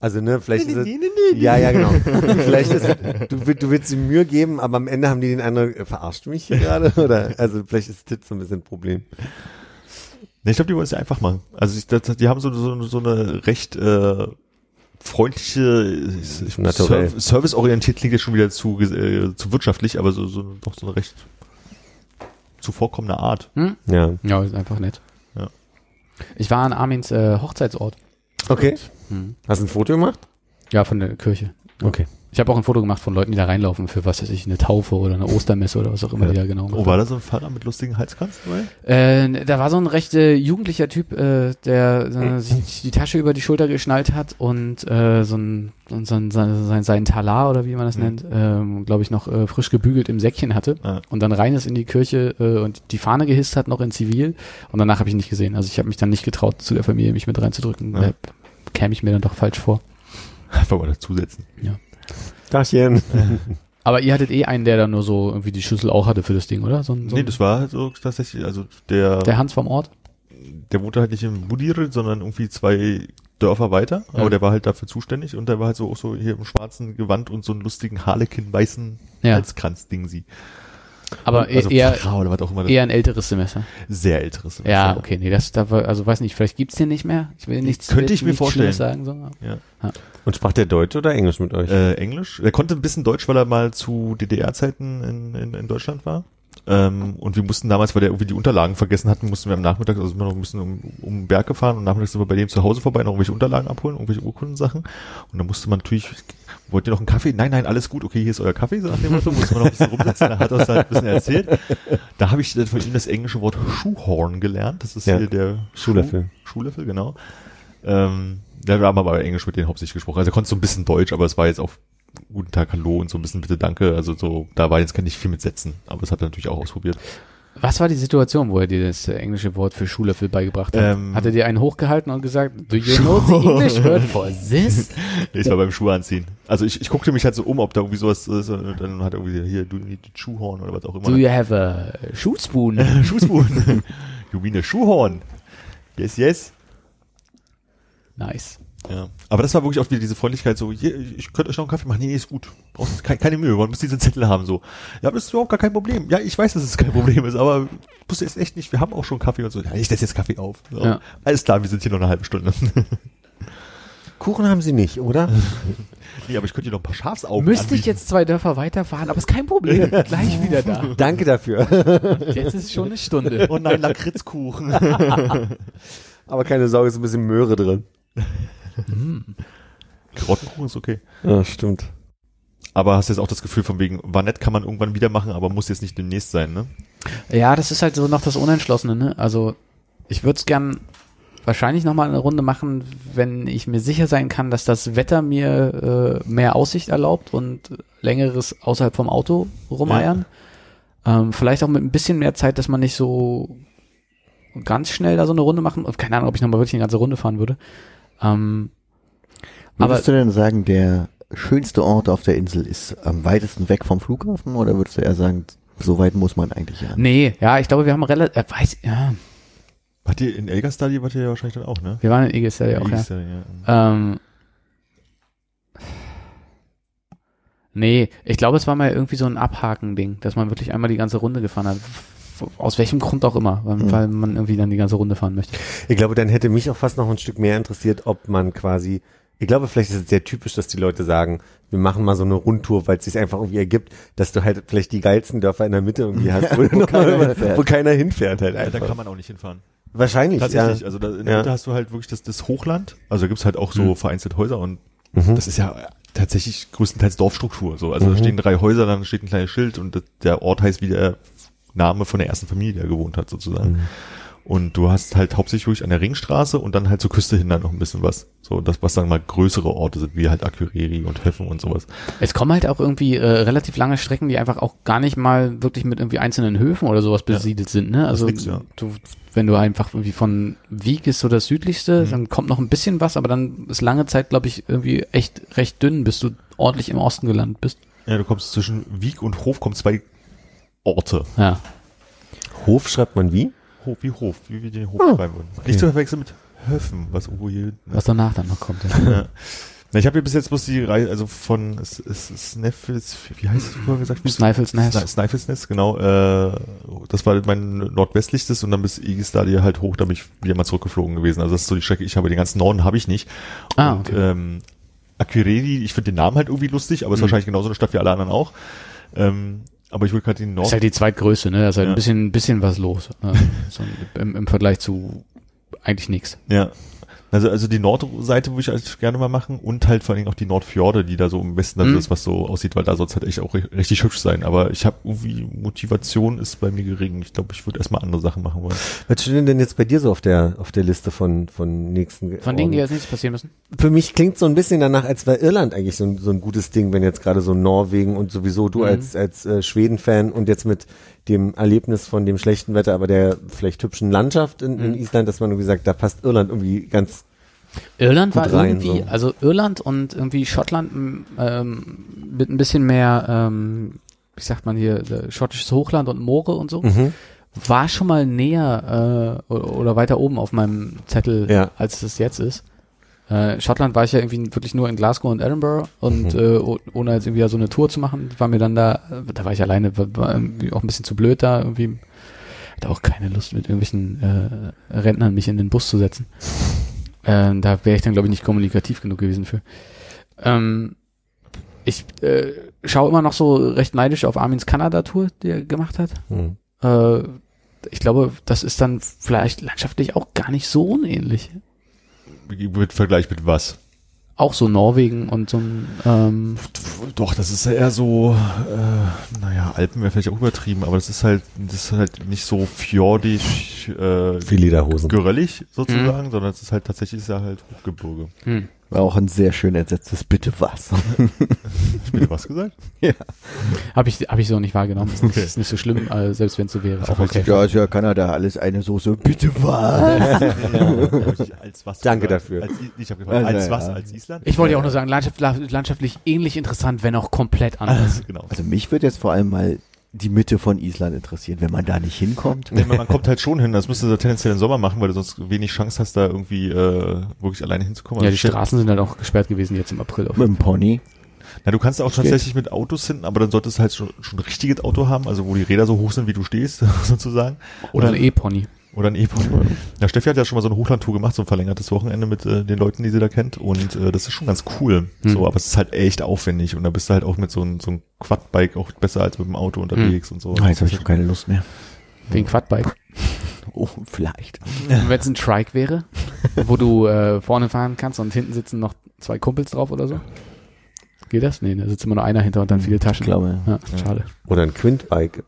Also, ne, vielleicht ist es, ja, ja, genau. vielleicht ist es, du, du willst ihm Mühe geben, aber am Ende haben die den Eindruck, äh, verarscht du mich hier gerade? Oder, also, vielleicht ist das so ein bisschen ein Problem. Nee, ich glaube, die wollen es ja einfach machen. Also ich, das, die haben so, so, so eine recht äh, freundliche, ich, Naturell. Ser serviceorientiert klingt jetzt schon wieder zu, äh, zu wirtschaftlich, aber so, so doch so eine recht zuvorkommende Art. Hm? Ja. Ja, ist einfach nett. Ja. Ich war an Armins äh, Hochzeitsort. Okay. Hm. Hast du ein Foto gemacht? Ja, von der Kirche. Okay. Ich habe auch ein Foto gemacht von Leuten, die da reinlaufen für was weiß ich, eine Taufe oder eine Ostermesse oder was auch immer Ja. die da genau Oh, machen. war da so ein Pfarrer mit lustigen Halskranz dabei? Äh, da war so ein recht äh, jugendlicher Typ, äh, der äh, sich die Tasche über die Schulter geschnallt hat und äh, so ein, und so ein sein, sein, Talar oder wie man das Mhm. nennt, ähm, glaube ich, noch äh, frisch gebügelt im Säckchen hatte Ja. und dann rein ist in die Kirche äh, und die Fahne gehisst hat, noch in Zivil und danach habe ich ihn nicht gesehen. Also ich habe mich dann nicht getraut, zu der Familie mich mit reinzudrücken. Ja. Ja. Käme ich mir dann doch falsch vor. Einfach mal dazusetzen. Dachchen. Aber ihr hattet eh einen, der dann nur so irgendwie die Schlüssel auch hatte für das Ding, oder? So, so nee, das war halt so tatsächlich, also der, der der, Hans vom Ort? wohnte halt nicht in Budir, sondern irgendwie zwei Dörfer weiter, Ja. aber der war halt dafür zuständig und der war halt so auch so hier im schwarzen Gewand und so einen lustigen Harlekin weißen Ja. Halskranz-Ding sie. Aber also eher, Pfarrer oder was auch immer. das- eher ein älteres Semester. Sehr älteres. Ja, okay, nee, das, da war, also weiß nicht, vielleicht gibt's den nicht mehr. Ich will nichts, Könnte ich mir vorstellen. Sagen, so. Ja. Und sprach der Deutsch oder Englisch mit euch? Äh, Englisch. Er konnte ein bisschen Deutsch, weil er mal zu DDR-Zeiten in, in, in Deutschland war. Ähm, und wir mussten damals, weil der irgendwie die Unterlagen vergessen hatten, mussten wir am Nachmittag, also sind wir noch ein bisschen um, um den Berg gefahren und nachmittags sind wir bei dem zu Hause vorbei, noch irgendwelche Unterlagen abholen, irgendwelche Urkundensachen. Und dann musste man natürlich, wollt ihr noch einen Kaffee? Nein, nein, alles gut, okay, hier ist euer Kaffee, so nach dem Motto, musste man noch ein bisschen rumsitzen, da hat er uns dann ein bisschen erzählt. Da habe ich dann von ihm das englische Wort Schuhhorn gelernt, das ist Ja. hier der Schuhlöffel. Schuh, Schuhlöffel, genau. Ähm, Ja, wir haben aber Englisch mit denen hauptsächlich gesprochen. Also er konnte so ein bisschen Deutsch, aber es war jetzt auch Guten Tag, Hallo und so ein bisschen Bitte, Danke. Also so, da war jetzt nicht viel mit Sätzen, aber das hat er natürlich auch ausprobiert. Was war die Situation, wo er dir das äh, englische Wort für Schuhlöffel beigebracht hat? Ähm, hat er dir einen hochgehalten und gesagt, do you know the English word for this? Ich war beim Schuh anziehen. Also ich, ich guckte mich halt so um, ob da irgendwie sowas ist und dann hat er irgendwie hier, du need a Schuhhorn oder was auch immer. Do you have a shoe spoon? Schuhspuren. you mean a Schuhhorn? Yes, yes. nice. Ja. Aber das war wirklich auch wieder diese Freundlichkeit, so, hier, ich könnte euch noch einen Kaffee machen. Nee, ist gut. Brauchst keine, keine Mühe, man muss diesen Zettel haben, so. Ja, aber das ist überhaupt gar kein Problem. Ja, ich weiß, dass es kein Problem ist, aber muss jetzt echt nicht, wir haben auch schon Kaffee und so. Ja, ich setze jetzt Kaffee auf. So. Ja. Alles klar, wir sind hier noch eine halbe Stunde. Kuchen haben sie nicht, oder? nee, aber ich könnte dir noch ein paar Schafsaugen Müsste ich anbieten. jetzt zwei Dörfer weiterfahren, aber ist kein Problem. Gleich wieder da. Danke dafür. Jetzt ist schon eine Stunde. Oh nein, Lakritzkuchen. Aber keine Sorge, ist ein bisschen Möhre drin. Karottenkuchen ist okay. Ja, stimmt. Aber hast jetzt auch das Gefühl von wegen, war nett, kann man irgendwann wieder machen, aber muss jetzt nicht demnächst sein, ne? Ja, das ist halt so noch das Unentschlossene, ne? Also, ich würde es gern wahrscheinlich nochmal eine Runde machen, wenn ich mir sicher sein kann, dass das Wetter mir äh, mehr Aussicht erlaubt und längeres außerhalb vom Auto rumeiern. Ähm, vielleicht auch mit ein bisschen mehr Zeit, dass man nicht so ganz schnell da so eine Runde machen. Keine Ahnung, ob ich nochmal wirklich eine ganze Runde fahren würde. Ähm, aber Würdest du denn sagen, der schönste Ort auf der Insel ist am weitesten weg vom Flughafen oder würdest du eher sagen, so weit muss man eigentlich ja? nee, ja, ich glaube, wir haben relativ, äh, weiß, ja, Wart ihr in Elgastadi, wart ihr ja wahrscheinlich dann auch, ne? wir waren in Egelstal ja auch, ja. Elgastadi, ja. Ähm, nee, ich glaube, es war mal irgendwie so ein Abhaken-Ding, dass man wirklich einmal die ganze Runde gefahren hat. Aus welchem Grund auch immer, weil, Mhm. weil man irgendwie dann die ganze Runde fahren möchte. Ich glaube, dann hätte mich auch fast noch ein Stück mehr interessiert, ob man quasi, ich glaube, vielleicht ist es sehr typisch, dass die Leute sagen, wir machen mal so eine Rundtour, weil es sich einfach irgendwie ergibt, dass du halt vielleicht die geilsten Dörfer in der Mitte irgendwie hast, wo, du noch keiner mal- hinfährt. wo keiner hinfährt halt Ja, da kann man auch nicht hinfahren. Wahrscheinlich, Tatsächlich, ja. also da, in der Ja. Mitte hast du halt wirklich das, das Hochland. Also da gibt's halt auch so Mhm. vereinzelt Häuser und Mhm. das ist ja tatsächlich größtenteils Dorfstruktur. So. Also Mhm. da stehen drei Häuser, dann steht ein kleines Schild und der Ort heißt wie der Name von der ersten Familie, die da gewohnt hat, sozusagen. Mhm. Und du hast halt hauptsächlich wirklich an der Ringstraße und dann halt zur Küste hin dann noch ein bisschen was. So, das, was dann mal größere Orte sind, wie halt Akureyri und Höffen und sowas. Es kommen halt auch irgendwie äh, relativ lange Strecken, die einfach auch gar nicht mal wirklich mit irgendwie einzelnen Höfen oder sowas besiedelt sind. Ne? Also nix, ja. du, wenn du einfach irgendwie von Wieg ist so das südlichste, Mhm. dann kommt noch ein bisschen was, aber dann ist lange Zeit, glaube ich, irgendwie echt recht dünn, bis du ordentlich im Osten gelandet bist. Ja, du kommst zwischen Wieg und Hof, kommen zwei Orte. Ja. Hof schreibt man wie? Hof, wie Hof, wie wir den Hof Ah, schreiben würden. Nicht zu verwechseln mit Höfen, was irgendwo hier ist. Was danach dann noch kommt. Ja. Ja. Na, ich habe hier bis jetzt bloß die Reihe, also von S- S- Snaffles, wie heißt es vorher gesagt? Snifels Nest. Snifels Nest, genau. Äh, das war mein nordwestlichstes und dann bis Igistadie halt hoch, da bin ich wieder mal zurückgeflogen gewesen. Also das ist so die Strecke, ich habe den ganzen Norden habe ich nicht. Ah, und, okay. ähm, Akureyri, ich finde den Namen halt irgendwie lustig, aber ist Mhm. wahrscheinlich genauso eine Stadt wie alle anderen auch. Ähm, aber ich würde gerade den Das ist Nord... halt die zweitgrößte, ne? Da ist halt Ja. ein bisschen, ein bisschen was los. Äh, so im, Im Vergleich zu eigentlich nichts. Ja. Also, also die Nordseite würde ich halt gerne mal machen und halt vor allen Dingen auch die Nordfjorde, die da so im Westen, also Mhm. das, was so aussieht, weil da soll es halt echt auch ri- richtig hübsch sein. Aber ich habe irgendwie, Motivation ist bei mir gering. Ich glaube, ich würde erstmal andere Sachen machen wollen. Was steht denn jetzt bei dir so auf der, auf der Liste von, von nächsten Von Dingen, die jetzt nichts passieren müssen. Für mich klingt so ein bisschen danach, als wäre Irland eigentlich so ein, so ein gutes Ding, wenn jetzt gerade so Norwegen und sowieso du Mhm. als, als äh, Schweden-Fan und jetzt mit dem Erlebnis von dem schlechten Wetter, aber der vielleicht hübschen Landschaft in, in Mhm. Island, dass man irgendwie sagt, da passt Irland irgendwie ganz, Irland war rein, irgendwie, so. also Irland und irgendwie Schottland ähm, mit ein bisschen mehr, ähm, wie sagt man hier, äh, schottisches Hochland und Moore und so, mhm. war schon mal näher äh, oder, oder weiter oben auf meinem Zettel, Ja. als es jetzt ist. Äh, Schottland war ich ja irgendwie wirklich nur in Glasgow und Edinburgh und Mhm. äh, oh- ohne jetzt irgendwie so eine Tour zu machen, war mir dann da, da war ich alleine, war, war irgendwie auch ein bisschen zu blöd da, irgendwie hatte auch keine Lust mit irgendwelchen äh, Rentnern mich in den Bus zu setzen. Äh, da wäre ich dann glaube ich nicht kommunikativ genug gewesen für. Ähm, ich äh, schaue immer noch so recht neidisch auf Armins Kanada-Tour, die er gemacht hat. Mhm. Äh, ich glaube, das ist dann vielleicht landschaftlich auch gar nicht so unähnlich. Mit Vergleich mit was? auch so Norwegen und so ein, ähm, Doch, das ist ja eher so, äh, naja, Alpen wäre vielleicht auch übertrieben, aber das ist halt, das ist halt nicht so fjordisch, äh, Viel Lederhosen. geröllig sozusagen, sondern es ist halt tatsächlich ist ja halt Hochgebirge. hm. War auch ein sehr schön entsetztes Bitte was. Mir was gesagt? habe ich, hab ich so nicht wahrgenommen. Ist nicht, ist nicht so schlimm, äh, selbst wenn es so wäre. Auch okay. ja, ist ja Kanada, alles eine Soße. Bitte was? als was Danke gesagt? dafür. Als, ich habe gefragt, Also, als was? ja. Als Island? Ich wollte ja auch nur sagen, landschaft, landschaftlich ähnlich interessant, wenn auch komplett anders. genau. Also mich würde jetzt vor allem mal die Mitte von Island interessieren, wenn man da nicht hinkommt. Nee, man kommt halt schon hin, das müsste du tendenziell im Sommer machen, weil du sonst wenig Chance hast, da irgendwie äh, wirklich alleine hinzukommen. Ja, Also die Straßen sind halt auch gesperrt gewesen jetzt im April. Auf Mit dem Pony. Na, du kannst auch Steht. tatsächlich mit Autos hin, aber dann solltest du halt schon, schon ein richtiges Auto haben, also wo die Räder so hoch sind, wie du stehst, sozusagen. Oder ein E-Pony. Oder ein E-Pony. Ja, Steffi hat ja schon mal so eine Hochlandtour gemacht, so ein verlängertes Wochenende mit äh, den Leuten, die sie da kennt. Und äh, das ist schon ganz cool. Hm. So, aber es ist halt echt aufwendig. Und da bist du halt auch mit so einem so einem Quadbike auch besser als mit dem Auto unterwegs und so. Ah, jetzt habe ich auch keine Lust mehr. Wegen Quadbike. Oh, vielleicht. Wenn es ein Trike wäre, wo du äh, vorne fahren kannst und hinten sitzen noch zwei Kumpels drauf oder so? Geht das? Nee, da sitzt immer nur einer hinter und dann viele Taschen. Ich glaube, ja. Ja, schade. Oder ein Quintbike.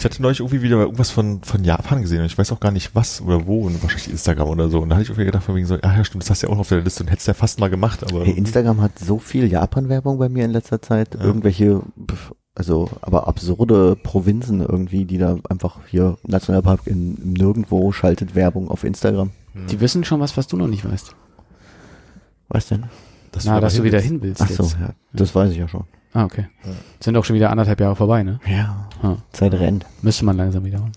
Ich hatte neulich irgendwie wieder irgendwas von, von Japan gesehen und ich weiß auch gar nicht was oder wo und wahrscheinlich Instagram oder so. Und da hatte ich irgendwie gedacht, von wegen so, ah ja stimmt, das hast du ja auch noch auf der Liste und hättest ja fast mal gemacht, aber Hey, Instagram hat so viel Japan-Werbung bei mir in letzter Zeit. Ja. Irgendwelche, also aber absurde Provinzen irgendwie, die da einfach hier Nationalpark in Nirgendwo schaltet Werbung auf Instagram. Die wissen schon was, was du noch nicht weißt. Was denn? dass Na, dass du wieder hin willst Ach so, jetzt. ja, das weiß ich ja schon. Ah, okay. Ja. Sind auch schon wieder anderthalb Jahre vorbei, ne? Ja, Ah, Zeit rennt. müsste man langsam wieder machen.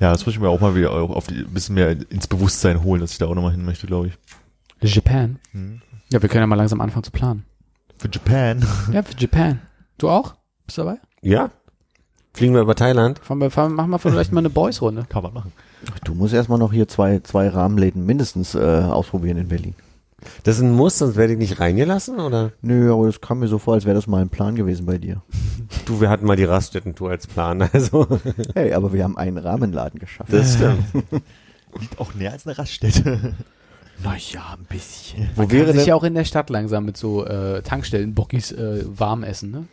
Ja, das muss ich mir auch mal wieder auch auf die, ein bisschen mehr ins Bewusstsein holen, dass ich da auch nochmal hin möchte, glaube ich. Japan? Hm. Ja, wir können ja mal langsam anfangen zu planen. Für Japan. Ja, für Japan. Du auch? Bist du dabei? Ja? Fliegen wir über Thailand? Fahren wir, fahren, machen wir vielleicht mal eine Boys-Runde. Kann man machen. Du musst erstmal noch hier zwei, zwei Rahmenläden mindestens äh, ausprobieren in Berlin. Das ist ein Muss, sonst werde ich nicht reingelassen, oder? Nö, aber das kam mir so vor, als wäre das mal ein Plan gewesen bei dir. Du, wir hatten mal die Raststätten-Tour als Plan, also. Hey, aber wir haben einen Rahmenladen geschafft. Das stimmt. Liegt auch näher als eine Raststätte. Naja, ein bisschen. Wo Kann wäre sich denn, ja auch in der Stadt langsam mit so äh, Tankstellen-Bockis äh, warm essen, ne?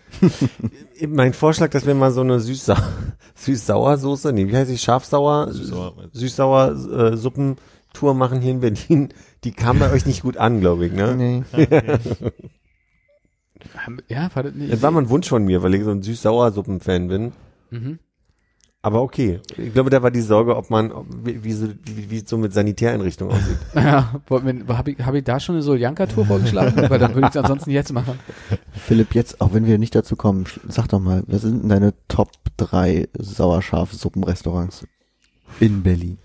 mein Vorschlag, dass wir mal so eine süß-sau- süß-sauer-Soße, nee, wie heißt die, scharf-sauer, Süß-sauer. süß-sauer äh, Suppentour machen hier in Berlin. Die kam bei euch nicht gut an, glaube ich, ne? Nee. Ja, wartet nicht. Das war mal ein Wunsch von mir, weil ich so ein süß-sauer-Suppen-Fan bin. Mhm. Aber okay. Ich glaube, da war die Sorge, ob man, ob, wie, wie, so, wie, wie es so mit Sanitäreinrichtungen aussieht. Ja, habe ich, hab ich da schon eine Soljanka-Tour vorgeschlagen? Weil dann würde ich es ansonsten jetzt machen. Philipp, jetzt, auch wenn wir nicht dazu kommen, sag doch mal, was sind denn deine Top 3 Sauerschaf-Suppenrestaurants in Berlin?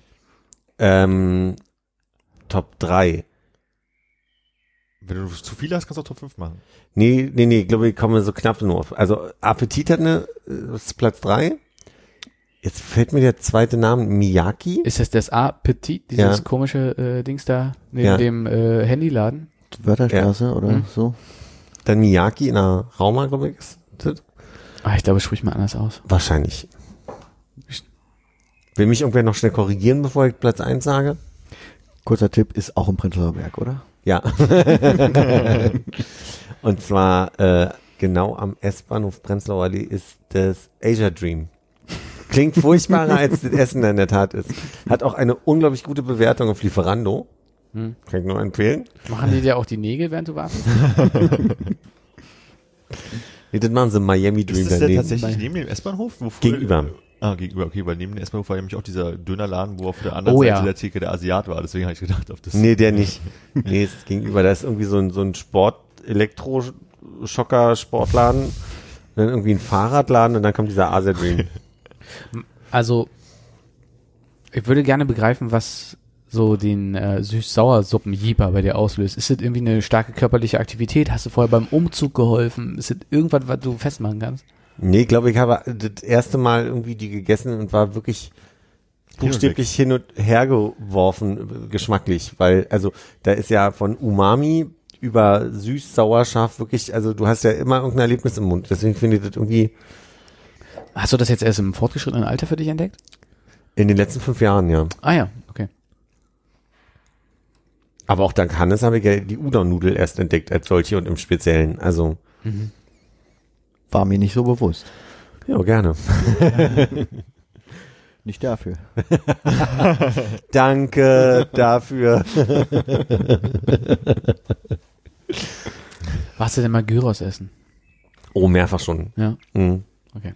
Ähm, Top 3. Wenn du zu viel hast, kannst du auch Top 5 machen. Nee, nee, nee, ich glaube, ich komme so knapp nur auf. Also Appetit hat eine, äh, ist Platz 3. Jetzt fällt mir der zweite Name, Miyaki. Ist das das A-Petit, dieses Ja. komische äh, Dings da neben Ja. dem äh, Handyladen? Wörterstraße oder Hm. so? Dann Miyaki in der Rauma, glaube ich. Ist das? Ah, ich glaube, sprich mal anders aus. Wahrscheinlich. Will mich irgendwer noch schnell korrigieren, bevor ich Platz 1 sage? Kurzer Tipp, ist auch im Prenzlauer Berg, oder? Ja. Und zwar äh, genau am S-Bahnhof Prenzlauer Allee ist das Asia Dream. Klingt furchtbarer, als das Essen in der Tat ist. Hat auch eine unglaublich gute Bewertung auf Lieferando. Hm. Kann ich nur empfehlen. Machen die dir auch die Nägel, während du wartest? Nee, das machen sie im Miami Dream Ist das daneben. tatsächlich neben dem S-Bahnhof? Gegenüber. Ah, gegenüber, okay, weil neben dem S-Bahnhof war nämlich auch dieser Dönerladen, wo auf der anderen Oh, Seite ja. der Theke der Asiat war. Deswegen habe ich gedacht, ob das... Nee, der nicht. Nee, ist gegenüber. Da ist irgendwie so ein, so ein Sport-Elektro-Schocker-Sportladen. Dann irgendwie ein Fahrradladen und dann kommt dieser Dream. Also, ich würde gerne begreifen, was so den äh, süß-sauer-Suppen-Jeeper bei dir auslöst. Ist das irgendwie eine starke körperliche Aktivität? Hast du vorher beim Umzug geholfen? Ist das irgendwas, was du festmachen kannst? Nee, ich glaube, ich habe das erste Mal irgendwie die gegessen und war wirklich buchstäblich hin und her geworfen, geschmacklich, weil, also, da ist ja von Umami über süß, sauer, scharf wirklich, also du hast ja immer irgendein Erlebnis im Mund. Deswegen finde ich das irgendwie Hast du das jetzt erst im fortgeschrittenen Alter für dich entdeckt? in den letzten fünf Jahren, ja. Ah ja, okay. Aber auch dank Hannes habe ich ja die Udon-Nudel erst entdeckt als solche und im Speziellen. Also, War mir nicht so bewusst. ja, gerne. Nicht dafür. Danke dafür. Warst du denn mal Gyros essen? Oh, mehrfach schon. Ja, Mhm. okay.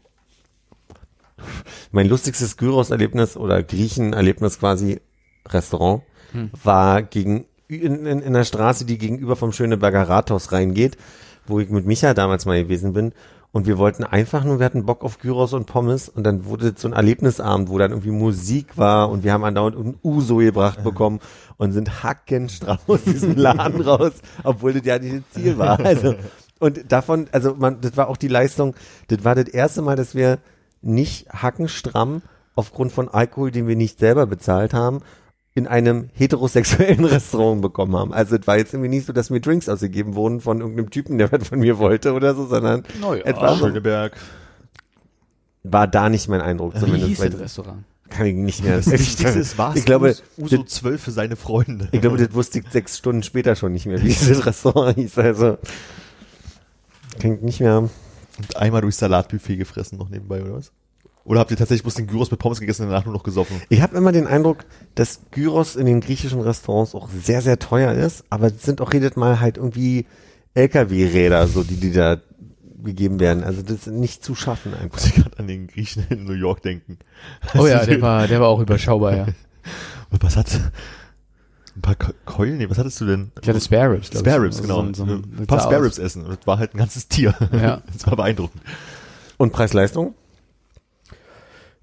Mein lustigstes Gyros-Erlebnis oder Griechen-Erlebnis quasi Restaurant Hm. war gegen in, in, in der Straße, die gegenüber vom Schöneberger Rathaus reingeht, wo ich mit Micha damals mal gewesen bin. Und wir wollten einfach nur, wir hatten Bock auf Gyros und Pommes und dann wurde so ein Erlebnisabend, wo dann irgendwie Musik war und wir haben andauernd ein Uso gebracht bekommen und sind hackenstramm aus diesem Laden raus, obwohl das ja nicht das Ziel war. Also, und davon, also man, das war auch die Leistung, das war das erste Mal, dass wir nicht hackenstramm aufgrund von Alkohol, den wir nicht selber bezahlt haben, in einem heterosexuellen Restaurant bekommen haben. Also es war jetzt irgendwie nicht so, dass mir Drinks ausgegeben wurden von irgendeinem Typen, der was von mir wollte oder so, sondern es war, so, Schöneberg. war da nicht mein Eindruck Wie zumindest. hieß das Restaurant? kann ich nicht mehr. Das Wichtigste ist, war ich glaube, Uso das- 12 für seine Freunde. ich glaube, das wusste ich sechs Stunden später schon nicht mehr, wie dieses Restaurant hieß. Also kann ich nicht mehr. Und einmal durchs Salatbuffet gefressen noch nebenbei, oder was? Oder habt ihr tatsächlich bloß den Gyros mit Pommes gegessen und danach nur noch gesoffen? Ich habe immer den Eindruck, dass Gyros in den griechischen Restaurants auch sehr, sehr teuer ist, aber es sind auch jedes Mal halt irgendwie LKW-Räder, so die, die da gegeben werden. Also das ist nicht zu schaffen einfach. Muss ich gerade an den Griechen in New York denken. Oh ja, der war, der war auch überschaubar, ja. Was hat? Ein paar Ke- Keulen? Nee, was hattest du denn? Ich hatte Spare Ribs, glaub ich. Spare Ribs, genau. so- so ein- ein paar Spare. Ribs essen. Und das war halt ein ganzes Tier. Ja. Das war beeindruckend. Und Preis-Leistung?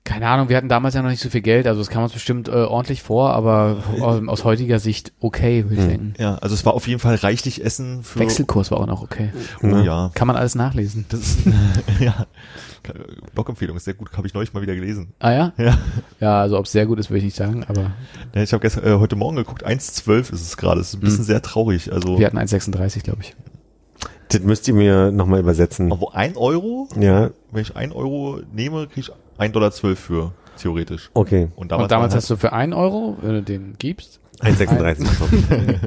Keine Ahnung, wir hatten damals ja noch nicht so viel Geld, also das kam uns bestimmt äh, ordentlich vor, aber aus, aus heutiger Sicht okay, würde ich Hm. denken. Ja, also es war auf jeden Fall reichlich Essen für. Wechselkurs war auch noch okay. Oh, ja. Kann man alles nachlesen. Das ist, ja. Blogempfehlung ist sehr gut, habe ich neulich mal wieder gelesen. Ah ja? Ja. Ja, also ob es sehr gut ist, würde ich nicht sagen, aber Ja, Ich habe gestern äh, heute Morgen geguckt, 1,12 ist es gerade. Das ist ein bisschen Mhm. sehr traurig. Also, wir hatten 1,36, glaube ich. Das müsst ihr mir nochmal übersetzen. aber ein Euro, Ja, wenn ich ein Euro nehme, kriege ich 1,12 Dollar für, theoretisch. okay. Und damals, Und damals hast du für 1 Euro, wenn du den gibst, 1,36.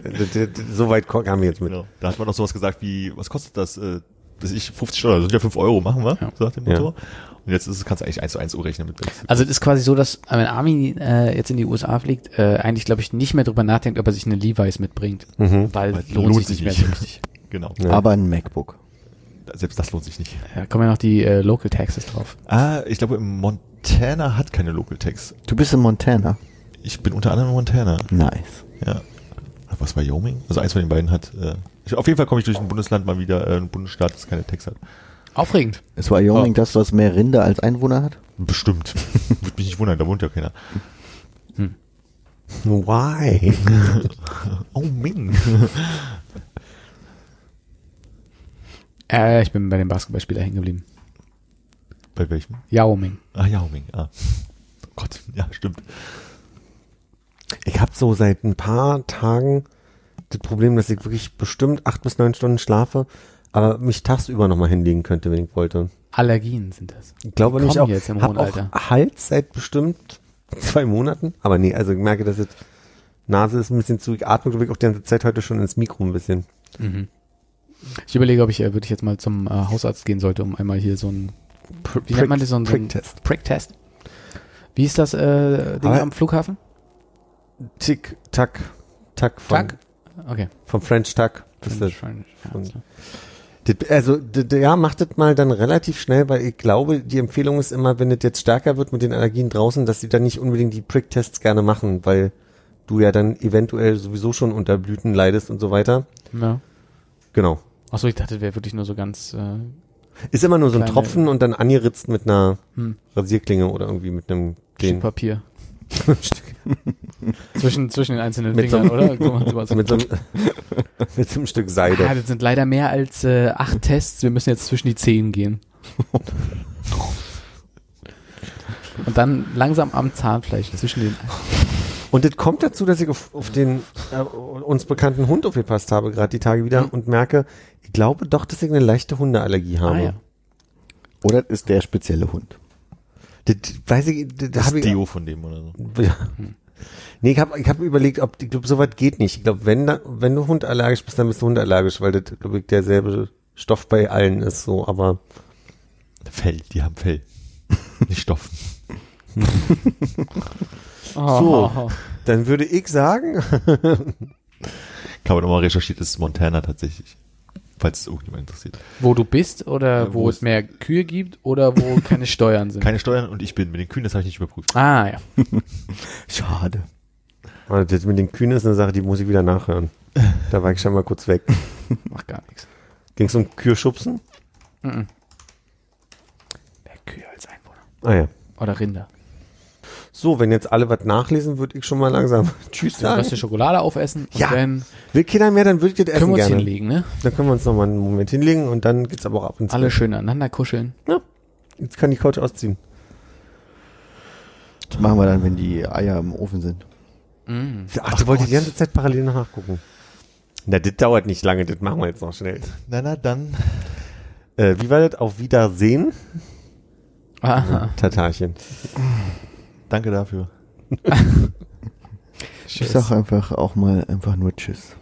Das- das- das- so weit kamen wir jetzt mit. Genau. Da hat man noch sowas gesagt wie, was kostet das? Äh, das ich 50 Dollar, das sind ja 5 Euro, machen wir, Ja. so nach dem Ja. Und jetzt ist es, kannst du eigentlich 1 zu 1 rechnen mit. Also es ist quasi so, dass wenn Armin äh, jetzt in die USA fliegt, äh, eigentlich glaube ich nicht mehr drüber nachdenkt, ob er sich eine Levi's mitbringt, Mhm. weil Weil lohnt, sich nicht mehr so richtig. Genau. Ja. Aber ein MacBook. Selbst das lohnt sich nicht. Da kommen ja noch die äh, Local Taxes drauf. Ah, ich glaube, im Montana hat keine Local Tax. Du bist in Montana. Ich bin unter anderem in Montana. Nice. Ja. Was Wyoming? Also eins von den beiden hat. Äh, ich, auf jeden Fall komme ich durch ein Bundesland mal wieder, äh, ein Bundesstaat, das keine Tax hat. Aufregend. Ist Wyoming das, was mehr Rinder als Einwohner hat? Bestimmt. Würde mich nicht wundern, da wohnt ja keiner. Why? Oh Ming. Äh, ich bin bei dem Basketballspieler hängen geblieben. Bei welchem? Yao Ming. Ah, Yao Ming. Ah. Oh Gott, ja, stimmt. Ich habe so seit ein paar Tagen das Problem, dass ich wirklich bestimmt acht bis neun Stunden schlafe, aber mich tagsüber nochmal hinlegen könnte, wenn ich wollte. Allergien sind das. Ich glaube nicht auch, jetzt im hab auch. Hals seit bestimmt zwei Monaten, aber nee, also ich merke, dass jetzt Nase ist ein bisschen zu, ich atme glaube ich auch die ganze Zeit heute schon ins Mikro ein bisschen. Mhm. Ich überlege, ob ich äh, wirklich jetzt mal zum äh, Hausarzt gehen sollte, um einmal hier so ein wie nennt man das so ein, Pricktest. Prick-Test. Wie ist das äh, Ding Aber- am Flughafen? Tick, tack, tack von, Tack? Okay. vom French Tack. French, klar. Das- Also, ja, macht das mal dann relativ schnell, weil ich glaube, die Empfehlung ist immer, wenn das jetzt stärker wird mit den Allergien draußen, dass sie dann nicht unbedingt die Prick-Tests gerne machen, weil du ja dann eventuell sowieso schon unter Blüten leidest und so weiter. ja. Genau. Achso, ich dachte, das wäre wirklich nur so ganz äh, Ist immer nur so ein Kleine- Tropfen und dann angeritzt mit einer hm, Rasierklinge oder irgendwie mit einem Stück Papier. Zwischen, zwischen den einzelnen Mit so Fingern, einem- oder? Sowas. mit so einem, mit so einem Stück ah, Seide. das sind leider mehr als äh, acht Tests. Wir müssen jetzt zwischen die Zehen gehen. Und dann langsam am Zahnfleisch zwischen den. Und das kommt dazu, dass ich auf, auf den äh, uns bekannten Hund aufgepasst habe, gerade die Tage wieder, Mhm. und merke, ich glaube doch, dass ich eine leichte Hundeallergie habe. Ah, ja. Oder ist der spezielle Hund? Das weiß ich, das, Das habe ist ich, Deo von dem oder so. Ja. Nee, ich habe ich hab überlegt, ob ich glaube, sowas geht nicht. Ich glaube, wenn da, wenn du hundallergisch bist, dann bist du hundallergisch, weil das, glaube ich, derselbe Stoff bei allen ist so, aber Fell, die haben Fell. Nicht Stoff. So. dann würde ich sagen, Kann man nochmal recherchiert, das ist Montana tatsächlich. Falls es irgendjemand interessiert. Wo du bist oder Ja, wo, wo es mehr Kühe gibt oder wo keine Steuern sind. Keine Steuern und ich bin. Mit den Kühen, das habe ich nicht überprüft. ah, ja. Schade. Das mit den Kühen ist eine Sache, die muss ich wieder nachhören. Da war ich schon mal kurz weg. Macht gar nichts. Ging es um Kürschubsen? Mhm. Mehr Kühe als Einwohner. Ah ja. Oder Rinder. So, wenn jetzt alle was nachlesen, würde ich schon mal langsam Tschüss So, Reste sagen. Schokolade aufessen und Ja. dann Will keiner mehr, dann würde ich das können essen wir uns gerne. hinlegen, ne? Dann können wir uns noch mal einen Moment hinlegen und dann geht's aber auch ab ins Alle Bett. schön aneinander kuscheln. Jetzt kann die Couch ausziehen. Das machen wir dann, wenn die Eier im Ofen sind. Mm. Ach, du wolltest die ganze Zeit parallel nachgucken. Na, das dauert nicht lange, das machen wir jetzt noch schnell. Na, na, dann. Äh, wie war das? Auf Wiedersehen? Aha. Tatarchen. Danke dafür. Ich sag einfach auch mal einfach nur Tschüss.